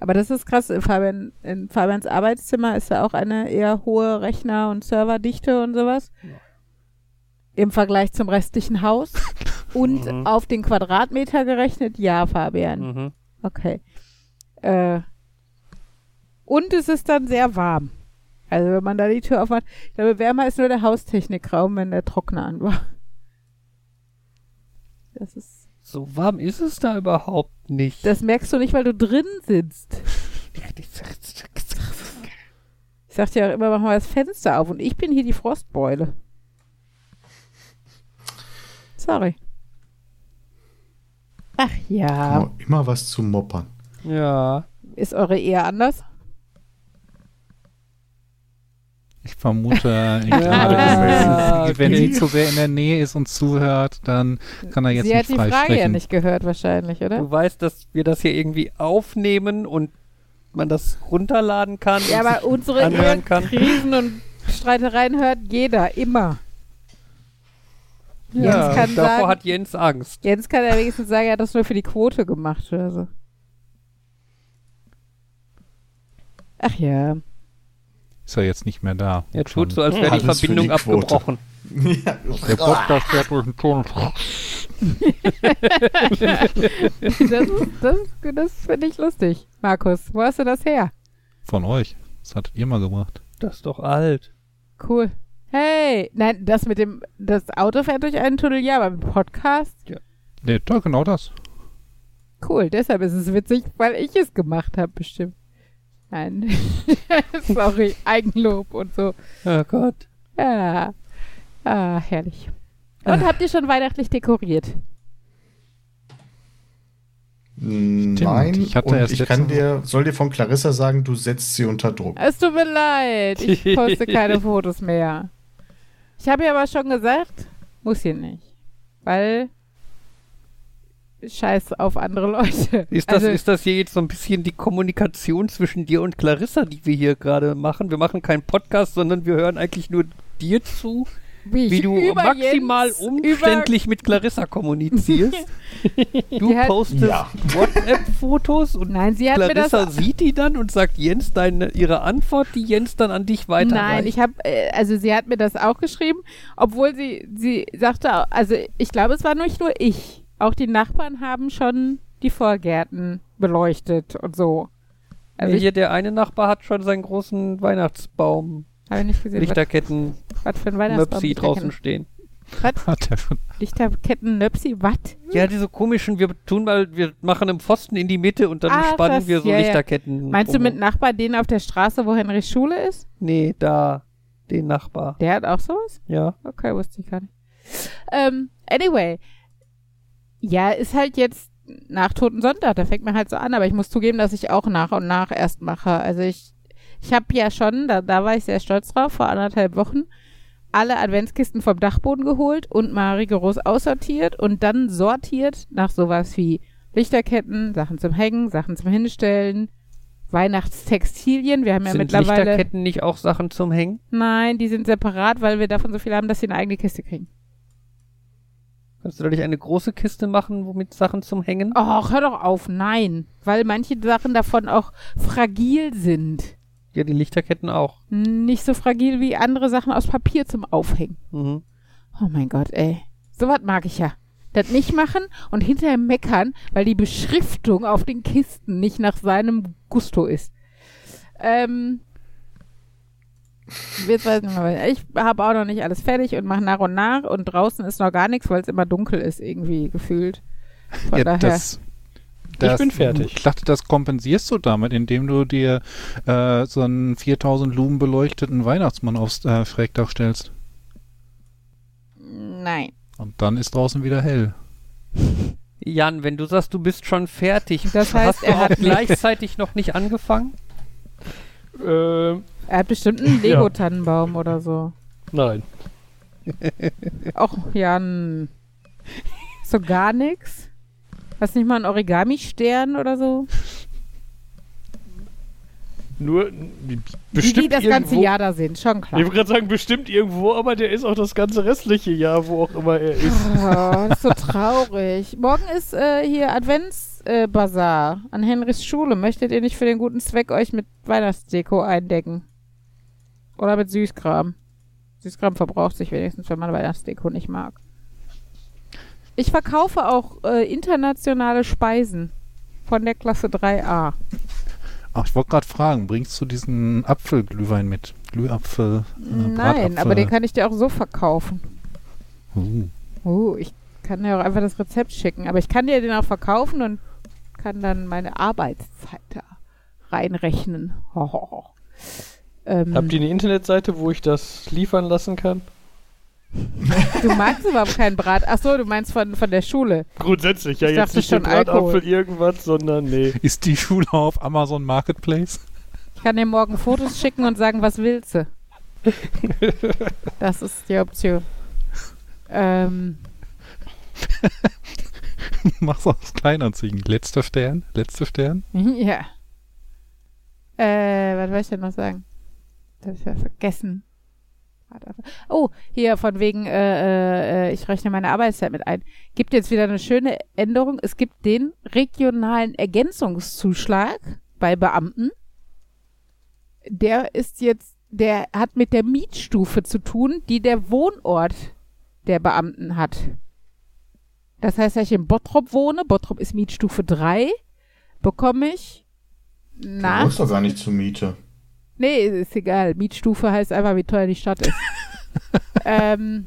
Aber das ist krass. In, Fabian, in Fabians Arbeitszimmer ist ja auch eine eher hohe Rechner- und Serverdichte und sowas. Im Vergleich zum restlichen Haus. Und Mhm. auf den Quadratmeter gerechnet, ja, Fabian. Mhm. Okay. Äh, und es ist dann sehr warm. Also wenn man da die Tür aufmacht. Ich glaube, wärmer ist nur der Haustechnikraum, wenn der Trockner an war. Das ist. So warm ist es da überhaupt nicht. Das merkst du nicht, weil du drin sitzt. Ich sag dir auch immer, mach mal das Fenster auf und ich bin hier die Frostbeule. Sorry. Ach ja. Immer, immer was zu moppern. ja. Ist eure Ehe anders? Ich vermute, ich Ja, gerade, wenn okay. sie zu sehr in der Nähe ist und zuhört, dann kann er jetzt Sie nicht hat die frei Frage ja nicht gehört wahrscheinlich, oder? Du weißt, dass wir das hier irgendwie aufnehmen und man das runterladen kann. Ja, und aber sich unsere kann. Krisen und Streitereien hört jeder, immer. Ja, Jens kann davor sagen- hat Jens Angst. Jens kann ja wenigstens sagen, er hat das nur für die Quote gemacht oder so. Ach ja. Ist er jetzt nicht mehr da. Er tut so, als wäre die Verbindung die abgebrochen. Der Podcast fährt durch den Tunnel. Das, ist- das, das finde ich lustig. Markus, wo hast du das her? Von euch. Das hattet ihr mal gemacht. Das ist doch alt. Cool. Hey, nein, das mit dem, das Auto fährt durch einen Tunnel, ja, aber Podcast? Nee, doch, genau das. Cool, deshalb ist es witzig, weil ich es gemacht habe, bestimmt. Nein. Sorry, Eigenlob und so. Oh Gott. Ja. Ah, herrlich. Und habt ihr schon weihnachtlich dekoriert? Nein, ich hatte und erst ich kann dir, soll dir von Clarissa sagen, du setzt sie unter Druck. Es tut mir leid, ich poste keine Fotos mehr. Ich habe ja aber schon gesagt, muss hier nicht. Weil Scheiß auf andere Leute. Ist das, also, ist das hier jetzt so ein bisschen die Kommunikation zwischen dir und Clarissa, die wir hier gerade machen? Wir machen keinen Podcast, sondern wir hören eigentlich nur dir zu, wie, wie du maximal Jens, umständlich mit Clarissa kommunizierst. Du Die hat- postest Ja. WhatsApp-Fotos und nein, sie hat mir das Clarissa sieht die dann und sagt Jens deine, ihre Antwort, die Jens dann an dich weiterreicht. Nein, ich habe, äh, also sie hat mir das auch geschrieben, obwohl sie, sie sagte, also ich glaube, es war nicht nur ich. Auch die Nachbarn haben schon die Vorgärten beleuchtet und so. Also Nee, hier der eine Nachbar hat schon seinen großen Weihnachtsbaum, habe nicht gesehen, Lichterketten, was für ein Weihnachtsbaum. Möpsi draußen stehen. Was? Hat er schon. Lichterketten, Nöpsi, was? Ja, diese komischen, wir tun mal, wir machen einen Pfosten in die Mitte und dann Ach, spannen das- wir so ja, ja. Lichterketten. Meinst du rum. mit Nachbar den auf der Straße, wo Henrys Schule ist? Nee, da. Den Nachbar. Der hat auch sowas? Ja. Okay, wusste ich gar nicht. Ähm, anyway. Ja, ist halt jetzt nach Toten Sonntag, da fängt man halt so an, aber ich muss zugeben, dass ich auch nach und nach erst mache. Also ich, ich habe ja schon, da, da war ich sehr stolz drauf, vor anderthalb Wochen, alle Adventskisten vom Dachboden geholt und mal rigoros aussortiert und dann sortiert nach sowas wie Lichterketten, Sachen zum Hängen, Sachen zum Hinstellen, Weihnachtstextilien. Wir haben ja Sind mittlerweile. Lichterketten nicht auch Sachen zum Hängen? Nein, die sind separat, weil wir davon so viel haben, dass sie eine eigene Kiste kriegen. Kannst du da nicht eine große Kiste machen, womit Sachen zum Hängen? Och, hör doch auf, nein. Weil manche Sachen davon auch fragil sind. Ja, die Lichterketten auch. Nicht so fragil wie andere Sachen aus Papier zum Aufhängen. Mhm. Oh mein Gott, ey. Sowas mag ich ja. Das nicht machen und hinterher meckern, weil die Beschriftung auf den Kisten nicht nach seinem Gusto ist. Ähm. Jetzt weiß ich mehr. Ich habe auch noch nicht alles fertig und mache nach und nach und draußen ist noch gar nichts, weil es immer dunkel ist, irgendwie gefühlt. Von Ja, daher. das, das, bin fertig. Ich dachte, das kompensierst du damit, indem du dir äh, so einen 4000 Lumen beleuchteten Weihnachtsmann aufs äh, Schrägdach stellst. Nein. Und dann ist draußen wieder hell. Jan, wenn du sagst, du bist schon fertig, Das heißt, hast du er hat gleichzeitig noch nicht angefangen? Ähm, Er hat bestimmt einen Ja. Lego-Tannenbaum oder so. nein. Auch Jan. So gar nix? Hast nicht mal einen Origami-Stern oder so? Nur Die, bestimmt die das ganze irgendwo, Jahr da sind, schon Ich klar. wollte gerade sagen, bestimmt irgendwo, aber der ist auch das ganze restliche Jahr, wo auch immer er ist. Oh, das ist so traurig. Morgen ist äh, hier Adventsbazar äh, an Henrys Schule. Möchtet ihr nicht für den guten Zweck euch mit Weihnachtsdeko eindecken? Oder mit Süßkram? Süßkram verbraucht sich wenigstens, wenn man Weihnachtsdeko nicht mag. Ich verkaufe auch äh, internationale Speisen von der Klasse 3a. Ach, ich wollte gerade fragen, bringst du diesen Apfelglühwein mit? Glühapfel? Äh, Nein, Bratapfel? aber den kann ich dir auch so verkaufen. Uh. Oh, ich kann dir auch einfach das Rezept schicken. Aber ich kann dir den auch verkaufen und kann dann meine Arbeitszeit da reinrechnen. Ähm, Habt ihr eine Internetseite, wo ich das liefern lassen kann? Du magst überhaupt keinen Brat. Ach so, du meinst von, von der Schule. Grundsätzlich, ja, Ich jetzt dachte nicht den schon Alkohol. Bratapfel irgendwas, sondern nee. Ist die Schule auf Amazon Marketplace? Ich kann dir morgen Fotos schicken und sagen, was willst du? Das ist die Option. Ähm, Mach's aus Kleinanzeigen. Letzter Stern? Letzter Stern? ja. Äh, was wollte ich denn noch sagen? Das hab ich ja vergessen. Oh, hier von wegen, äh, äh, ich rechne meine Arbeitszeit mit ein. Gibt jetzt wieder eine schöne Änderung. Es gibt den regionalen Ergänzungszuschlag bei Beamten. Der ist jetzt, der hat mit der Mietstufe zu tun, die der Wohnort der Beamten hat. Das heißt, wenn ich in Bottrop wohne, Bottrop ist Mietstufe 3, bekomme ich Du nach wohnst doch gar nicht zur Miete. Nee, ist egal. Mietstufe heißt einfach, wie teuer die Stadt ist. ähm,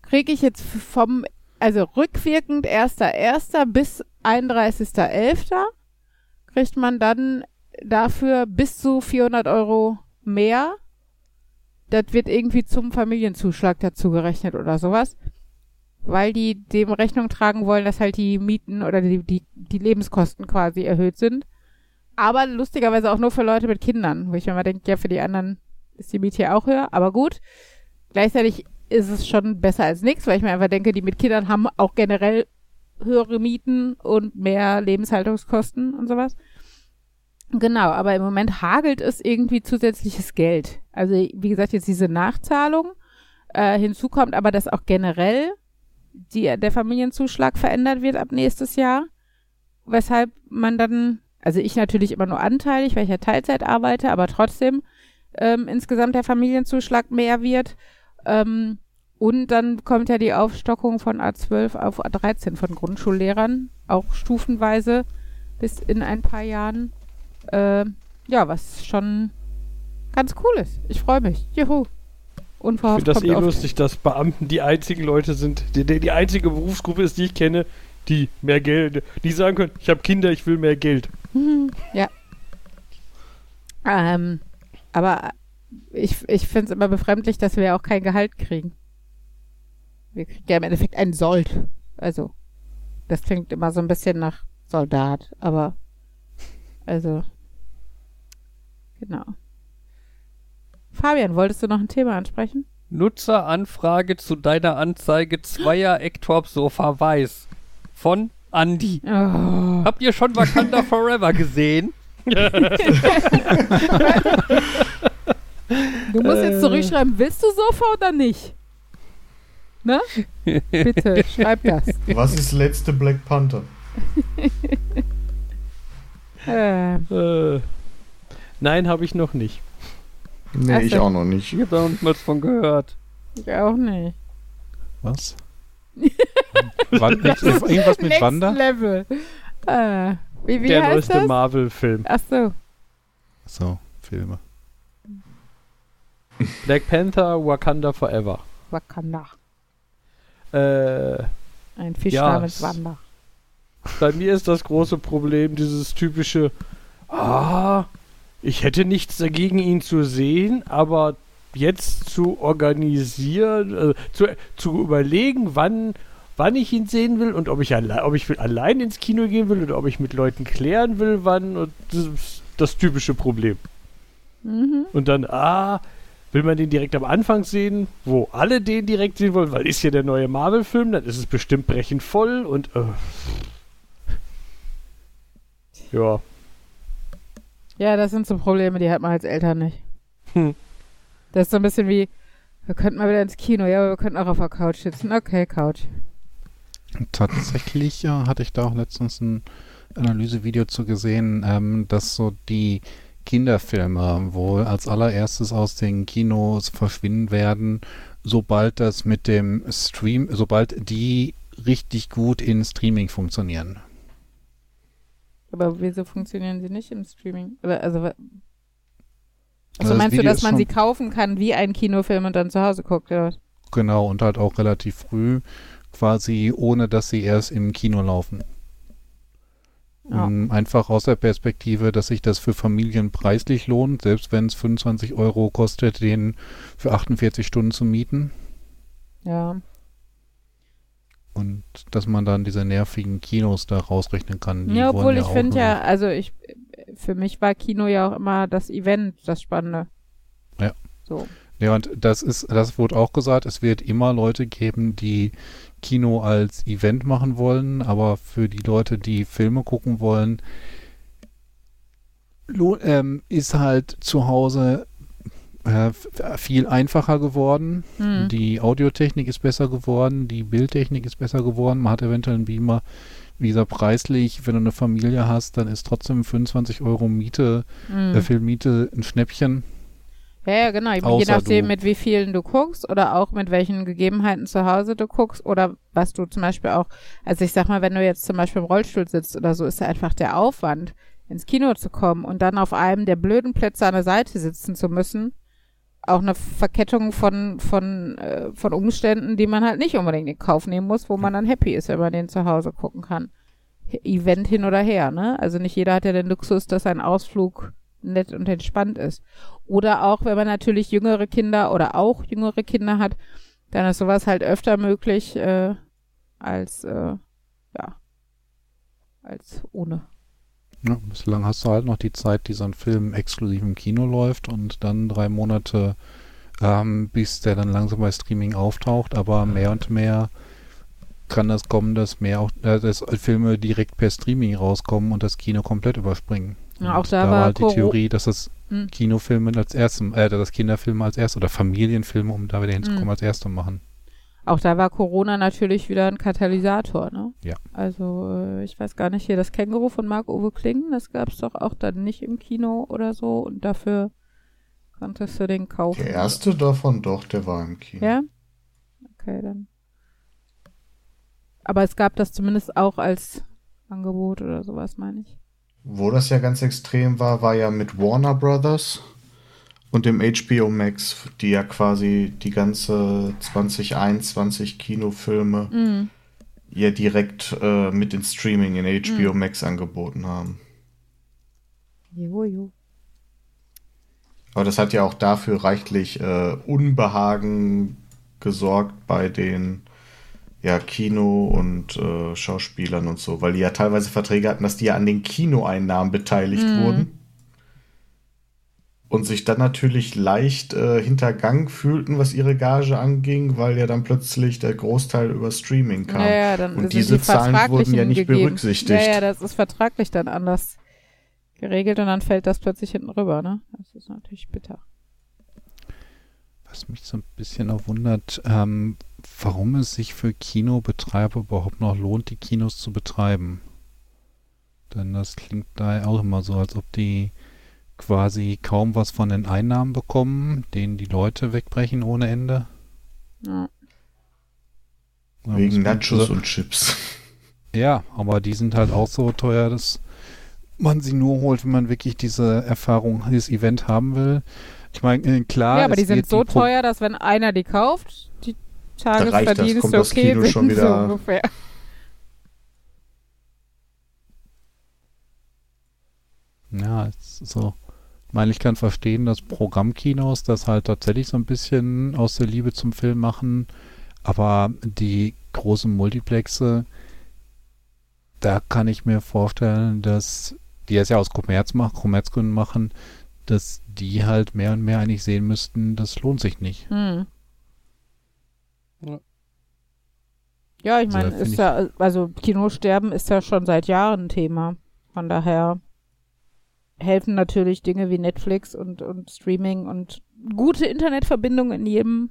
kriege ich jetzt vom, also rückwirkend 1.1. bis 31.11. kriegt man dann dafür bis zu 400 Euro mehr. Das wird irgendwie zum Familienzuschlag dazu gerechnet oder sowas. Weil die dem Rechnung tragen wollen, dass halt die Mieten oder die, die, die Lebenskosten quasi erhöht sind. Aber lustigerweise auch nur für Leute mit Kindern, wo ich mir mal denke, ja, für die anderen ist die Miete ja auch höher, aber gut. Gleichzeitig ist es schon besser als nichts, weil ich mir einfach denke, die mit Kindern haben auch generell höhere Mieten und mehr Lebenshaltungskosten und sowas. Genau, aber im Moment hagelt es irgendwie zusätzliches Geld. Also wie gesagt, jetzt diese Nachzahlung. Äh, hinzu kommt aber, dass auch generell die, der Familienzuschlag verändert wird ab nächstes Jahr. Weshalb man dann also ich natürlich immer nur anteilig, weil ich ja Teilzeit arbeite, aber trotzdem ähm, insgesamt der Familienzuschlag mehr wird. Ähm, und dann kommt ja die Aufstockung von A12 auf A13 von Grundschullehrern, auch stufenweise bis in ein paar Jahren. Äh, ja, was schon ganz cool ist. Ich freue mich. Juhu. Ich Unverhofft finde das eh lustig, dass Beamten die einzigen Leute sind, die, die, die einzige Berufsgruppe ist, die ich kenne, die mehr Geld, die sagen können, ich habe Kinder, ich will mehr Geld. Ja. Ähm, aber ich, ich finde es immer befremdlich, dass wir ja auch kein Gehalt kriegen. Wir kriegen ja im Endeffekt einen Sold. Also, das klingt immer so ein bisschen nach Soldat, aber also, genau. Fabian, wolltest du noch ein Thema ansprechen? Nutzeranfrage zu deiner Anzeige zweier Ecktop Sofa Weiß von Andy. Oh. Habt ihr schon Wakanda Forever gesehen? Du musst jetzt zurückschreiben, willst du Sofa oder nicht? Ne? Bitte, schreib das. Was ist letzte Black Panther? Äh, Äh, nein, habe ich noch nicht. Nee, Ach ich auch noch nicht. Ich hab da noch nicht mal von gehört. ich auch nicht. Was? Wand, irgendwas mit Next Wanda? Level. Äh, wie wie Der heißt neueste das? Marvel-Film. Ach so. So, Filme. Black Panther, Wakanda Forever. Wakanda. Äh, Ein Fisch Ja, namens Wanda. bei mir ist das große Problem dieses typische, ah, ich hätte nichts dagegen, ihn zu sehen, aber jetzt zu organisieren, äh, zu, zu überlegen, wann, wann ich ihn sehen will und ob ich, alle, ob ich allein ins Kino gehen will oder ob ich mit Leuten klären will, wann. Und das ist das typische Problem. Mhm. Und dann, ah, will man den direkt am Anfang sehen, wo alle den direkt sehen wollen, weil ist ja der neue Marvel-Film, dann ist es bestimmt brechend voll und äh. ja. Ja, das sind so Probleme, die hat man als Eltern nicht. Hm. Das ist so ein bisschen wie, wir könnten mal wieder ins Kino, ja, aber wir könnten auch auf der Couch sitzen. Okay, Couch. Tatsächlich äh, hatte ich da auch letztens ein Analysevideo zu gesehen, ähm, dass so die Kinderfilme wohl als allererstes aus den Kinos verschwinden werden, sobald das mit dem Stream, sobald die richtig gut in Streaming funktionieren. Aber wieso funktionieren sie nicht im Streaming? Aber, also, Also also das meinst du, dass man sie kaufen kann wie ein Kinofilm und dann zu Hause guckt? Oder? Genau, und halt auch relativ früh, quasi ohne dass sie erst im Kino laufen. Ja. Ähm, Einfach aus der Perspektive, dass sich das für Familien preislich lohnt, selbst wenn es 25 Euro kostet, den für 48 Stunden zu mieten. Ja. Und dass man dann diese nervigen Kinos da rausrechnen kann. Die Ja, obwohl ich auch finde ja, also ich, für mich war Kino ja auch immer das Event, das Spannende. Ja. So. Ja, und das ist, das wurde auch gesagt, es wird immer Leute geben, die Kino als Event machen wollen, aber für die Leute, die Filme gucken wollen, ähm, ist halt zu Hause äh, f- viel einfacher geworden. Hm. Die Audiotechnik ist besser geworden, die Bildtechnik ist besser geworden. Man hat eventuell einen Beamer. Wie gesagt, preislich, wenn du eine Familie hast, dann ist trotzdem 25 Euro Miete, Hm. äh, Filmmiete ein Schnäppchen. Ja, ja, genau. Je Außer nachdem, du- mit wie vielen du guckst oder auch mit welchen Gegebenheiten zu Hause du guckst oder was du zum Beispiel auch, also ich sag mal, wenn du jetzt zum Beispiel im Rollstuhl sitzt oder so, ist ja einfach der Aufwand, ins Kino zu kommen und dann auf einem der blöden Plätze an der Seite sitzen zu müssen, auch eine Verkettung von, von, äh, von Umständen, die man halt nicht unbedingt in Kauf nehmen muss, wo man dann happy ist, wenn man den zu Hause gucken kann. Event hin oder her, ne? Also nicht jeder hat ja den Luxus, dass ein Ausflug nett und entspannt ist. Oder auch, wenn man natürlich jüngere Kinder oder auch jüngere Kinder hat, dann ist sowas halt öfter möglich äh, als äh, ja als ohne. Ja, bislang hast du halt noch die Zeit, die so ein Film exklusiv im Kino läuft und dann drei Monate, ähm, bis der dann langsam bei Streaming auftaucht, aber mehr und mehr kann das kommen, dass mehr auch, äh, dass Filme direkt per Streaming rauskommen und das Kino komplett überspringen. Ja, auch da da war war halt die Theorie, dass das Hm. Kinofilme als erstes, äh, dass das Kinderfilme als erstes oder Familienfilme, um da wieder hinzukommen, Hm. als erste machen. Auch da war Corona natürlich wieder ein Katalysator, ne? Ja. Also äh, ich weiß gar nicht, hier das Känguru von Marc-Uwe Kling, das gab's doch auch dann nicht im Kino oder so und dafür konntest du den kaufen. Der erste davon doch, der war im Kino. Ja? Okay, dann. Aber es gab das zumindest auch als Angebot oder sowas, meine ich. Wo das ja ganz extrem war, war ja mit Warner Brothers und dem HBO Max, die ja quasi die ganze 2021 Kinofilme Mhm. ja direkt äh, mit ins Streaming in HBO Mhm. Max angeboten haben. Jo, jo. Aber das hat ja auch dafür reichlich äh, Unbehagen gesorgt bei den ja, Kino- und äh, Schauspielern und so, weil die ja teilweise Verträge hatten, dass die ja an den Kinoeinnahmen beteiligt Mhm. wurden. Und sich dann natürlich leicht äh, hintergangen fühlten, was ihre Gage anging, weil ja dann plötzlich der Großteil über Streaming kam. Ja, ja, dann und diese die Zahlen wurden ja nicht gegeben. berücksichtigt. Ja, ja, das ist vertraglich dann anders geregelt und dann fällt das plötzlich hinten rüber, ne? Das ist natürlich bitter. Was mich so ein bisschen auch wundert, ähm, warum es sich für Kinobetreiber überhaupt noch lohnt, die Kinos zu betreiben. Denn das klingt da ja auch immer so, als ob die quasi kaum was von den Einnahmen bekommen, denen die Leute wegbrechen ohne Ende. Ja. Da Wegen Nachos und Chips. Ja, aber die sind halt auch so teuer, dass man sie nur holt, wenn man wirklich diese Erfahrung, dieses Event haben will. Ich meine, äh, klar. ja, aber die sind so teuer, dass wenn einer die kauft, die Tagesverdienste das okay sind, schon wieder- so ungefähr. Ja, so. Ich meine, ich kann verstehen, dass Programmkinos das halt tatsächlich so ein bisschen aus der Liebe zum Film machen, aber die großen Multiplexe, da kann ich mir vorstellen, dass die es ja aus Kommerz machen, Kommerzgründen machen, dass die halt mehr und mehr eigentlich sehen müssten, das lohnt sich nicht. Hm. Ja. Ja, ich Also, meine, da ist ja, also Kinosterben ist ja schon seit Jahren ein Thema. Von daher helfen natürlich Dinge wie Netflix und, und Streaming und gute Internetverbindungen in jedem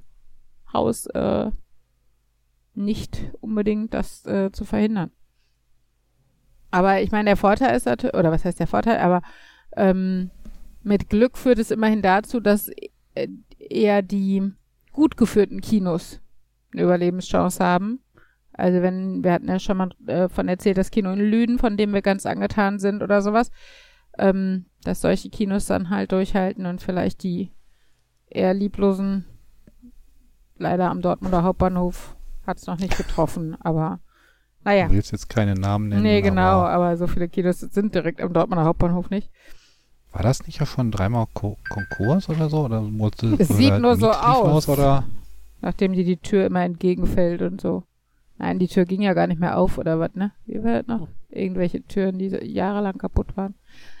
Haus äh, nicht unbedingt das äh, zu verhindern. Aber ich meine, der Vorteil ist natürlich, oder was heißt der Vorteil, aber ähm, mit Glück führt es immerhin dazu, dass äh, eher die gut geführten Kinos eine Überlebenschance haben. Also wenn, wir hatten ja schon mal äh, von erzählt, das Kino in Lüden, von dem wir ganz angetan sind oder sowas, ähm, dass solche Kinos dann halt durchhalten und vielleicht die eher lieblosen, leider am Dortmunder Hauptbahnhof hat es noch nicht getroffen, aber naja. Du willst jetzt keine Namen nennen. Nee, genau, aber aber so viele Kinos sind direkt am Dortmunder Hauptbahnhof nicht. War das nicht ja schon dreimal Ko Konkurs oder so? Oder musste, Es oder sieht nur so aus. Oder? Nachdem dir die Tür immer entgegenfällt und so. Nein, die Tür ging ja gar nicht mehr auf oder was, ne? Wie war das noch? Irgendwelche Türen, die so jahrelang kaputt waren.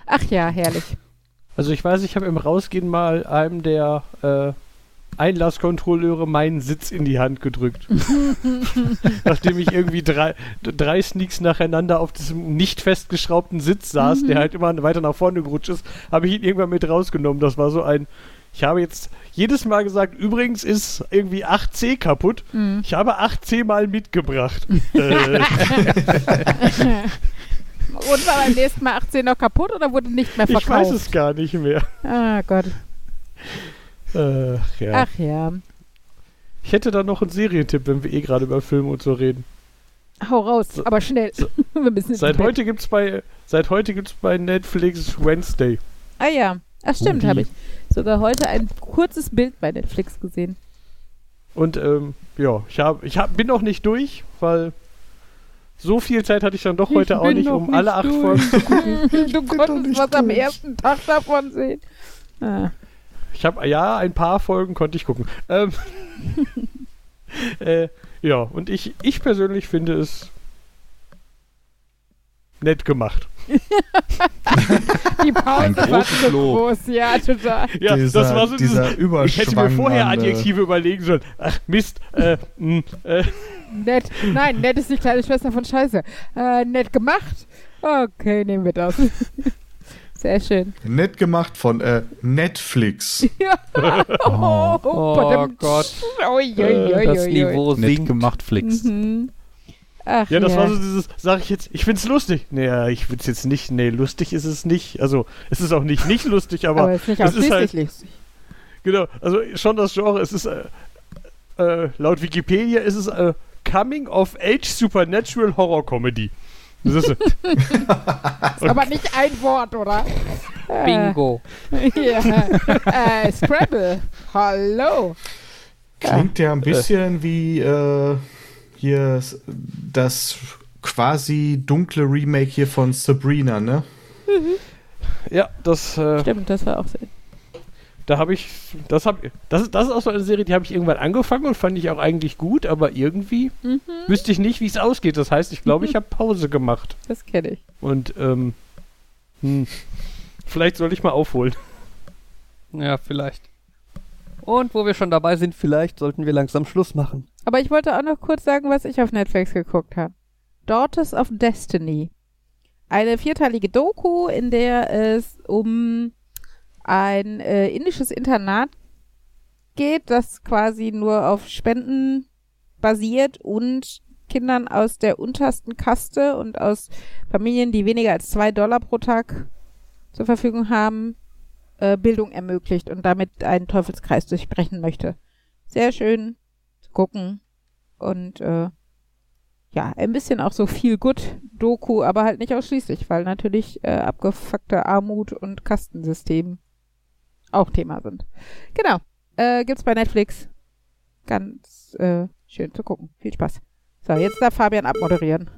Ach ja, herrlich. Also ich weiß, ich habe im Rausgehen mal einem der äh, Einlasskontrolleure meinen Sitz in die Hand gedrückt. Nachdem ich irgendwie drei, drei Sneaks nacheinander auf diesem nicht festgeschraubten Sitz saß, Mhm. der halt immer weiter nach vorne gerutscht ist, habe ich ihn irgendwann mit rausgenommen. Das war so ein. Ich habe jetzt jedes Mal gesagt, übrigens ist irgendwie 8C kaputt. Mhm. Ich habe 8C mal mitgebracht. äh, Und war beim nächsten Mal 18 noch kaputt oder wurde nicht mehr ich verkauft? weiß es gar nicht mehr. Ah Gott. Äh, ja. Ach ja. Ich hätte da noch einen Serientipp, wenn wir eh gerade über Filme und so reden. Hau raus, So- aber schnell. so- Seit heute gibt's bei seit heute gibt's bei Netflix Wednesday. Ah ja. Ach stimmt, habe ich sogar heute ein kurzes Bild bei Netflix gesehen. Und ähm, ja, ich hab, ich hab, bin noch nicht durch, weil so viel Zeit hatte ich dann doch Ich heute auch nicht, um nicht alle acht durch. Folgen zu gucken. du konntest was am ersten Tag davon sehen. Ah. Ich habe ja ein paar Folgen konnte ich gucken. Ähm, äh, ja, und ich, ich persönlich finde es nett gemacht. Die Pause Ein war zu Lob. groß, ja, total. Ja, dieser, das war so dieser dieses, Ich hätte mir vorher Adjektive überlegen sollen. Ach Mist, äh, mh, äh, Nett. Nein, nett ist die kleine Schwester von Scheiße. Äh, nett gemacht. Okay, nehmen wir das. Sehr schön. Nett gemacht von äh, Netflix. Ja. Oh. Oh verdammt. Gott, ui, ui, das. Niveau Nett sinkt. gemacht, Flix. Mhm. Ach, Ja, das ja. war so dieses, sag ich jetzt, ich find's lustig. Nee, ja, ich find's jetzt nicht, nee, lustig ist es nicht. Also, es ist auch nicht nicht lustig, aber, Aber es ist nicht es ist halt, lustig. genau, also schon das Genre, es ist, äh, äh, laut Wikipedia ist es äh, Coming of Age Supernatural Horror Comedy. Das ist, Aber nicht ein Wort, oder? Äh, Bingo. Ja. äh, Scrabble. Hallo. Klingt ja ein bisschen wie äh, hier das quasi dunkle Remake hier von Sabrina, ne? ja, das, äh, Stimmt, das war auch sehr. Da habe ich, das habe, das ist, das ist auch so eine Serie, die habe ich irgendwann angefangen und fand ich auch eigentlich gut, aber irgendwie Mhm. wüsste ich nicht, wie es ausgeht. Das heißt, ich glaube, ich habe Pause gemacht. Das kenne ich. Und ähm, hm, vielleicht soll ich mal aufholen. Ja, vielleicht. Und wo wir schon dabei sind, vielleicht sollten wir langsam Schluss machen. Aber ich wollte auch noch kurz sagen, was ich auf Netflix geguckt habe. Daughters of Destiny. Eine vierteilige Doku, in der es um ein äh, indisches Internat geht, das quasi nur auf Spenden basiert und Kindern aus der untersten Kaste und aus Familien, die weniger als zwei Dollar pro Tag zur Verfügung haben, äh, Bildung ermöglicht und damit einen Teufelskreis durchbrechen möchte. Sehr schön zu gucken und äh, ja, ein bisschen auch so viel gut Doku, aber halt nicht ausschließlich, weil natürlich äh, abgefuckte Armut und Kastensystem auch Thema sind. Genau. Äh, gibt's bei Netflix. Ganz äh, schön zu gucken. Viel Spaß. So, jetzt darf Fabian abmoderieren.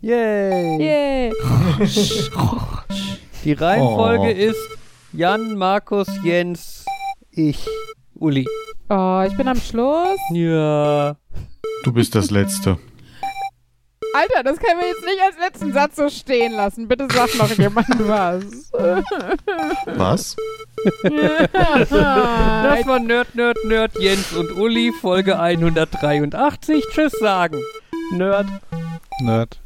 Yay! Yay! Die Reihenfolge Oh. ist Jan, Markus, Jens, ich, Uli. Oh, ich bin am Schluss. Ja. Du bist das Letzte. Alter, das können wir jetzt nicht als letzten Satz so stehen lassen. Bitte sag noch jemand was. Was? Das war Nerd, Nerd, Nerd, Jens und Uli, Folge 183. Tschüss sagen. Nerd, Nerd.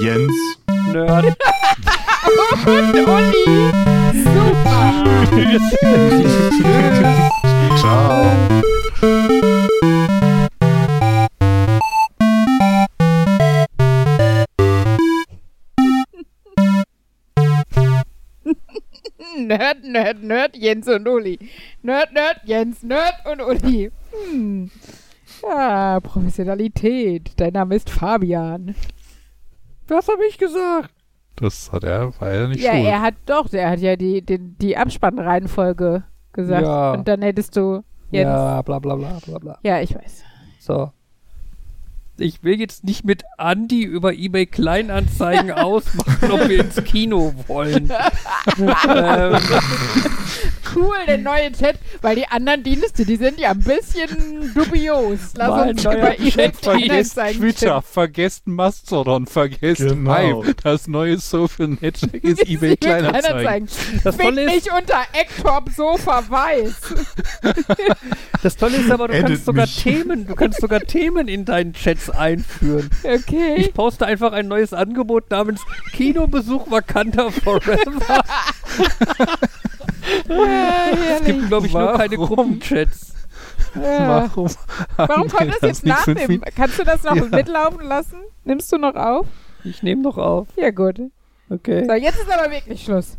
Jens. Nerd. Uli! Super! Ciao. Nerd, Nerd, Nerd, Jens und Uli. Nerd, Nerd, Jens, Nerd und Uli. Hm. Ja, Professionalität. Dein Name ist Fabian. Was habe ich gesagt? Das hat er, war er nicht Ja, schuld. er hat doch, der hat ja die, die, die Abspannreihenfolge gesagt. Ja. Und dann hättest du Jens. Ja, Ja, bla bla bla bla bla. ich weiß. So. Ich will jetzt nicht mit Andi über eBay Kleinanzeigen ausmachen, ob wir ins Kino wollen. ähm, Cool, der neue Chat, weil die anderen Dienste, die sind ja ein bisschen dubios. Lass Mein uns neuer über eBay Chat Vergesst Twitter, vergesst Mastodon, vergesst Genau. Hive. Das neue Social Netzwerk ist eBay Kleinanzeigen. das, Fick Tolle ist, mich unter Ecktop Sofa weiß. das Tolle ist aber, du Edit kannst sogar mich. Themen, du kannst sogar Themen in deinen Chats einführen. Okay. Ich poste einfach ein neues Angebot namens Kinobesuch vakanter Forever. Es gibt, glaube ich, nur keine Warum? Gruppenchats. Ja. Warum, Warum kommt wir das jetzt nicht nach fünf dem? Min- Kannst du das noch Ja. mitlaufen lassen? Nimmst du noch auf? Ich nehme noch auf. Ja, gut. Okay. So, jetzt ist aber wirklich Schluss.